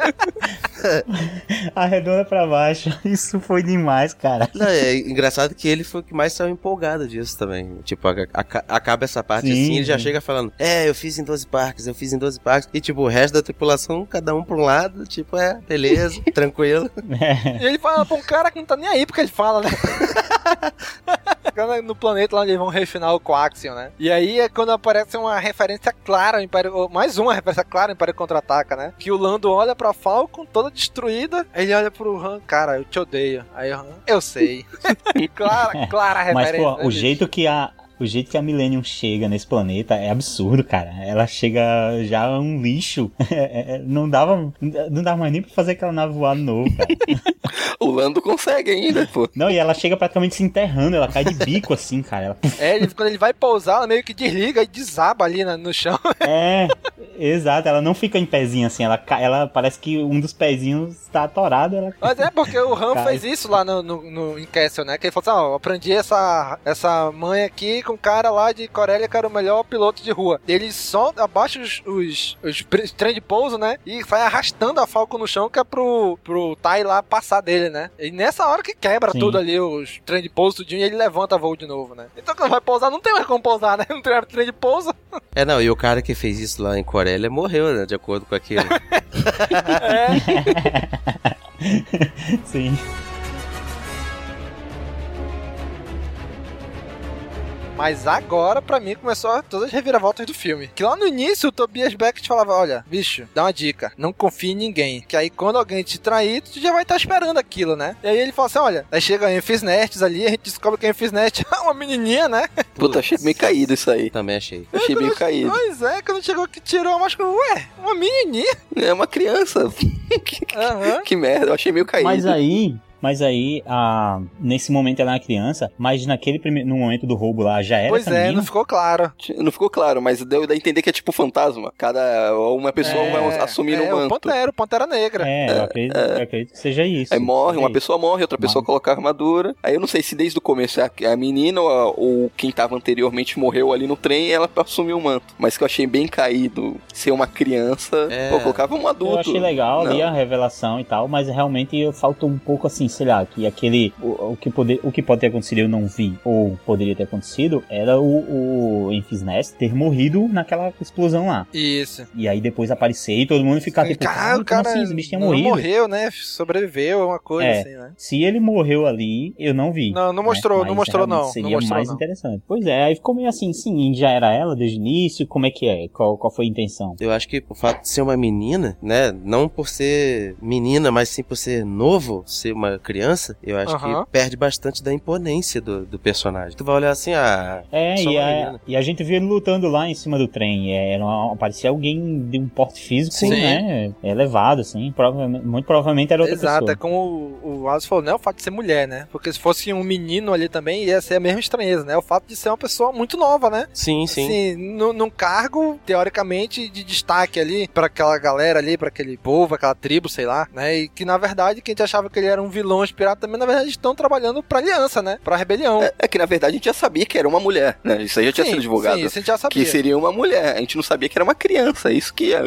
arredonda pra baixo. Isso foi demais, cara. Não, é engraçado que ele foi o que mais saiu empolgado disso também. Tipo, a, a, acaba essa parte Sim. assim, ele já chega falando, é, eu fiz em 12 parques, eu fiz em 12 parques. E tipo, o resto da tripulação, cada um pra um lado, tipo, é, beleza, tranquilo. É. E ele fala pra um cara que não tá nem aí porque ele fala, né? no planeta lá onde eles vão refinar o Coaxium, né? E aí é quando aparece uma referência clara, Império, mais uma referência clara, Império Contra-Ataca, né? Que o Lando olha pra Falcon, toda destruída, ele olha pro Han, cara, eu te odeio. Aí o Han, eu sei. clara, clara referência. Mas, pô, né, o jeito que a, o jeito que a Millennium chega nesse planeta é absurdo, cara. Ela chega já um lixo. É, é, não dava não dava mais nem pra fazer aquela nave voar de novo, cara. o Lando consegue ainda, pô. Não, e ela chega praticamente se enterrando, ela cai de bico assim, cara. Ela... É, ele, quando ele vai pousar, ela meio que desliga e desaba ali na, no chão. É, exato. Ela não fica em pezinho assim, ela, ela parece que um dos pezinhos tá atorado. Ela... Mas é porque o Han fez isso lá no, no, no, Castle, né? Que ele falou assim: ó, oh, aprendi essa, essa mãe aqui com um cara lá de Corélia que era o melhor piloto de rua. Ele só abaixa os, os, os trem de pouso, né? E vai arrastando a Falcon no chão que é pro, pro Tai lá passar dele, né? E nessa hora que quebra Sim. tudo ali, os trem de pouso tudinho, e ele levanta voo de novo, né? Então quando vai pousar, não tem mais como pousar, né? Não tem trem de pouso. É, não, e o cara que fez isso lá em Corélia morreu, né? De acordo com aquilo. é. Sim. Mas agora, para mim, começou todas as reviravoltas do filme. Que lá no início, o Tobias Beckett falava: Olha, bicho, dá uma dica, não confie em ninguém. Que aí quando alguém te trair, tu já vai estar tá esperando aquilo, né? E aí ele fala assim: Olha, aí chega a Enfis Nerds ali, a gente descobre que a Enfis Nerd é uma menininha, né? Puta, achei meio caído isso aí. Também achei. Achei meio caído. Pois é, quando chegou que tirou a máscara, ué, uma menininha. É uma criança. que, uhum. que merda, eu achei meio caído. Mas aí, mas aí, a, nesse momento ela era criança, mas naquele primeiro, no momento do roubo lá já era Pois é, não ficou claro. Não ficou claro, mas deu a entender que é tipo fantasma. Cada uma pessoa é, vai assumir é, um manto. o Pantera, o Pantera Negra. É, eu acredito, é. eu acredito que seja isso. Aí morre, uma isso. pessoa morre, outra pessoa mas... coloca a armadura. Aí eu não sei se desde o começo é a, menina ou, ou quem tava anteriormente morreu ali no trem e ela assumiu o manto. Mas que eu achei bem caído ser uma criança, é. pô, colocava um adulto. Eu achei legal não. ali a revelação e tal, mas realmente faltou um pouco assim, sei lá, que aquele. O, o, que poder, o que pode ter acontecido eu não vi, ou poderia ter acontecido, era o, o Enfys Nest ter morrido naquela explosão lá. Isso. E aí depois aparecer e todo mundo ficar tipo, cara, o cara assim, esse bicho tinha morrido. morreu, né? Sobreviveu, uma coisa é, assim, né? Se ele morreu ali, eu não vi. Não, não mostrou, né? não mostrou não. Seria não mostrou, mais não. interessante. Pois é, aí ficou meio assim, sim, já era ela desde o início, como é que é? Qual, qual foi a intenção? Eu acho que o fato de ser uma menina, né? Não por ser menina, mas sim por ser novo, ser uma criança, eu acho uhum. que perde bastante da imponência do, do personagem. Tu vai olhar assim, ah. É, e a, e a, gente viu ele lutando lá em cima do trem. É, uma, parecia alguém de um porte físico, Sim. né? Elevado, assim. Provavelmente, muito provavelmente era outra Exato, pessoa. é como o, o Alice falou, não é o fato de ser mulher, né? Porque se fosse um menino ali também, ia ser a mesma estranheza, né? O fato de ser uma pessoa muito nova, né? Sim, sim. Assim, no, num cargo, teoricamente, de destaque ali, para aquela galera ali, para aquele povo, aquela tribo, sei lá, né? E que na verdade, quem achava que ele era um vilão inspirado também, na verdade, estão trabalhando pra aliança, né? Pra rebelião. É, é, que na verdade a gente já sabia que era uma mulher, né? Isso aí já tinha sim, sido divulgado. Sim, isso a gente já sabia. Que seria uma mulher. A gente não sabia que era uma criança. Isso que é,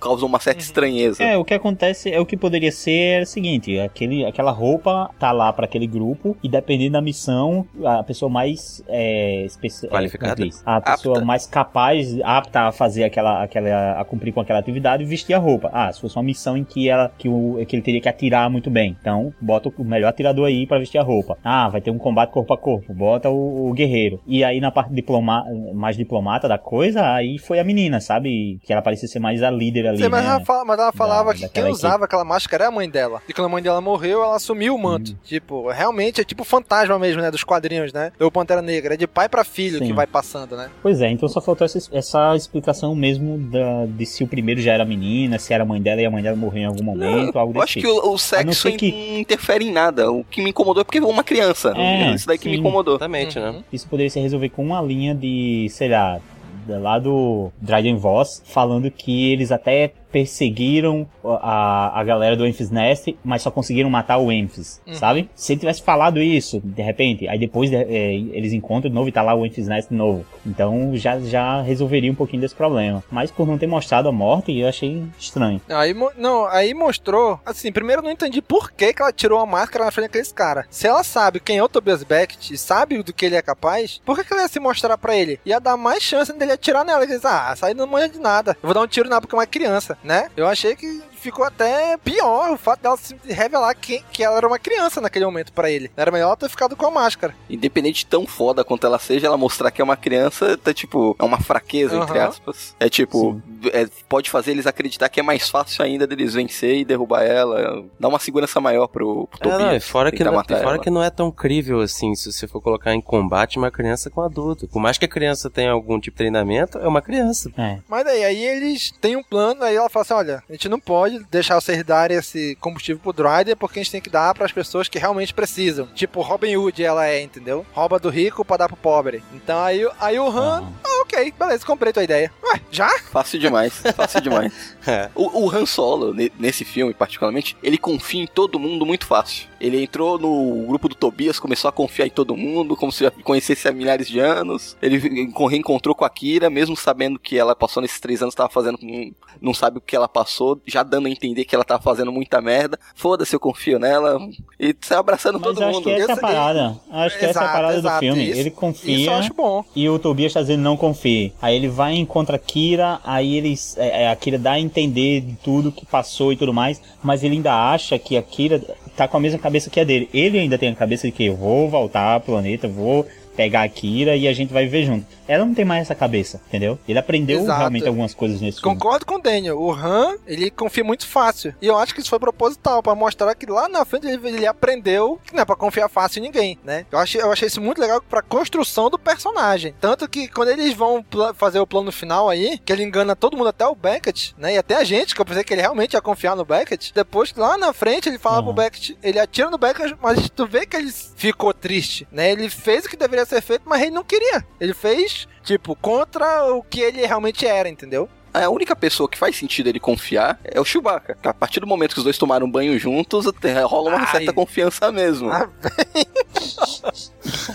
causou uma certa uhum. estranheza. É, o que acontece é o que poderia ser é o seguinte: aquele, aquela roupa tá lá para aquele grupo e dependendo da missão, a pessoa mais é, especi... qualificada, é, a pessoa apta. mais capaz, apta a fazer aquela, aquela, a cumprir com aquela atividade, vestir a roupa. Ah, se fosse uma missão em que ela, que, o, que ele teria que atirar muito bem, então bota o melhor atirador aí para vestir a roupa. Ah, vai ter um combate corpo a corpo, bota o, o guerreiro. E aí na parte diploma, mais diplomata da coisa, aí foi a menina, sabe? Que ela parecia ser mais a líder ali. Sim, mas, né? ela fala, mas ela falava da, que quem usava equipe. aquela máscara era a mãe dela. E quando a mãe dela morreu, ela assumiu o manto. Hum. Tipo, realmente é tipo fantasma mesmo, né? Dos quadrinhos, né? Do Pantera Negra. É de pai para filho Sim. que vai passando, né? Pois é, então só faltou essa, essa explicação mesmo da, de se o primeiro já era menina, se era a mãe dela e a mãe dela morreu em algum momento, Não, algo desse Eu acho tipo. que o, o sexo que... interfere em nada. O que me incomodou é porque é uma criança. É, isso daí que me incomodou. Exatamente, né? uhum. Isso poderia se resolver com uma linha de, sei lá, lá do Dryden Voss, falando que eles até perseguiram a, a galera do Memphis Nest, mas só conseguiram matar o Memphis, Uhum. sabe? Se ele tivesse falado isso, de repente, aí depois de- é, eles encontram de novo e tá lá o Memphis Nest de novo. Então já, já resolveria um pouquinho desse problema. Mas por não ter mostrado a morte, eu achei estranho. Aí, não, aí mostrou. Assim, primeiro eu não entendi por que, que ela tirou a máscara na frente daqueles caras. Se ela sabe quem é o Tobias Beckett e sabe do que ele é capaz, por que, que ela ia se mostrar pra ele? Ia dar mais chance dele atirar nela. Ele diz, ah, aí não manja de nada. Eu vou dar um tiro nela porque é uma criança, né? Eu achei que ficou até pior o fato dela se revelar que, que ela era uma criança naquele momento pra ele. Era melhor ela ter ficado com a máscara. Independente de tão foda quanto ela seja, ela mostrar que é uma criança, tá tipo, é uma fraqueza, entre Aham. aspas. É tipo, é, pode fazer eles acreditar que é mais fácil ainda deles vencer e derrubar ela. Dá uma segurança maior pro, pro É, não, e Tobias. fora, que não, matar e fora ela. que não é tão crível assim, se você for colocar em combate uma criança com adulto. Por mais que a criança tenha algum tipo de treinamento, é uma criança. É. Mas daí, aí eles têm um plano, aí ela fala assim, olha, a gente não pode deixar vocês darem esse combustível pro Dryder, porque a gente tem que dar pras pessoas que realmente precisam. Tipo, Robin Hood ela é, entendeu? Rouba do rico pra dar pro pobre. Então aí, aí o Han, ah, ok, beleza, comprei tua ideia. Ué, já? Fácil demais, fácil demais. É. O, o Han Solo, ne- nesse filme particularmente, ele confia em todo mundo muito fácil. Ele entrou no grupo do Tobias, começou a confiar em todo mundo, como se já conhecesse há milhares de anos. Ele enco- reencontrou com a Kira, mesmo sabendo que ela passou nesses três anos, tava fazendo com. Não sabe o que ela passou, já dando a entender que ela tava fazendo muita merda. Foda-se, eu confio nela. E saiu abraçando Mas todo acho mundo. que essa é a Esse- parada. Acho que essa é a Exato, parada exato, do filme. isso- ele isso confia. eu acho bom. E o Tobias tá dizendo não confie. Aí ele vai e encontra a Kira, aí eles. é, é, a Kira dá a entender de tudo que passou e tudo mais, mas ele ainda acha que a Kira tá com a mesma cabeça que a dele. Ele ainda tem a cabeça de que eu vou voltar pro planeta, vou pegar a Kira e a gente vai viver junto. Ela não tem mais essa cabeça, entendeu? Ele aprendeu Exato. realmente algumas coisas nesse filme. Concordo com o Daniel. O Han, ele confia muito fácil. E eu acho que isso foi proposital, pra mostrar que lá na frente ele, ele aprendeu que não é pra confiar fácil em ninguém, né? Eu achei, eu achei isso muito legal pra construção do personagem. Tanto que quando eles vão fazer o plano final aí, que ele engana todo mundo, até o Beckett, né? E até a gente, que eu pensei que ele realmente ia confiar no Beckett. Depois, lá na frente, ele fala pro Beckett, ele atira no Beckett, mas tu vê que ele ficou triste, né? Ele fez o que deveria ser feito, mas ele não queria. Ele fez, tipo, contra o que ele realmente era, entendeu? A única pessoa que faz sentido ele confiar é o Chewbacca. A partir do momento que os dois tomaram banho juntos, até rola uma Ai. certa confiança mesmo.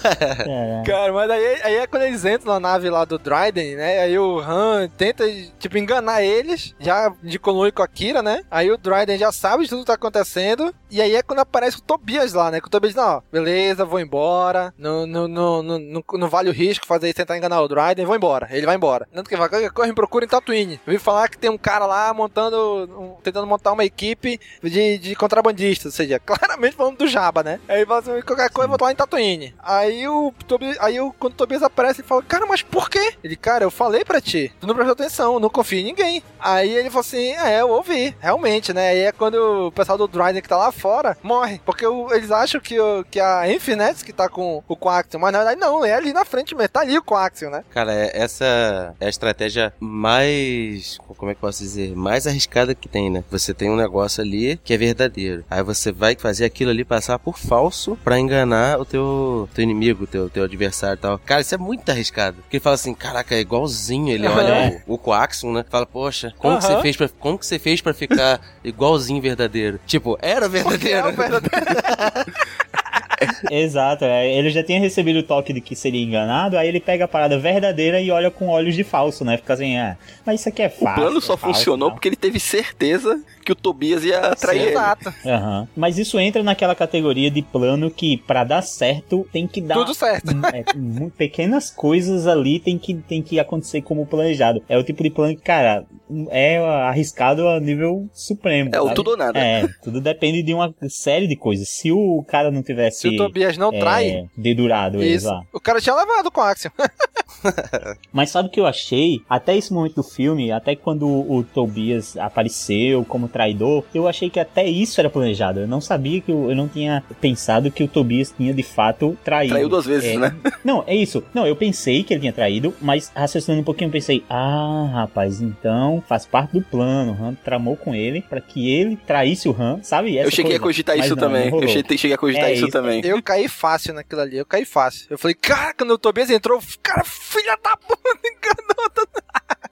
É. Cara, mas aí, aí é quando eles entram na nave lá do Dryden, né? Aí o Han tenta, tipo, enganar eles, já de coluna com a Kira, né? Aí o Dryden já sabe de tudo que tá acontecendo. E aí é quando aparece o Tobias lá, né? Que o Tobias diz, não, ó, beleza, vou embora. Não, não, não, não, não, não vale o risco fazer isso, tentar enganar o Dryden, vou embora. Ele vai embora. Tanto que vai, coisa, me procura em Tatooine. Eu vi falar que tem um cara lá montando, um- tentando montar uma equipe de, de contrabandistas, ou seja, claramente falando do Jabba, né? Aí ele fala assim, qualquer coisa, eu vou lá em Tatooine. Aí o Tobias, aí o, quando o Tobias aparece, ele fala, cara, mas por quê? Ele, cara, eu falei pra ti, tu não prestou atenção, não confia em ninguém. Aí ele falou assim, é, eu ouvi, realmente, né? Aí é quando o pessoal do Dryden que tá lá fora morre, porque o- eles acham que, o, que a Infinite que tá com o Coaxium, mas na verdade não, é ali na frente mesmo, tá ali o Coaxium, né? Cara, é- essa é a estratégia mais. Como é que eu posso dizer? Mais arriscada que tem, né? Você tem um negócio ali que é verdadeiro. Aí você vai fazer aquilo ali passar por falso pra enganar o teu, teu inimigo, teu, teu adversário e tal. Cara, isso é muito arriscado. Porque ele fala assim: caraca, é igualzinho. Ele olha o, o Coaxium, né? Fala, poxa, como, que Aham. você fez pra, como que você fez pra ficar igualzinho verdadeiro? Tipo, era verdadeiro. Exato, é, ele já tinha recebido o toque de que seria enganado, aí ele pega a parada verdadeira e olha com olhos de falso, né? Fica assim, ah, mas isso aqui é O fácil. plano só é falso, funcionou tal. porque ele teve certeza que o Tobias ia atrair ele. Exato. Aham. Mas isso entra naquela categoria de plano que, pra dar certo, tem que dar. Tudo certo. É, pequenas coisas ali tem que, tem que acontecer como planejado. É o tipo de plano que, cara, é arriscado a nível supremo. É o sabe? tudo ou nada. É, tudo depende de uma série de coisas. Se o cara não tivesse. Se o Tobias não é, trai, Dedurado ele isso, lá. o cara tinha levado o Coaxium. Mas sabe o que eu achei? Até esse momento do filme, até quando o Tobias apareceu como traidor, eu achei que até isso era planejado. Eu não sabia que o- eu não tinha pensado que o Tobias tinha de fato traído. Traiu duas vezes, É, né? Não, é isso. Não, eu pensei que ele tinha traído, mas raciocinando um pouquinho, eu pensei: ah, rapaz, então faz parte do plano. O Han tramou com ele pra que ele traísse o Han, sabe? Essa Eu cheguei a coisa. cogitar Mas isso não, também. não eu cheguei, cheguei a cogitar É isso, isso, também. Eu caí fácil naquilo ali, eu caí fácil. Eu falei, cara, quando o Tobias entrou, cara, filha da puta, enganou.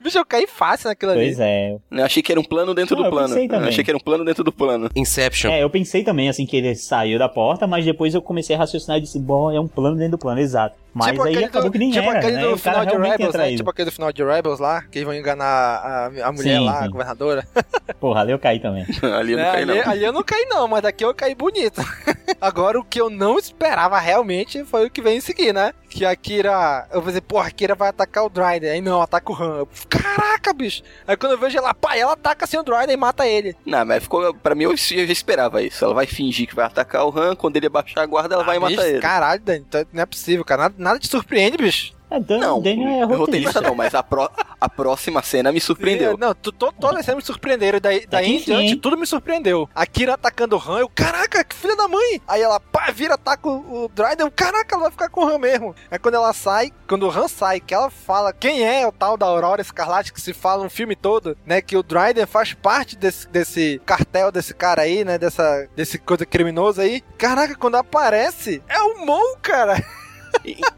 Bicho, eu caí fácil naquilo ali. Pois é. Eu achei que era um plano dentro Não, do eu plano. pensei também. Eu achei que era um plano dentro do plano. Inception. É, eu pensei também, assim, que ele saiu da porta, mas depois eu comecei a raciocinar e disse, bom, é um plano dentro do plano, exato. Mas tipo aí aquele acabou do, que nem tipo era, aquele né? do final de Rebels, né? Tipo aquele do final de Rebels lá, que eles vão enganar a, a mulher Sim, lá, sim. a governadora. Porra, ali eu caí também. ali eu não É, caí, ali, não. ali eu não caí não, mas daqui eu caí bonito. Agora o que eu não esperava realmente foi o que vem em seguir, né? Que a Kira, eu pensei, porra, a Kira vai atacar o Dryden. Aí não, ataca o Han. Eu, Caraca, bicho. Aí quando eu vejo ela, pá, ela ataca assim o Dryden e mata ele. Não, mas ficou. Pra mim, eu já esperava isso. Ela vai fingir que vai atacar o Han, quando ele abaixar a guarda, ela vai matar Ah, Bicho, ele. Caralho, Dani, então não é possível, cara. Nada, nada te surpreende, bicho. É, Dan, Não, Daniel é roteirista. roteirista não, mas a, pró- a próxima cena me surpreendeu. É, Não, to- todas as cenas me surpreenderam. Daí, daí em diante, tudo me surpreendeu. A Kira atacando o Han, eu, caraca, que filha da mãe! Aí ela, pá, vira, ataca o, o Dryden, caraca, ela vai ficar com o Han mesmo. Aí quando ela sai, quando o Han sai, que ela fala quem é o tal da Aurora Escarlate, que se fala no filme todo, né? Que o Dryden faz parte desse, desse cartel desse cara aí, né? Dessa, desse coisa criminoso aí. Caraca, quando aparece, é o Mon, cara!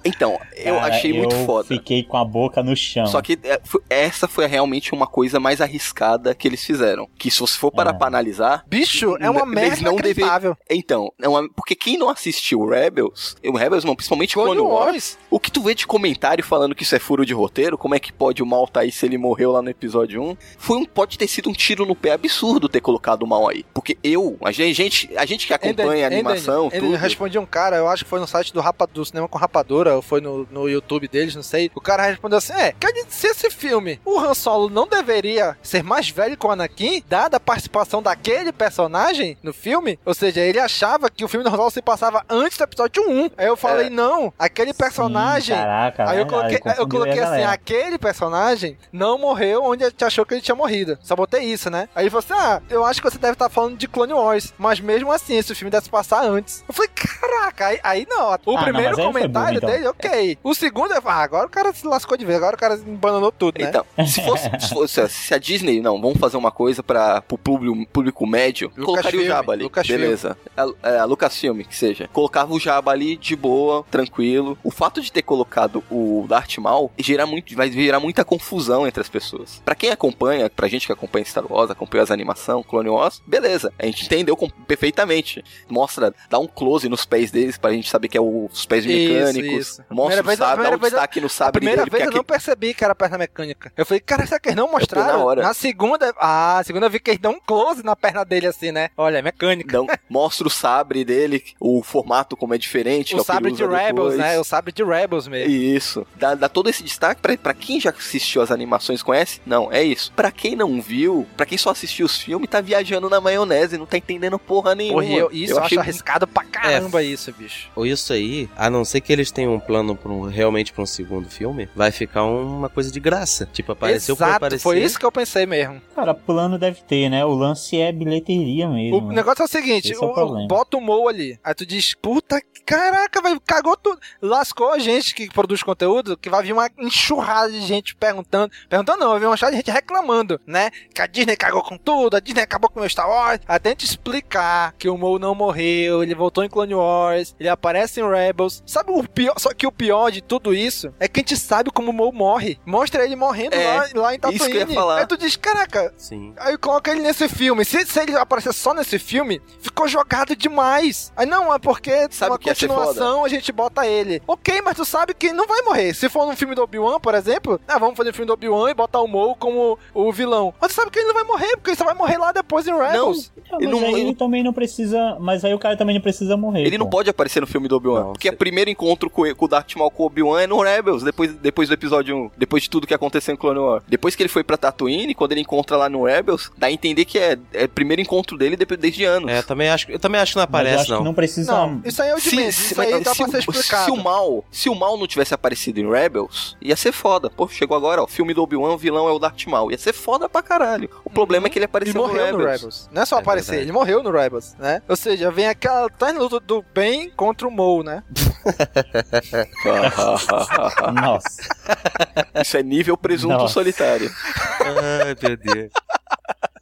Então, eu Cara, achei muito eu foda. fiquei com a boca no chão. Só que é, essa foi realmente uma coisa mais arriscada que eles fizeram. Que se você for parar É. pra analisar. Bicho, é uma merda não inacreditável. Então, é- porque quem não assistiu Rebels, o Rebels não, principalmente Clone Clone, Wars, Wars. o que tu vê de comentário falando que isso é furo de roteiro, como é que pode o mal tá aí se ele morreu lá no episódio 1, foi um, pode ter sido um tiro no pé absurdo ter colocado o mal aí. Porque eu, a gente, a gente que acompanha a animação, Ele tudo, respondia um cara, eu acho que foi no site do, Rapa, do Cinema com Rapadura, ou foi no, no YouTube deles, não sei. O cara respondeu assim: É, quer dizer, se esse filme, o Han Solo não deveria ser mais velho que o Anakin, dada a participação daquele personagem no filme? Ou seja, ele achava que o filme do Han Solo se passava antes do episódio 1. Aí eu falei: É. Não, aquele personagem. caraca, Aí eu verdade, coloquei, eu confundiu coloquei assim: aquele personagem não morreu onde a gente achou que ele tinha morrido. Só botei isso, né? Aí falou assim: Ah, eu acho que você deve estar falando de Clone Wars. Mas mesmo assim, esse filme deve se passar antes. Eu falei, caraca, aí, aí não. O Ah, não, primeiro foi comentário burro, então. dele, ok. O segundo, falei, ah, agora o cara se lascou de vez, agora o cara embananou tudo, né? Então, se fosse, se fosse- se a Disney, não, vamos fazer uma coisa para o público, público médio, colocaria o Filme, Jabba ali, Lucasfilm. beleza. A, é, a Lucasfilm, que seja. Colocava o Jabba ali de boa, tranquilo. O fato de ter colocado o Darth Maul gera muito, vai gerar muita confusão entre as pessoas. Pra quem acompanha, pra gente que acompanha Star Wars, acompanha as animações, Clone Wars, beleza, a gente entendeu perfeitamente. Mostra, dá um close nos pés deles pra gente saber que é o- os pés Isso, mecânicos. isso. Mostra Primeira o vez- dá primeira um destaque no sabre primeira dele. vez eu não percebi que era perna mecânica. Eu falei, cara, será que eles não mostraram? na hora. segunda, ah, a segunda eu vi que eles dão um close na perna dele assim, né? Olha, é mecânica. Então, mostra o sabre dele, o formato como é diferente. é o ele sabre de Rebels, depois. né? O sabre de Rebels mesmo. Isso. Dá, dá todo esse destaque pra, pra quem já assistiu as animações conhece? Não, é isso. Pra quem não viu, pra quem só assistiu os filmes, tá viajando na maionese, não tá entendendo porra nenhuma. Porra, eu, isso eu, achei acho arriscado pra caramba isso, bicho. Ou isso aí, a não ser que eles tenham um plano pra um- realmente pra um segundo filme, vai ficar uma coisa de graça. Tipo, apareceu por Exato, aparecer. foi isso que eu pensei mesmo. Cara, plano deve ter, né? O lance é bilheteria mesmo. O negócio é o seguinte, Esse é o bota o Mo ali. Aí tu diz, puta, caraca, velho, cagou tudo. Lascou a gente que produz conteúdo, que vai vir uma enxurrada de gente perguntando. Perguntando não, vai vir uma enxurrada de gente reclamando, né? Que a Disney cagou com tudo, a Disney acabou com o meu Star Wars. Até te explicar que o Mo não morreu, ele voltou em Clone Wars, ele aparece em Rebels. Sabe o pior, só que o pior de tudo isso é que a gente sabe como o Mo morre. Mostra ele morrendo É, lá, lá em isso que eu ia Tatooine. falar. Aí tu diz, caraca, Sim. Aí coloca ele nesse filme. Se, se ele aparecer só nesse filme, ficou jogado demais. Aí não, é porque Sabe uma continuação a gente bota ele. Ok, mas tu sabe que não vai morrer. Se for num filme do Obi-Wan, por exemplo, ah, vamos fazer um filme do Obi-Wan e botar o Maul como o vilão. Mas tu sabe que ele não vai morrer, porque ele só vai morrer lá depois em Rebels. Ah, Ele mas não- ele- ele também não precisa. Mas aí o cara também não precisa morrer. Ele não pô. pode aparecer no filme do Obi-Wan. Porque o primeiro encontro com, com o Darth Maul com o Obi-Wan é no Rebels, depois, depois do episódio 1. Depois de tudo que aconteceu em Clone Wars. Depois que ele foi pra Tatooine, quando ele encontra lá no Rebels, dá a entender que é, é o primeiro encontro dele depois, desde anos. É, eu também acho, eu também acho que não aparece, acho não. que não precisa. Não, isso aí é o de menos. Isso aí dá se, pra ser o- explicado. se o mal, se o mal não tivesse aparecido em Rebels, ia ser foda. Pô, chegou agora, ó, o filme do Obi-Wan, o vilão é o Darth Maul. Ia ser foda pra caralho. O problema é que ele Ele apareceu morreu no no Rebels. Rebels. Não é só É aparecer, verdade. ele morreu no Rebels, né? Ou seja, vem aquela tá luta do bem contra o Maul, né? Nossa. Isso é nível presunto Nossa. solitário. Ai, meu Deus.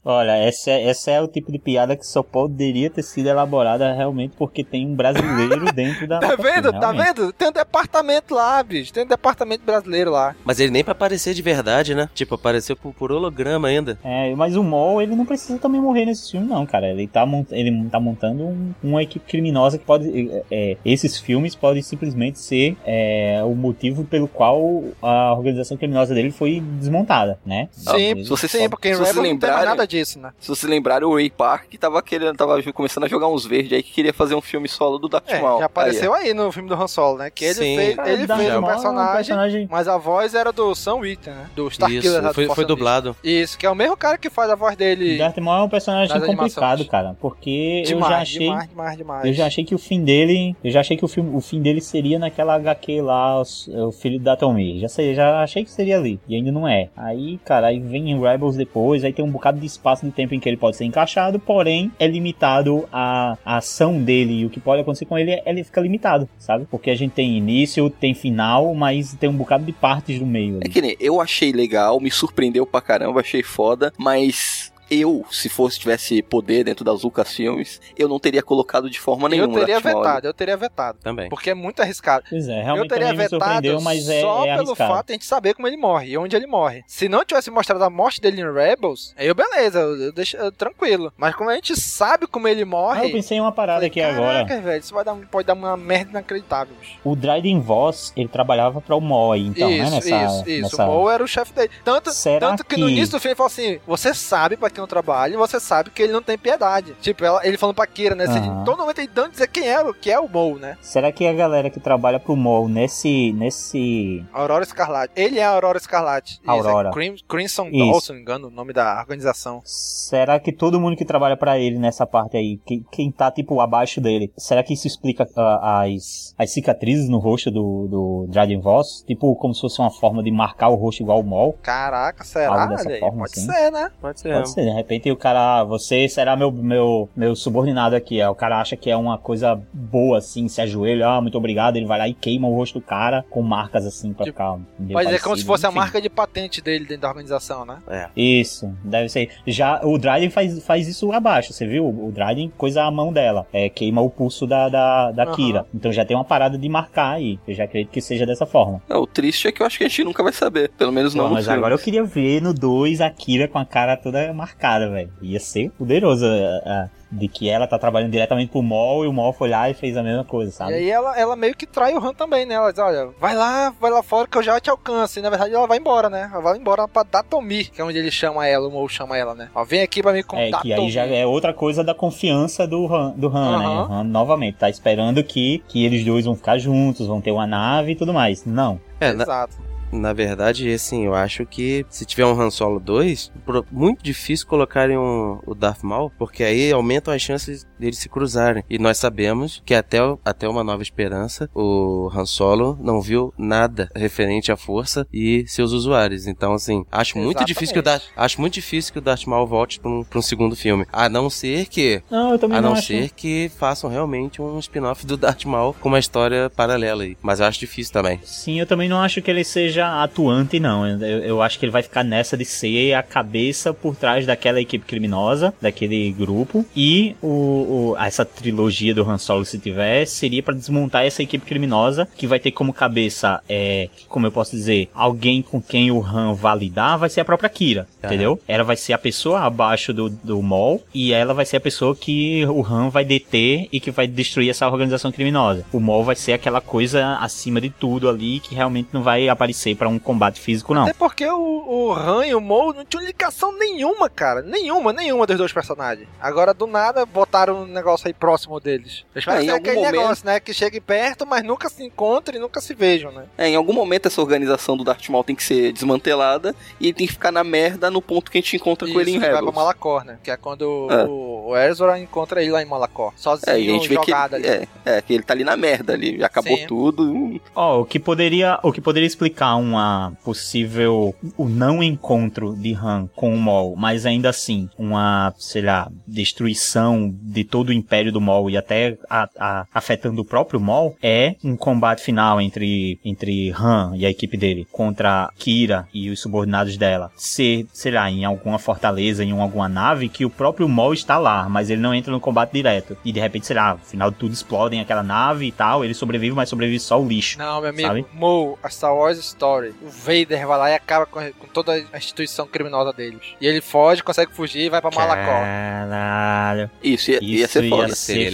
Olha, essa, é- essa é o tipo de piada que só poderia ter sido elaborada realmente porque tem um brasileiro dentro da. Tá vendo? Tá vendo? Tem um departamento lá, bicho. Tem um departamento brasileiro lá. Mas ele nem pra aparecer de verdade, né? Tipo, apareceu por, por holograma ainda. É, mas o Mol, ele não precisa também morrer nesse filme, não, cara. Ele tá, mont- ele tá montando um- uma equipe criminosa que pode. é, é, esses filmes podem simplesmente ser é, o motivo pelo qual a organização criminosa dele foi desmontada, né? Sim, se você sim, porque em se você Rebels não tem nada disso, né? Se você lembrar, o Ray Park tava querendo, tava começando a jogar uns verdes aí que queria fazer um filme solo do Darth É, Maul. já apareceu Aí, aí no filme do Han Solo, né? Que ele Sim. fez, Cara, ele fez o é um personagem, personagem- mas a voz era do Sam Witwer, né? Do Starkiller Isso, foi, Força foi Unida. dublado. Isso, que é o mesmo cara que faz a voz dele. Darth Maul é um personagem complicado, animações. cara, porque eu Demais, já achei. demais, demais, demais. Eu já achei que o fim dele. Eu já achei que o, filme, o fim dele seria naquela HQ lá, os- o filho da Tommy. Já sei, já achei que seria ali. E ainda não é. Aí, cara, aí vem em Rebels depois, aí tem um bocado de espaço de tempo em que ele pode ser encaixado, porém é limitado a, a ação dele e o que pode acontecer com ele, ele fica limitado, sabe? Porque a gente tem início, tem final, mas tem um bocado de partes do meio É ali. que nem, eu achei legal, me surpreendeu pra caramba, achei foda, mas eu, se fosse tivesse poder dentro das Lucasfilmes, eu não teria colocado de forma Eu nenhuma. teria Darth Maul. vetado, eu teria vetado. Também. Porque é muito arriscado. Pois é, Eu realmente teria também me vetado surpreendeu, mas é, só é pelo arriscado. fato de a gente saber como ele morre e onde ele morre. Se não tivesse mostrado a morte dele em Rebels, aí eu beleza, eu, eu deixo eu- tranquilo. Mas como a gente sabe como ele Ah, morre. eu pensei em uma parada aqui agora. Caraca, velho, isso vai dar, pode dar uma merda inacreditável, bicho. O Dryden Voss, ele trabalhava pra o Moy, então, isso, né? Nessa, isso, isso. nessa... O Maul era o chefe dele. Tanto, Será tanto que, no que- início do filme ele falou assim: você sabe pra quem eu trabalho, e você sabe que ele não tem piedade. Tipo, ela- ele falando pra Kira, né? Aham. todo momento ele dando dizer quem é, o- que é o Maul, né? Será que a galera que trabalha pro Mol nesse. nesse. Aurora Escarlate. Ele é a Aurora Escarlate. Isso, Aurora. É Crim- Crimson Isso. Dawn, se não me engano, o nome da organização. Será que todo mundo que trabalha pra ele nessa parte aí, quem, quem tá tipo abaixo dele, será que isso explica ah, as, as cicatrizes no rosto do, do Dryden Voss? Tipo, como se fosse uma forma de marcar o rosto igual o Mol? Caraca, será? Algo dessa aí, forma, Pode assim. ser, né? Pode ser. Pode ser, de repente o cara, você será meu, meu, meu subordinado aqui. Aí o cara acha que é uma coisa boa, assim, se ajoelha, ah, muito obrigado, ele vai lá e queima o rosto do cara com marcas assim pra ficar. meio Mas é como parecido, se fosse a enfim. marca de patente dele dentro da organização, né? É. Isso, deve ser. Já o Dryden faz, faz isso abaixo, você viu? O Dryden coisa a mão dela, é, queima o pulso da, da, da Aham. Kira. Então já tem uma parada de marcar aí. Eu já acredito que seja dessa forma. Não, o triste é que eu acho que a gente nunca vai saber. Pelo menos não Pô, no mas filme. agora eu queria ver no 2 a Kira com a cara toda marcada, velho. Ia ser poderoso. é, é, de que ela tá trabalhando diretamente pro Mol e o Mol foi lá e fez a mesma coisa, E sabe? aí ela, ela meio que trai o Han também, né? Ela diz, olha, vai lá, vai lá fora que eu já te alcanço. E na verdade ela vai embora, né? Ela vai embora pra Datomir, que é onde ele chama ela, o Mo chama ela, né? Ó, vem aqui pra me É, contar. que aí já é outra coisa da confiança do Han, do Han né? Aham. O Han novamente tá esperando que, que eles dois vão ficar juntos, vão ter uma nave e tudo mais. Não. É, na, Exato. Na verdade, assim, eu acho que se tiver um Han Solo 2, pro- muito difícil colocarem um, o Darth Maul, porque aí aumentam as chances deles se cruzarem. E nós sabemos que até, até Uma Nova Esperança, o Han Solo não viu nada referente à força e seus usuários. Então, assim, acho muito Exatamente. difícil que o Darth, acho muito difícil que o Darth Maul volte para um, pra um segundo filme. A não ser que Não, eu também a não, não acho. ser que façam realmente um spin-off do Darth Maul com uma história paralela aí. Mas eu acho difícil também. Sim, eu também não acho que ele seja atuante, não. Eu, eu acho que ele vai ficar nessa de ser a cabeça por trás daquela equipe criminosa, daquele grupo. E o, o- essa trilogia do Han Solo, se tiver, seria pra desmontar essa equipe criminosa, que vai ter como cabeça, é, como eu posso dizer, alguém com quem o Han vai lidar, vai ser a própria Kira, Aham. entendeu? Ela vai ser a pessoa abaixo do, do Maul, e ela vai ser a pessoa que o Han vai deter e que vai destruir essa organização criminosa. O Maul vai ser aquela coisa acima de tudo ali, que realmente não vai aparecer pra um combate físico, não. Até porque o, o Han e o Mo não tinham ligação nenhuma, cara. Nenhuma, nenhuma dos dois personagens. Agora, do nada, botaram um negócio aí próximo deles. Eles É, em algum aquele momento- negócio, né? Que cheguem perto, mas nunca se encontram e nunca se vejam, né? É, em algum momento essa organização do Darth Maul tem que ser desmantelada e tem que ficar na merda no ponto que a gente encontra com ele em Isso, vai pra Rebels. Malacor, né? Que é quando É. o, o Ezra encontra ele lá em Malacor. Sozinho, É, e a gente vê que ele, ali. é, é, que ele tá ali na merda ali, já acabou Sim. tudo. Ó, o que poderia, o que poderia explicar uma possível o não encontro de Han com o Maul, mas ainda assim uma, sei lá, destruição de todo o império do Maul e até a, a, afetando o próprio Maul, é um combate final entre entre Han e a equipe dele contra Kira e os subordinados dela. Ser, sei lá, em alguma fortaleza, em alguma nave que o próprio Maul está lá, mas ele não entra no combate direto. E de repente, sei lá, no final de tudo explodem aquela nave e tal, ele sobrevive, mas sobrevive só o lixo. Não, meu amigo, sabe? Mo, a Star Wars Story. O Vader vai lá e acaba com, com toda a instituição criminosa deles. E ele foge, consegue fugir e vai pra Malacó. Caralho. Isso ia, ia ser foda. ser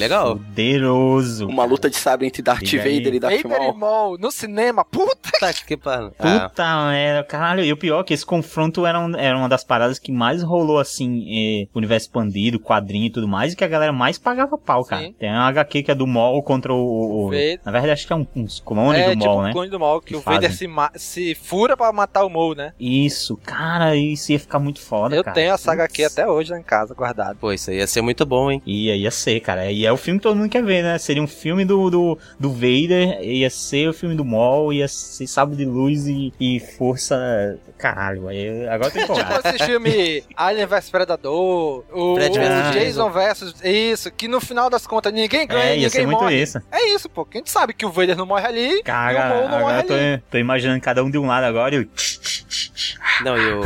Poderoso. Uma luta de sabre entre Darth Diga Vader aí. e Darth Vader e Maul. Maul no cinema, puta Tá que pariu. Puta merda, caralho. E o pior é que esse confronto era, um- era uma das paradas que mais rolou, assim, eh, universo expandido, quadrinho e tudo mais, e que a galera mais pagava pau, cara. Sim. Tem uma HQ que é do Maul contra o... o- Vader. na verdade, acho que é um, uns clones é, do tipo Maul, né? clone do Maul, que, Que o Vader fazem. se, ma- se fura pra matar o Maul, né? Isso, cara, isso ia ficar muito foda, Eu cara. tenho a saga aqui Putz. até hoje lá em casa, guardado. Pô, isso aí ia ser muito bom, hein? Ia, ia ser, cara. E é o filme que todo mundo quer ver, né? Seria um filme do, do, do Vader, ia ser o filme do Maul, ia ser Sábio de Luz e, e Força... Caralho, aí, agora eu tô Tipo esse filme Alien vs Predador, o, o Jason versus. Isso, que no final das contas ninguém ganha, É, ia ninguém ser muito morre. isso. É isso, pô. que A gente sabe que o Vader não morre ali e o Cara, Maul não morre agora eu tô, ali. tô imaginando cada um de um lado agora e eu... Não, e o.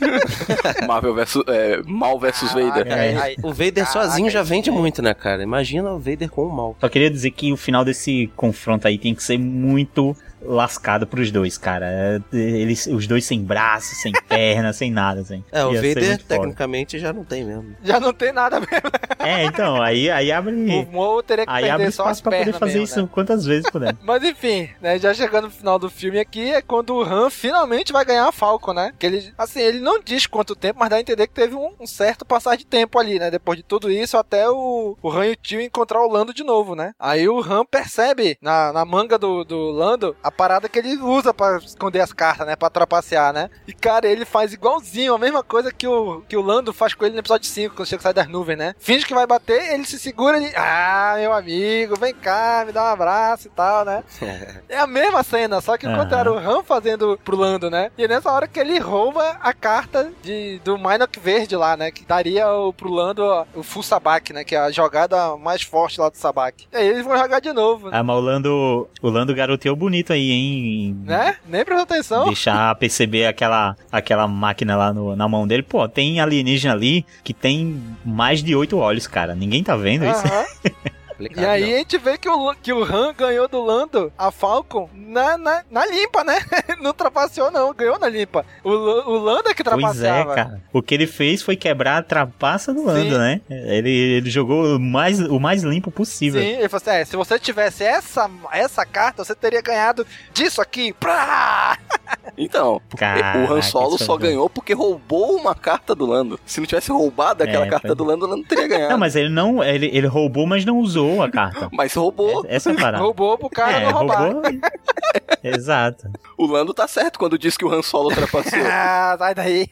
Marvel versus. É, Mal versus Vader. É. O Vader sozinho já vende muito, né, cara? Imagina o Vader com o mal. Só queria dizer que o final desse confronto aí tem que ser muito lascado pros dois, cara. Eles, os dois sem braço, sem perna, sem nada, assim. É, o Ia Vader muito foda. tecnicamente já não tem mesmo. Já não tem nada mesmo. É, então, aí, aí abre... O Maul teria que Aí abre perder espaço pra poder fazer mesmo, isso né? quantas vezes puder. Mas enfim, né, já chegando no final do filme aqui, é quando o Han finalmente vai ganhar a Falcon, né? Que ele, assim, ele não diz quanto tempo, mas dá a entender que teve um, um certo passar de tempo ali, né? Depois de tudo isso, até o, o Han e o tio encontrar o Lando de novo, né? Aí o Han percebe na, na manga do, do Lando a parada que ele usa pra esconder as cartas, né? Pra trapacear, né? E cara, ele faz igualzinho, a mesma coisa que o, que o Lando faz com ele no episódio 5, quando chega sai das nuvens, né? Finge que vai bater, ele se segura e. Ah, meu amigo, vem cá, me dá um abraço e tal, né? É a mesma cena, só que Aham. contrário, o Han fazendo pro Lando, né? E é nessa hora que ele rouba a carta de, do Minok Verde lá, né? Que daria o, pro Lando ó, o Full Sabak, né? Que é a jogada mais forte lá do Sabak. E aí eles vão jogar de novo, Ah, mas o Lando, o Lando garoteou bonito aí, hein? né? Nem prestou atenção. Deixar perceber aquela, aquela máquina lá no- na mão dele. Pô, tem alienígena ali que tem mais de oito olhos, cara. Ninguém tá vendo isso? Aham. E aí a gente vê que o, que o Han ganhou do Lando a Falcon na, na, na limpa, né? não trapaceou, não. Ganhou na limpa. O, o Lando é que Pois é, trapaceava. cara. O que ele fez foi quebrar a trapaça do Lando, Sim. né? Ele, ele jogou o mais, o mais limpo possível. Sim, ele falou assim: é, se você tivesse essa, essa carta, você teria ganhado disso aqui. Prá! Então, Caraca, o Han Solo é só bom. ganhou porque roubou uma carta do Lando. Se não tivesse roubado aquela É, carta foi. do Lando, o Lando teria ganhado. Não, mas ele não. Ele, ele roubou, mas não usou a carta. Mas roubou. Essa é a parada. Roubou pro cara É, não roubar. roubou. Exato. O Lando tá certo quando diz que o Han Solo trapaceou. Ah, sai daí.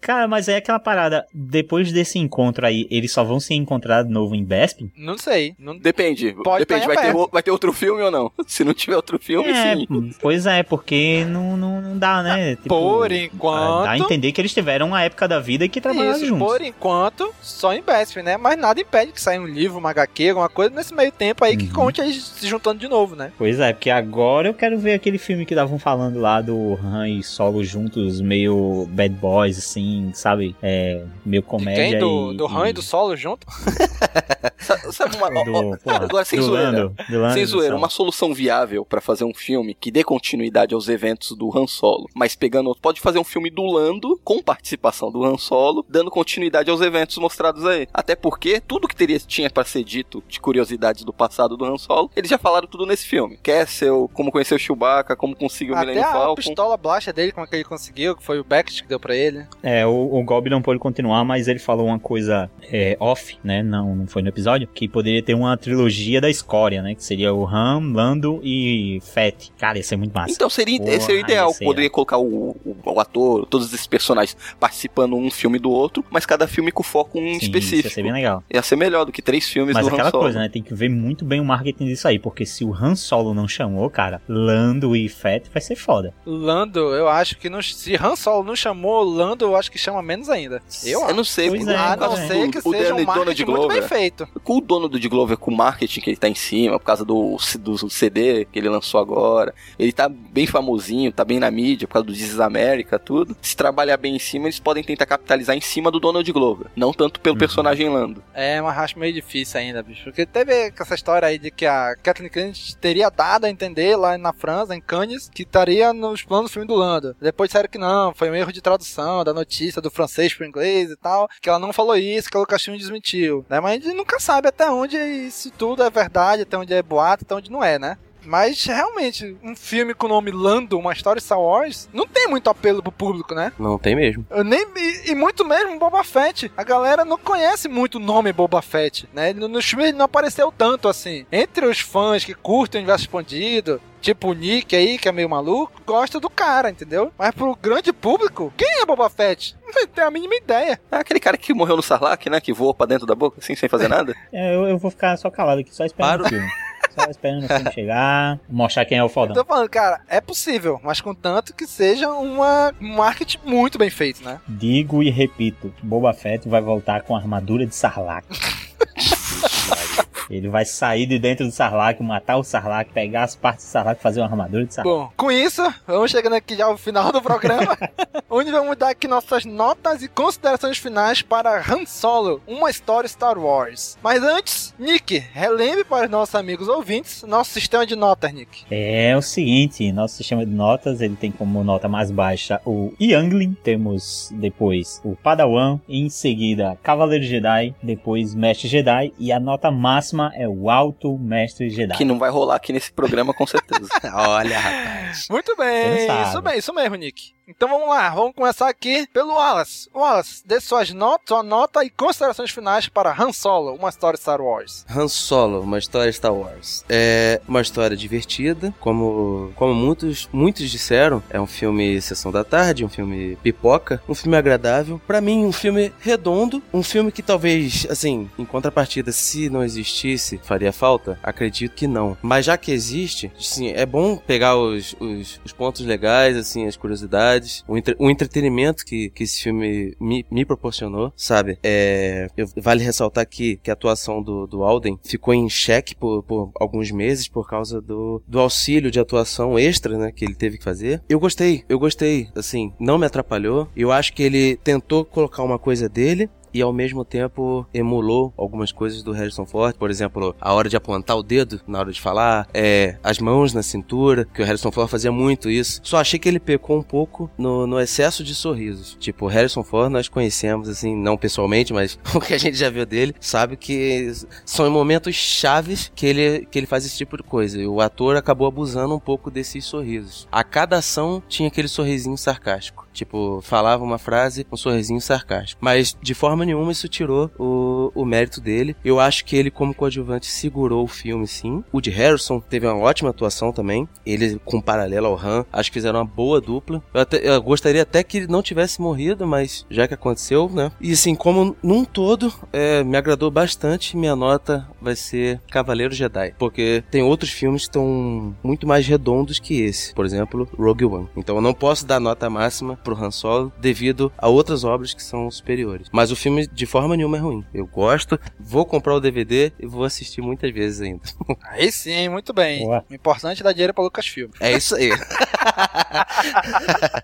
Cara, mas é aquela parada. Depois desse encontro aí, eles só vão se encontrar de novo em Bespin? Não sei. Não... Depende. Pode Depende, vai ter, vai ter outro filme ou não? Se não tiver outro filme, É, sim. pois é, porque não, não, não dá, né? Tipo, Por enquanto. Dá a entender que eles tiveram uma época da vida que trabalharam Isso, juntos. por enquanto, só em Bespin, né? Mas nada impede que saia um livro, uma HQ, alguma coisa nesse meio tempo aí que Uhum. conte eles se juntando de novo, né? Pois é, porque agora eu quero ver aquele filme que estavam falando lá do Han e Solo juntos, meio bad boys, assim, sabe? É, meio comédia Quem? Do, e, do Han e do Solo junto? Sa- Sabe uma. do, porra, agora, sem zoeira. Lando, do Lando Sem e zoeira, uma solução viável pra fazer um filme que dê continuidade aos eventos do Han Solo, mas pegando. Pode fazer um filme do Lando com participação do Han Solo, dando continuidade aos eventos mostrados aí. Até porque tudo que teria, tinha pra ser dito de curiosidades do passado do Han Solo, eles já falaram tudo nesse filme. Kessel, como conheceu o Chewbacca, como conseguiu o Até Millennium a Falcon. pistola blaster dele, como é que ele conseguiu, que foi o Beckett que deu pra ele. É, o, o Gob não pôde continuar, mas ele falou uma coisa é, off, né? Não, não foi no episódio, que poderia ter uma trilogia da escória, né? Que seria o Han, Lando e Fett. Cara, ia ser muito massa. Então seria, Porra, esse seria o ideal. Poderia colocar o, o, o ator, todos esses personagens participando um filme do outro, mas cada filme com foco um Sim, específico. ia ser bem legal. Ia ser melhor do que três filmes Mas do Han Solo. Coisa, né? Tem que ver muito bem o marketing disso aí, porque se o Han Solo não chamou, cara, Lando e Fett vai ser foda. Lando, eu acho que não, se Han Solo não chamou Lando, eu acho que chama menos ainda. Eu, Eu não sei, Pois é, a não causa ser que o seja um marketing muito bem Glover. feito. Com o dono do Glover, com o marketing que ele tá em cima, por causa do, do CD que ele lançou agora, ele tá bem famosinho, tá bem na mídia, por causa do This is America, tudo. Se trabalhar bem em cima, eles podem tentar capitalizar em cima do Donald Glover, não tanto pelo personagem Lando. É, mas acho meio difícil ainda, bicho. Porque teve essa história aí de que a Kathleen Kennedy teria dado a entender lá na França, em Cannes, que estaria nos planos do filme do Lando. Depois disseram que não, foi um erro de tradução da notícia do francês pro inglês e tal, que ela não falou isso, que o Lucasfilm desmentiu, né? Mas a gente nunca sabe até onde isso tudo é verdade, até onde é boato, até onde não é, né? Mas realmente, um filme com o nome Lando, uma história Star Wars, não tem muito apelo pro público, né? Não tem mesmo. Eu nem, e, e muito mesmo Boba Fett. A galera não conhece muito o nome Boba Fett, né? Ele, nos filmes ele não apareceu tanto assim. Entre os fãs que curtem o universo expandido, tipo o Nick aí, que é meio maluco, gosta do cara, entendeu? Mas pro grande público, quem é Boba Fett? Não tem a mínima ideia. É aquele cara que morreu no Sarlacc, né? Que voa pra dentro da boca, assim, sem fazer nada. É, eu, eu vou ficar só calado aqui, só esperando o filme. Só esperando o filme chegar, mostrar quem é o fodão. Tô falando, cara, é possível, mas contanto que seja uma um marketing muito bem feito, né? Digo e repito, Boba Fett vai voltar com a armadura de Sarlacc. Ele vai sair de dentro do Sarlacc, matar o Sarlacc, pegar as partes do Sarlacc e fazer uma armadura de Sarlacc. Bom, com isso, vamos chegando aqui já ao final do programa, onde vamos dar aqui nossas notas e considerações finais para Han Solo, uma história Star Wars. Mas antes, Nick, relembre para os nossos amigos ouvintes nosso sistema de notas, Nick. É o seguinte, nosso sistema de notas, ele tem como nota mais baixa o Youngling, temos depois o Padawan, em seguida Cavaleiro Jedi, depois Mestre Jedi e a nota máxima é o Alto Mestre Jedi. que não vai rolar aqui nesse programa, com certeza. Olha, rapaz. Muito bem, isso bem, isso mesmo, Nick. Então vamos lá, vamos começar aqui pelo Wallace. Wallace, dê suas notas, sua nota e considerações finais para Han Solo, uma história Star Wars. Han Solo, uma história Star Wars. É uma história divertida, como, como muitos, muitos disseram. É um filme Sessão da Tarde, um filme pipoca, um filme agradável. Pra mim, um filme redondo, um filme que talvez, assim, em contrapartida, se não existisse, faria falta? Acredito que não. Mas já que existe, sim, é bom pegar os, os, os pontos legais, assim, as curiosidades, o, entre, o entretenimento que, que esse filme me, me proporcionou, sabe? É, eu- vale ressaltar aqui que a atuação do, do Alden ficou em xeque por, por alguns meses por causa do, do auxílio de atuação extra, né, que ele teve que fazer. Eu gostei, eu gostei, assim, não me atrapalhou. Eu acho que ele tentou colocar uma coisa dele, e ao mesmo tempo emulou algumas coisas do Harrison Ford, por exemplo, a hora de apontar o dedo na hora de falar, é, as mãos na cintura, que o Harrison Ford fazia muito isso. Só achei que ele pecou um pouco no, no excesso de sorrisos. Tipo, o Harrison Ford nós conhecemos, assim, não pessoalmente, mas o que a gente já viu dele, sabe que são em momentos chaves que ele, que ele faz esse tipo de coisa. E o ator acabou abusando um pouco desses sorrisos. A cada ação tinha aquele sorrisinho sarcástico. Tipo, falava uma frase com um sorrisinho sarcástico. Mas de forma nenhuma isso tirou o, o mérito dele. Eu acho que ele, como coadjuvante, segurou o filme sim. O de Harrison teve uma ótima atuação também. Ele, com paralelo ao Han, acho que fizeram uma boa dupla. Eu, até- eu gostaria até que ele não tivesse morrido, mas já que aconteceu, né? E assim, como num todo, é, me agradou bastante. Minha nota vai ser Cavaleiro Jedi. Porque tem outros filmes que estão muito mais redondos que esse. Por exemplo, Rogue One. Então eu não posso dar nota máxima pro Han Solo devido a outras obras que são superiores. Mas o filme de forma nenhuma é ruim. Eu gosto, vou comprar o DVD e vou assistir muitas vezes ainda. Aí sim, muito bem. Boa. O importante é dar dinheiro pra Lucasfilm. É isso aí.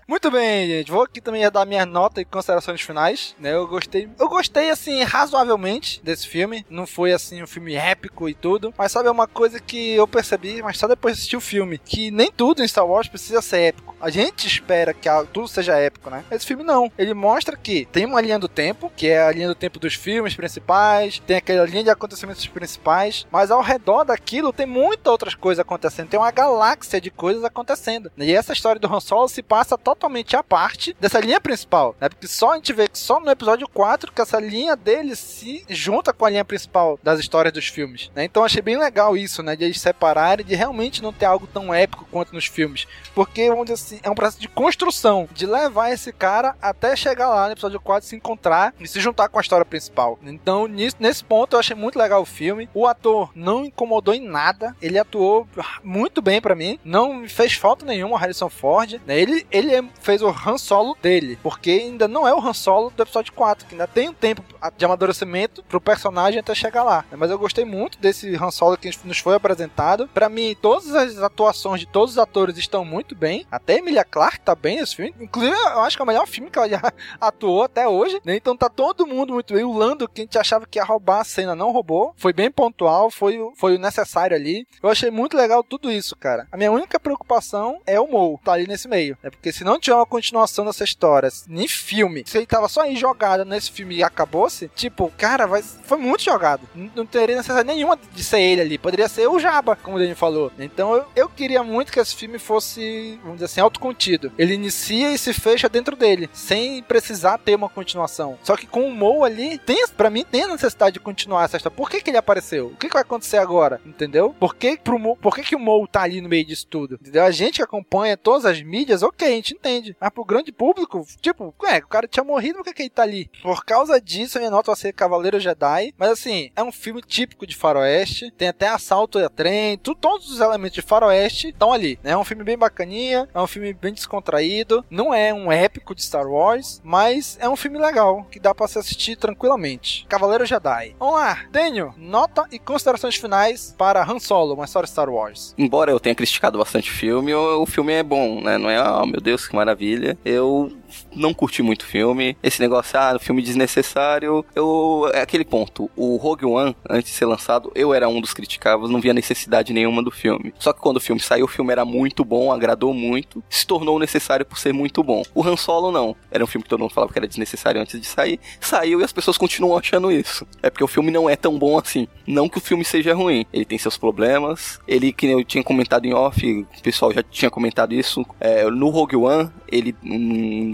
Muito bem, gente. Vou aqui também dar minha nota e considerações finais. Né? Eu gostei. Eu gostei, assim, razoavelmente desse filme. Não foi assim um filme épico e tudo. Mas sabe, é uma coisa que eu percebi, mas só depois de assistir o filme. Que nem tudo em Star Wars precisa ser épico. A gente espera que tudo seja épico, né? Esse filme não. Ele mostra que tem uma linha do tempo, que é é a linha do tempo dos filmes principais, tem aquela linha de acontecimentos principais, mas ao redor daquilo tem muitas outras coisas acontecendo, tem uma galáxia de coisas acontecendo. E essa história do Han Solo se passa totalmente à parte dessa linha principal, né? Porque só a gente vê que só no episódio 4 que essa linha dele se junta com a linha principal das histórias dos filmes, né? Então achei bem legal isso, né? De eles separarem, de realmente não ter algo tão épico quanto nos filmes. Porque, vamos dizer assim, é um processo de construção, de levar esse cara até chegar lá no episódio 4, se encontrar e se juntar com a história principal. Então, nisso, nesse ponto, eu achei muito legal o filme. O ator não incomodou em nada, ele atuou muito bem para mim, não me fez falta nenhuma o Harrison Ford. Né? Ele, ele é, fez o Han Solo dele, porque ainda não é o Han Solo do episódio 4, que ainda tem um tempo de amadurecimento pro personagem até chegar lá. Mas eu gostei muito desse Han Solo que nos foi apresentado. Para mim, todas as atuações de todos os atores estão muito bem. Até Emilia Clarke tá bem nesse filme. Inclusive, eu acho que é o melhor filme que ela já atuou até hoje. Né? Então tá todo mundo muito bem. O Lando, que a gente achava que ia roubar a cena, não roubou. Foi bem pontual, foi, foi o necessário ali. Eu achei muito legal tudo isso, cara. A minha única preocupação é o Mo, tá ali nesse meio. Né? Porque se não tiver uma continuação dessa história, nem filme, se ele tava só aí jogado nesse filme e acabou-se, tipo, cara, vai, foi muito jogado. Não, teria necessidade nenhuma de ser ele ali. Poderia ser o Jabba, como o Dani falou. Então eu, eu queria muito que esse filme fosse, vamos dizer assim, autocontido. Ele inicia e se fecha dentro dele, sem precisar ter uma continuação. Só que com o Mo ali, tem, pra mim, tem a necessidade de continuar essa história. Por que, que ele apareceu? O que, que vai acontecer agora? Entendeu? Por que, pro Mo, por que, que o Mo tá ali no meio disso tudo? Entendeu? A gente que acompanha todas as mídias, ok, a gente entende. Mas pro grande público, tipo, é, o cara tinha morrido, por que, que ele tá ali? Por causa disso, a minha nota vai ser Cavaleiro Jedi. Mas assim, é um filme típico de faroeste. Tem até assalto a trem, tu, todos os elementos de faroeste estão ali. Né? É um filme bem bacaninha, é um filme bem descontraído. Não é um épico de Star Wars, mas é um filme legal, que dá para se assistir tranquilamente. Cavaleiro Jedi. Vamos lá, Daniel, nota e considerações finais para Han Solo, uma história Star Wars. Embora eu tenha criticado bastante o filme, o filme é bom, né? Não é, oh meu Deus, que maravilha. Eu não curti muito o filme. Esse negócio, ah, filme desnecessário. Eu. É aquele ponto. O Rogue One, antes de ser lançado, eu era um dos criticados, não via necessidade nenhuma do filme. Só que quando o filme saiu, o filme era muito bom, agradou muito, se tornou necessário por ser muito bom. O Han Solo não. Era um filme que todo mundo falava que era desnecessário antes de sair. Saiu e as pessoas continuam achando isso. É porque o filme não é tão bom assim. Não que o filme seja ruim. Ele tem seus problemas. Ele, que eu tinha comentado em off, o pessoal já tinha comentado isso. É, no Rogue One, ele.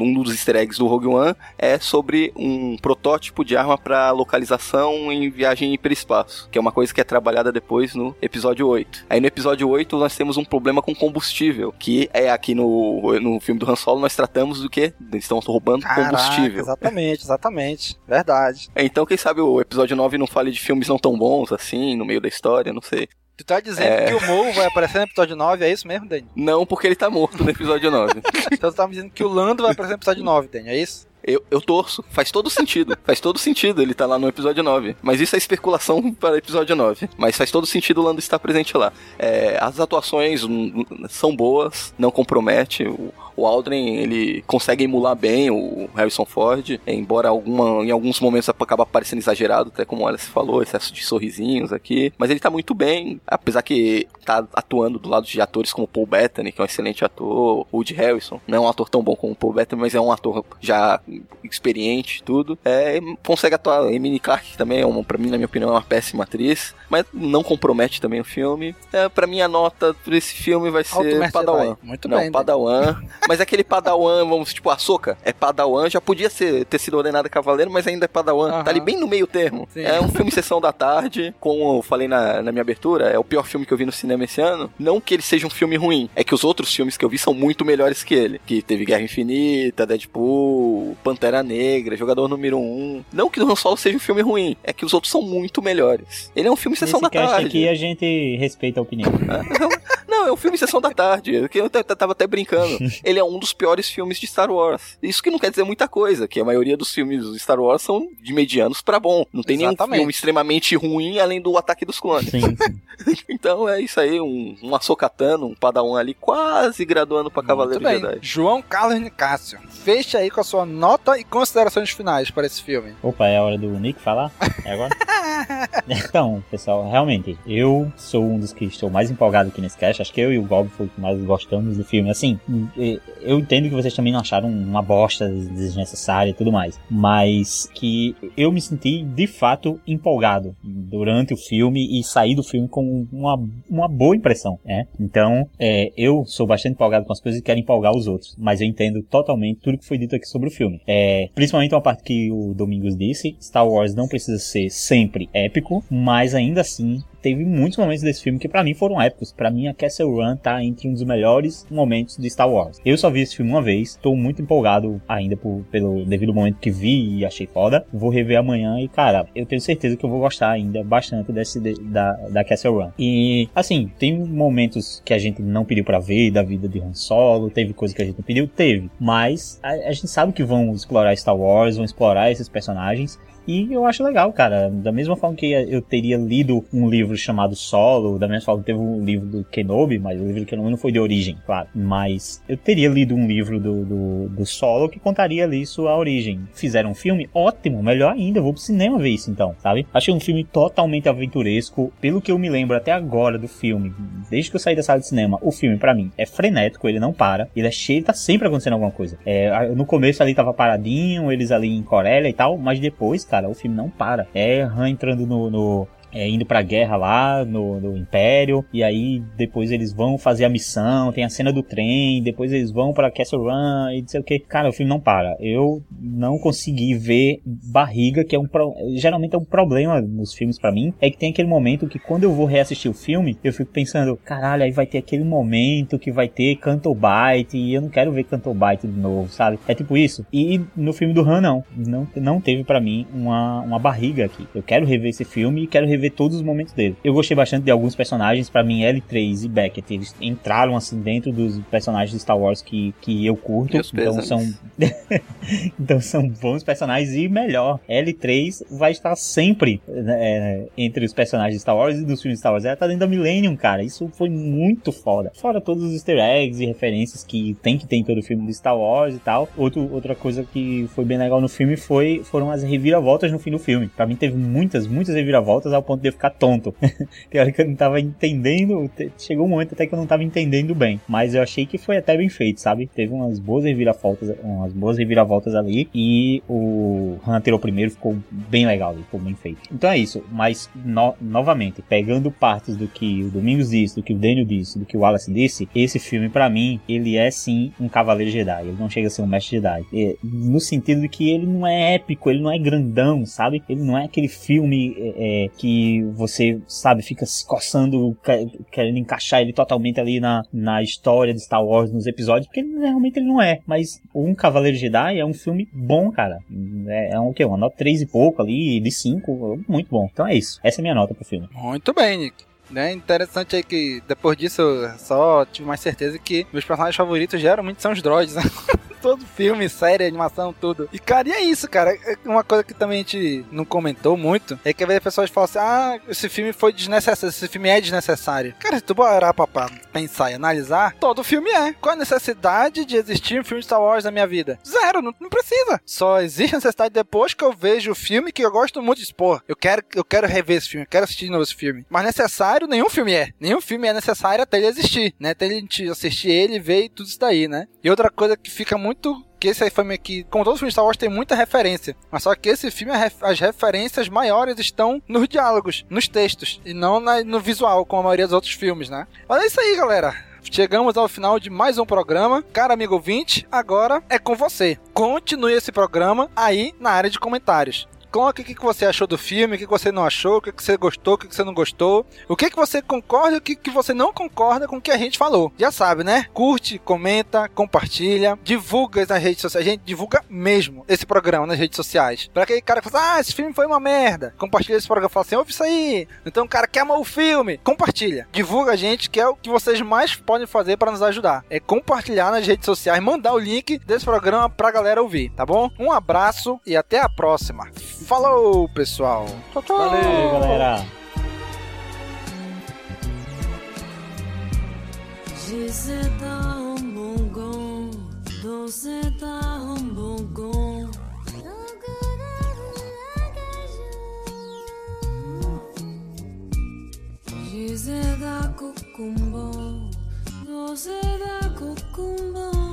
Um dos easter eggs do Rogue One é sobre um protótipo de arma para localização em viagem hiperespaço, que é uma coisa que é trabalhada depois no episódio 8. Aí no episódio 8 nós temos um problema com combustível, que é aqui no, no filme do Han Solo nós tratamos do que? Eles estão roubando Caraca, combustível. Exatamente, exatamente. Verdade. Então quem sabe o episódio 9 não fale de filmes não tão bons assim, no meio da história, não sei. Tu tá dizendo é... que o Mo vai aparecer no episódio 9, é isso mesmo, Dani? Não, porque ele tá morto no episódio 9. então tu tá me dizendo que o Lando vai aparecer no episódio 9, Dani, é isso? Eu, eu torço. Faz todo sentido. faz todo sentido ele tá lá no episódio 9. Mas isso é especulação para episódio 9. Mas faz todo sentido o Lando estar presente lá. É, as atuações são boas, não compromete. O, o Aldrin, ele consegue emular bem o Harrison Ford, embora alguma, em alguns momentos acaba parecendo exagerado, até como ela se falou, excesso de sorrisinhos aqui, mas ele tá muito bem, apesar que tá atuando do lado de atores como Paul Bettany, que é um excelente ator, Woody Harrison, não é um ator tão bom como Paul Bettany, mas é um ator já experiente tudo, é, consegue atuar, Emily Clark também é uma, pra mim, na minha opinião, é uma péssima atriz, mas não compromete também o filme, é, pra mim a nota por esse filme vai ser Padawan. Muito não, bem, Padawan, mas aquele Padawan, vamos, tipo, a Soca é Padawan, já podia ser, ter sido ordenado Cavaleiro, mas ainda é Padawan. Uhum. Tá ali bem no meio termo. Sim. É um filme Sessão da Tarde, como eu falei na, na minha abertura, é o pior filme que eu vi no cinema esse ano. Não que ele seja um filme ruim, é que os outros filmes que eu vi são muito melhores que ele. Que teve Guerra Infinita, Deadpool, Pantera Negra, Jogador Número 1. Não que o Han Solo seja um filme ruim, é que os outros são muito melhores. Ele é um filme Sessão Nesse da Tarde. aqui a gente respeita a opinião. Não, é um filme Sessão da Tarde, que eu tava até brincando. Ele é um dos piores filmes de Star Wars. Isso que não quer dizer muita coisa, que a maioria dos filmes de Star Wars são de medianos para bom. Não tem Exatamente. nenhum filme extremamente ruim além do Ataque dos Clones. Sim, sim. então é isso aí, um, um açocatano, um padawan ali, quase graduando pra Cavaleiro. Jedi. João Carlos Nicásio, fecha aí com a sua nota e considerações finais para esse filme. Opa, é a hora do Nick falar? É agora? então, pessoal, realmente, eu sou um dos que estou mais empolgado aqui nesse cast. Acho que eu e o Gob foi que mais gostamos do filme. Assim, eu entendo que vocês também não acharam uma bosta desnecessária e tudo mais. Mas que eu me senti de fato empolgado durante o filme e saí do filme com uma, uma boa impressão, né? Então, é, eu sou bastante empolgado com as coisas e quero empolgar os outros. Mas eu entendo totalmente tudo que foi dito aqui sobre o filme. É, principalmente uma parte que o Domingos disse: Star Wars não precisa ser sempre épico, mas ainda assim teve muitos momentos desse filme que para mim foram épicos. Para mim, a Castle Run tá entre um dos melhores momentos de Star Wars. Eu só vi esse filme uma vez, tô muito empolgado ainda por, pelo devido momento que vi e achei foda. Vou rever amanhã e, cara, eu tenho certeza que eu vou gostar ainda bastante desse da, da Castle Run. E, assim, tem momentos que a gente não pediu para ver da vida de Han Solo, teve coisa que a gente não pediu, teve. Mas a, a gente sabe que vão explorar Star Wars, vão explorar esses personagens. E eu acho legal, cara. Da mesma forma que eu teria lido um livro chamado Solo, da mesma forma que teve um livro do Kenobi, mas o livro do Kenobi não foi de origem, claro. Mas eu teria lido um livro do, do, do Solo que contaria ali sua origem. Fizeram um filme? Ótimo, melhor ainda. Eu vou pro cinema ver isso então, sabe? Achei um filme totalmente aventuresco. Pelo que eu me lembro até agora do filme, desde que eu saí da sala de cinema, o filme para mim é frenético, ele não para. Ele é cheio, tá sempre acontecendo alguma coisa. É, no começo ali tava paradinho, eles ali em Corélia e tal, mas depois, cara, o filme não para. É Han entrando no, no é, indo pra guerra lá no, no, Império, e aí depois eles vão fazer a missão, tem a cena do trem, depois eles vão pra Castle Run e não sei o que. Cara, o filme não para. Eu não consegui ver barriga, que é um pro... geralmente é um problema nos filmes para mim, é que tem aquele momento que quando eu vou reassistir o filme, eu fico pensando, caralho, aí vai ter aquele momento que vai ter Cantobite, e eu não quero ver Cantobite de novo, sabe? É tipo isso. E no filme do Han, não. Não, não teve para mim uma, uma barriga aqui. Eu quero rever esse filme e quero rever rever todos os momentos dele. Eu gostei bastante de alguns personagens, para mim L3 e Beckett, eles entraram assim dentro dos personagens de Star Wars que, que eu curto, então são então são bons personagens e melhor, L3 vai estar sempre é, entre os personagens de Star Wars e dos filmes de Star Wars. Ela tá dentro da Millennium, cara. Isso foi muito foda. Fora todos os easter eggs e referências que tem que ter em todo o filme de Star Wars e tal. Outro, outra coisa que foi bem legal no filme foi foram as reviravoltas no fim do filme. Para mim teve muitas, muitas reviravoltas ao ponto ponto de eu ficar tonto. Tem hora que eu não tava entendendo, chegou um momento até que eu não tava entendendo bem, mas eu achei que foi até bem feito, sabe? Teve umas boas reviravoltas, umas boas reviravoltas ali e o Hunter o primeiro ficou bem legal, ficou bem feito. Então é isso, mas no, novamente, pegando partes do que o Domingos disse, do que o Daniel disse, do que o Wallace disse, esse filme para mim, ele é sim um cavaleiro Jedi, ele não chega a ser um mestre Jedi. É, no sentido de que ele não é épico, ele não é grandão, sabe? Ele não é aquele filme é, é você, sabe, fica se coçando, querendo encaixar ele totalmente ali na, na história de Star Wars, nos episódios, porque ele, realmente ele não é. Mas Um Cavaleiro Jedi é um filme bom, cara. É, é um que? Uma nota 3 e pouco ali, de 5, muito bom. Então é isso. Essa é a minha nota pro filme. Muito bem, Nick. Né? Interessante aí que depois disso eu só tive mais certeza que meus personagens favoritos geralmente são os droids. Né? todo filme, série, animação, tudo. E, cara, e é isso, cara. É uma coisa que também a gente não comentou muito é que às vezes as pessoas falam assim: ah, esse filme foi desnecessário, esse filme é desnecessário. Cara, se tu parar pra, pensar e analisar, todo filme é. Qual a necessidade de existir um filme de Star Wars na minha vida? Zero, não, não precisa. Só existe necessidade depois que eu vejo o filme que eu gosto muito de expor. Eu quero, eu quero rever esse filme, eu quero assistir de novo esse filme. Mas necessário, nenhum filme é. Nenhum filme é necessário até ele existir, né? Até gente assistir ele, ver e tudo isso daí, né? E outra coisa que fica muito muito que esse filme aqui, como todos os filmes Star Wars, tem muita referência. Mas só que esse filme, as referências maiores estão nos diálogos, nos textos, e não na, no visual, como a maioria dos outros filmes, né? Mas é isso aí, galera. Chegamos ao final de mais um programa. Cara amigo ouvinte, agora é com você. Continue esse programa aí na área de comentários. Coloque o que, você achou do filme, o que, você não achou, o que, você gostou, o que, você não gostou, o que, que você concorda e o que, que você não concorda com o que a gente falou. Já sabe, né? Curte, comenta, compartilha, divulga nas redes sociais. A gente divulga mesmo esse programa nas redes sociais. Pra aquele cara que fala, ah, esse filme foi uma merda. Compartilha esse programa, fala assim, ouve isso aí. Então o cara quer amar o filme. Compartilha. Divulga a gente, que é o que vocês mais podem fazer para nos ajudar. É compartilhar nas redes sociais, mandar o link desse programa pra galera ouvir, tá bom? Um abraço e até a próxima. Falou, pessoal. Tchau, tchau. Valeu, galera. Dizeda kukumbo, dozeda kukumbo.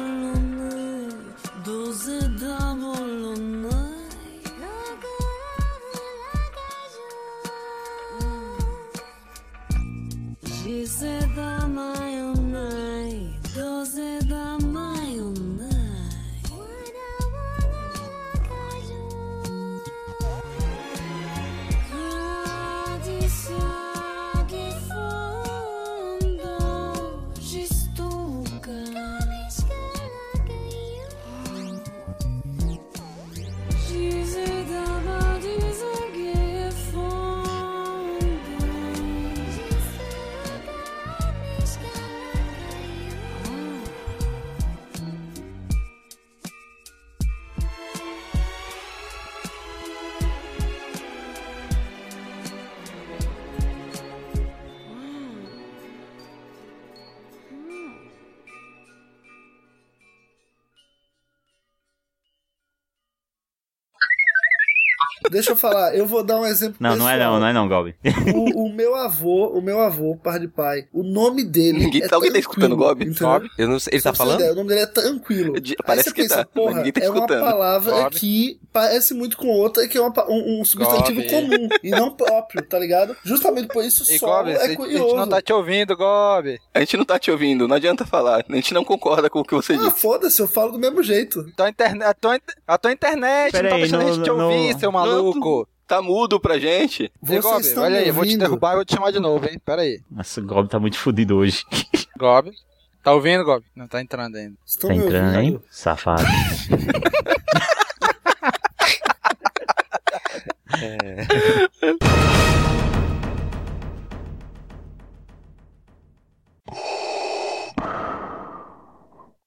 Deixa eu falar, eu vou dar um exemplo Não, não é pessoal. não, não é não, Gobi. O, o meu avô, o meu avô, par de pai, o nome dele. Ninguém- é alguém tá escutando o? Gobi? Eu não sei, ele tá falando? ideia, o nome dele é tranquilo. De- parece você que pensa, tá, porra, ninguém tá é uma escutando. palavra Gobi. que parece muito com outra, que é uma um, um substantivo Gobi. comum e não próprio, tá ligado? Justamente por isso E Gobi, é a gente curioso. não tá te ouvindo, Gobi. A gente não tá te ouvindo, não adianta falar. A gente não concorda com o que você Ah, disse. foda-se, eu falo do mesmo jeito. Tua interne- a, tua, a tua internet Pera não tá deixando a gente te ouvir, seu maluco. Tá maluco. Tá mudo pra gente. Vocês Gob, estão olha aí, ouvindo? vou te derrubar e vou te chamar de novo, hein? Pera aí. Nossa, o Gob tá muito fodido hoje. Gob? Tá ouvindo, Gob? Não tá entrando ainda. Estou tá entrando, ouvindo. hein? Safado. é.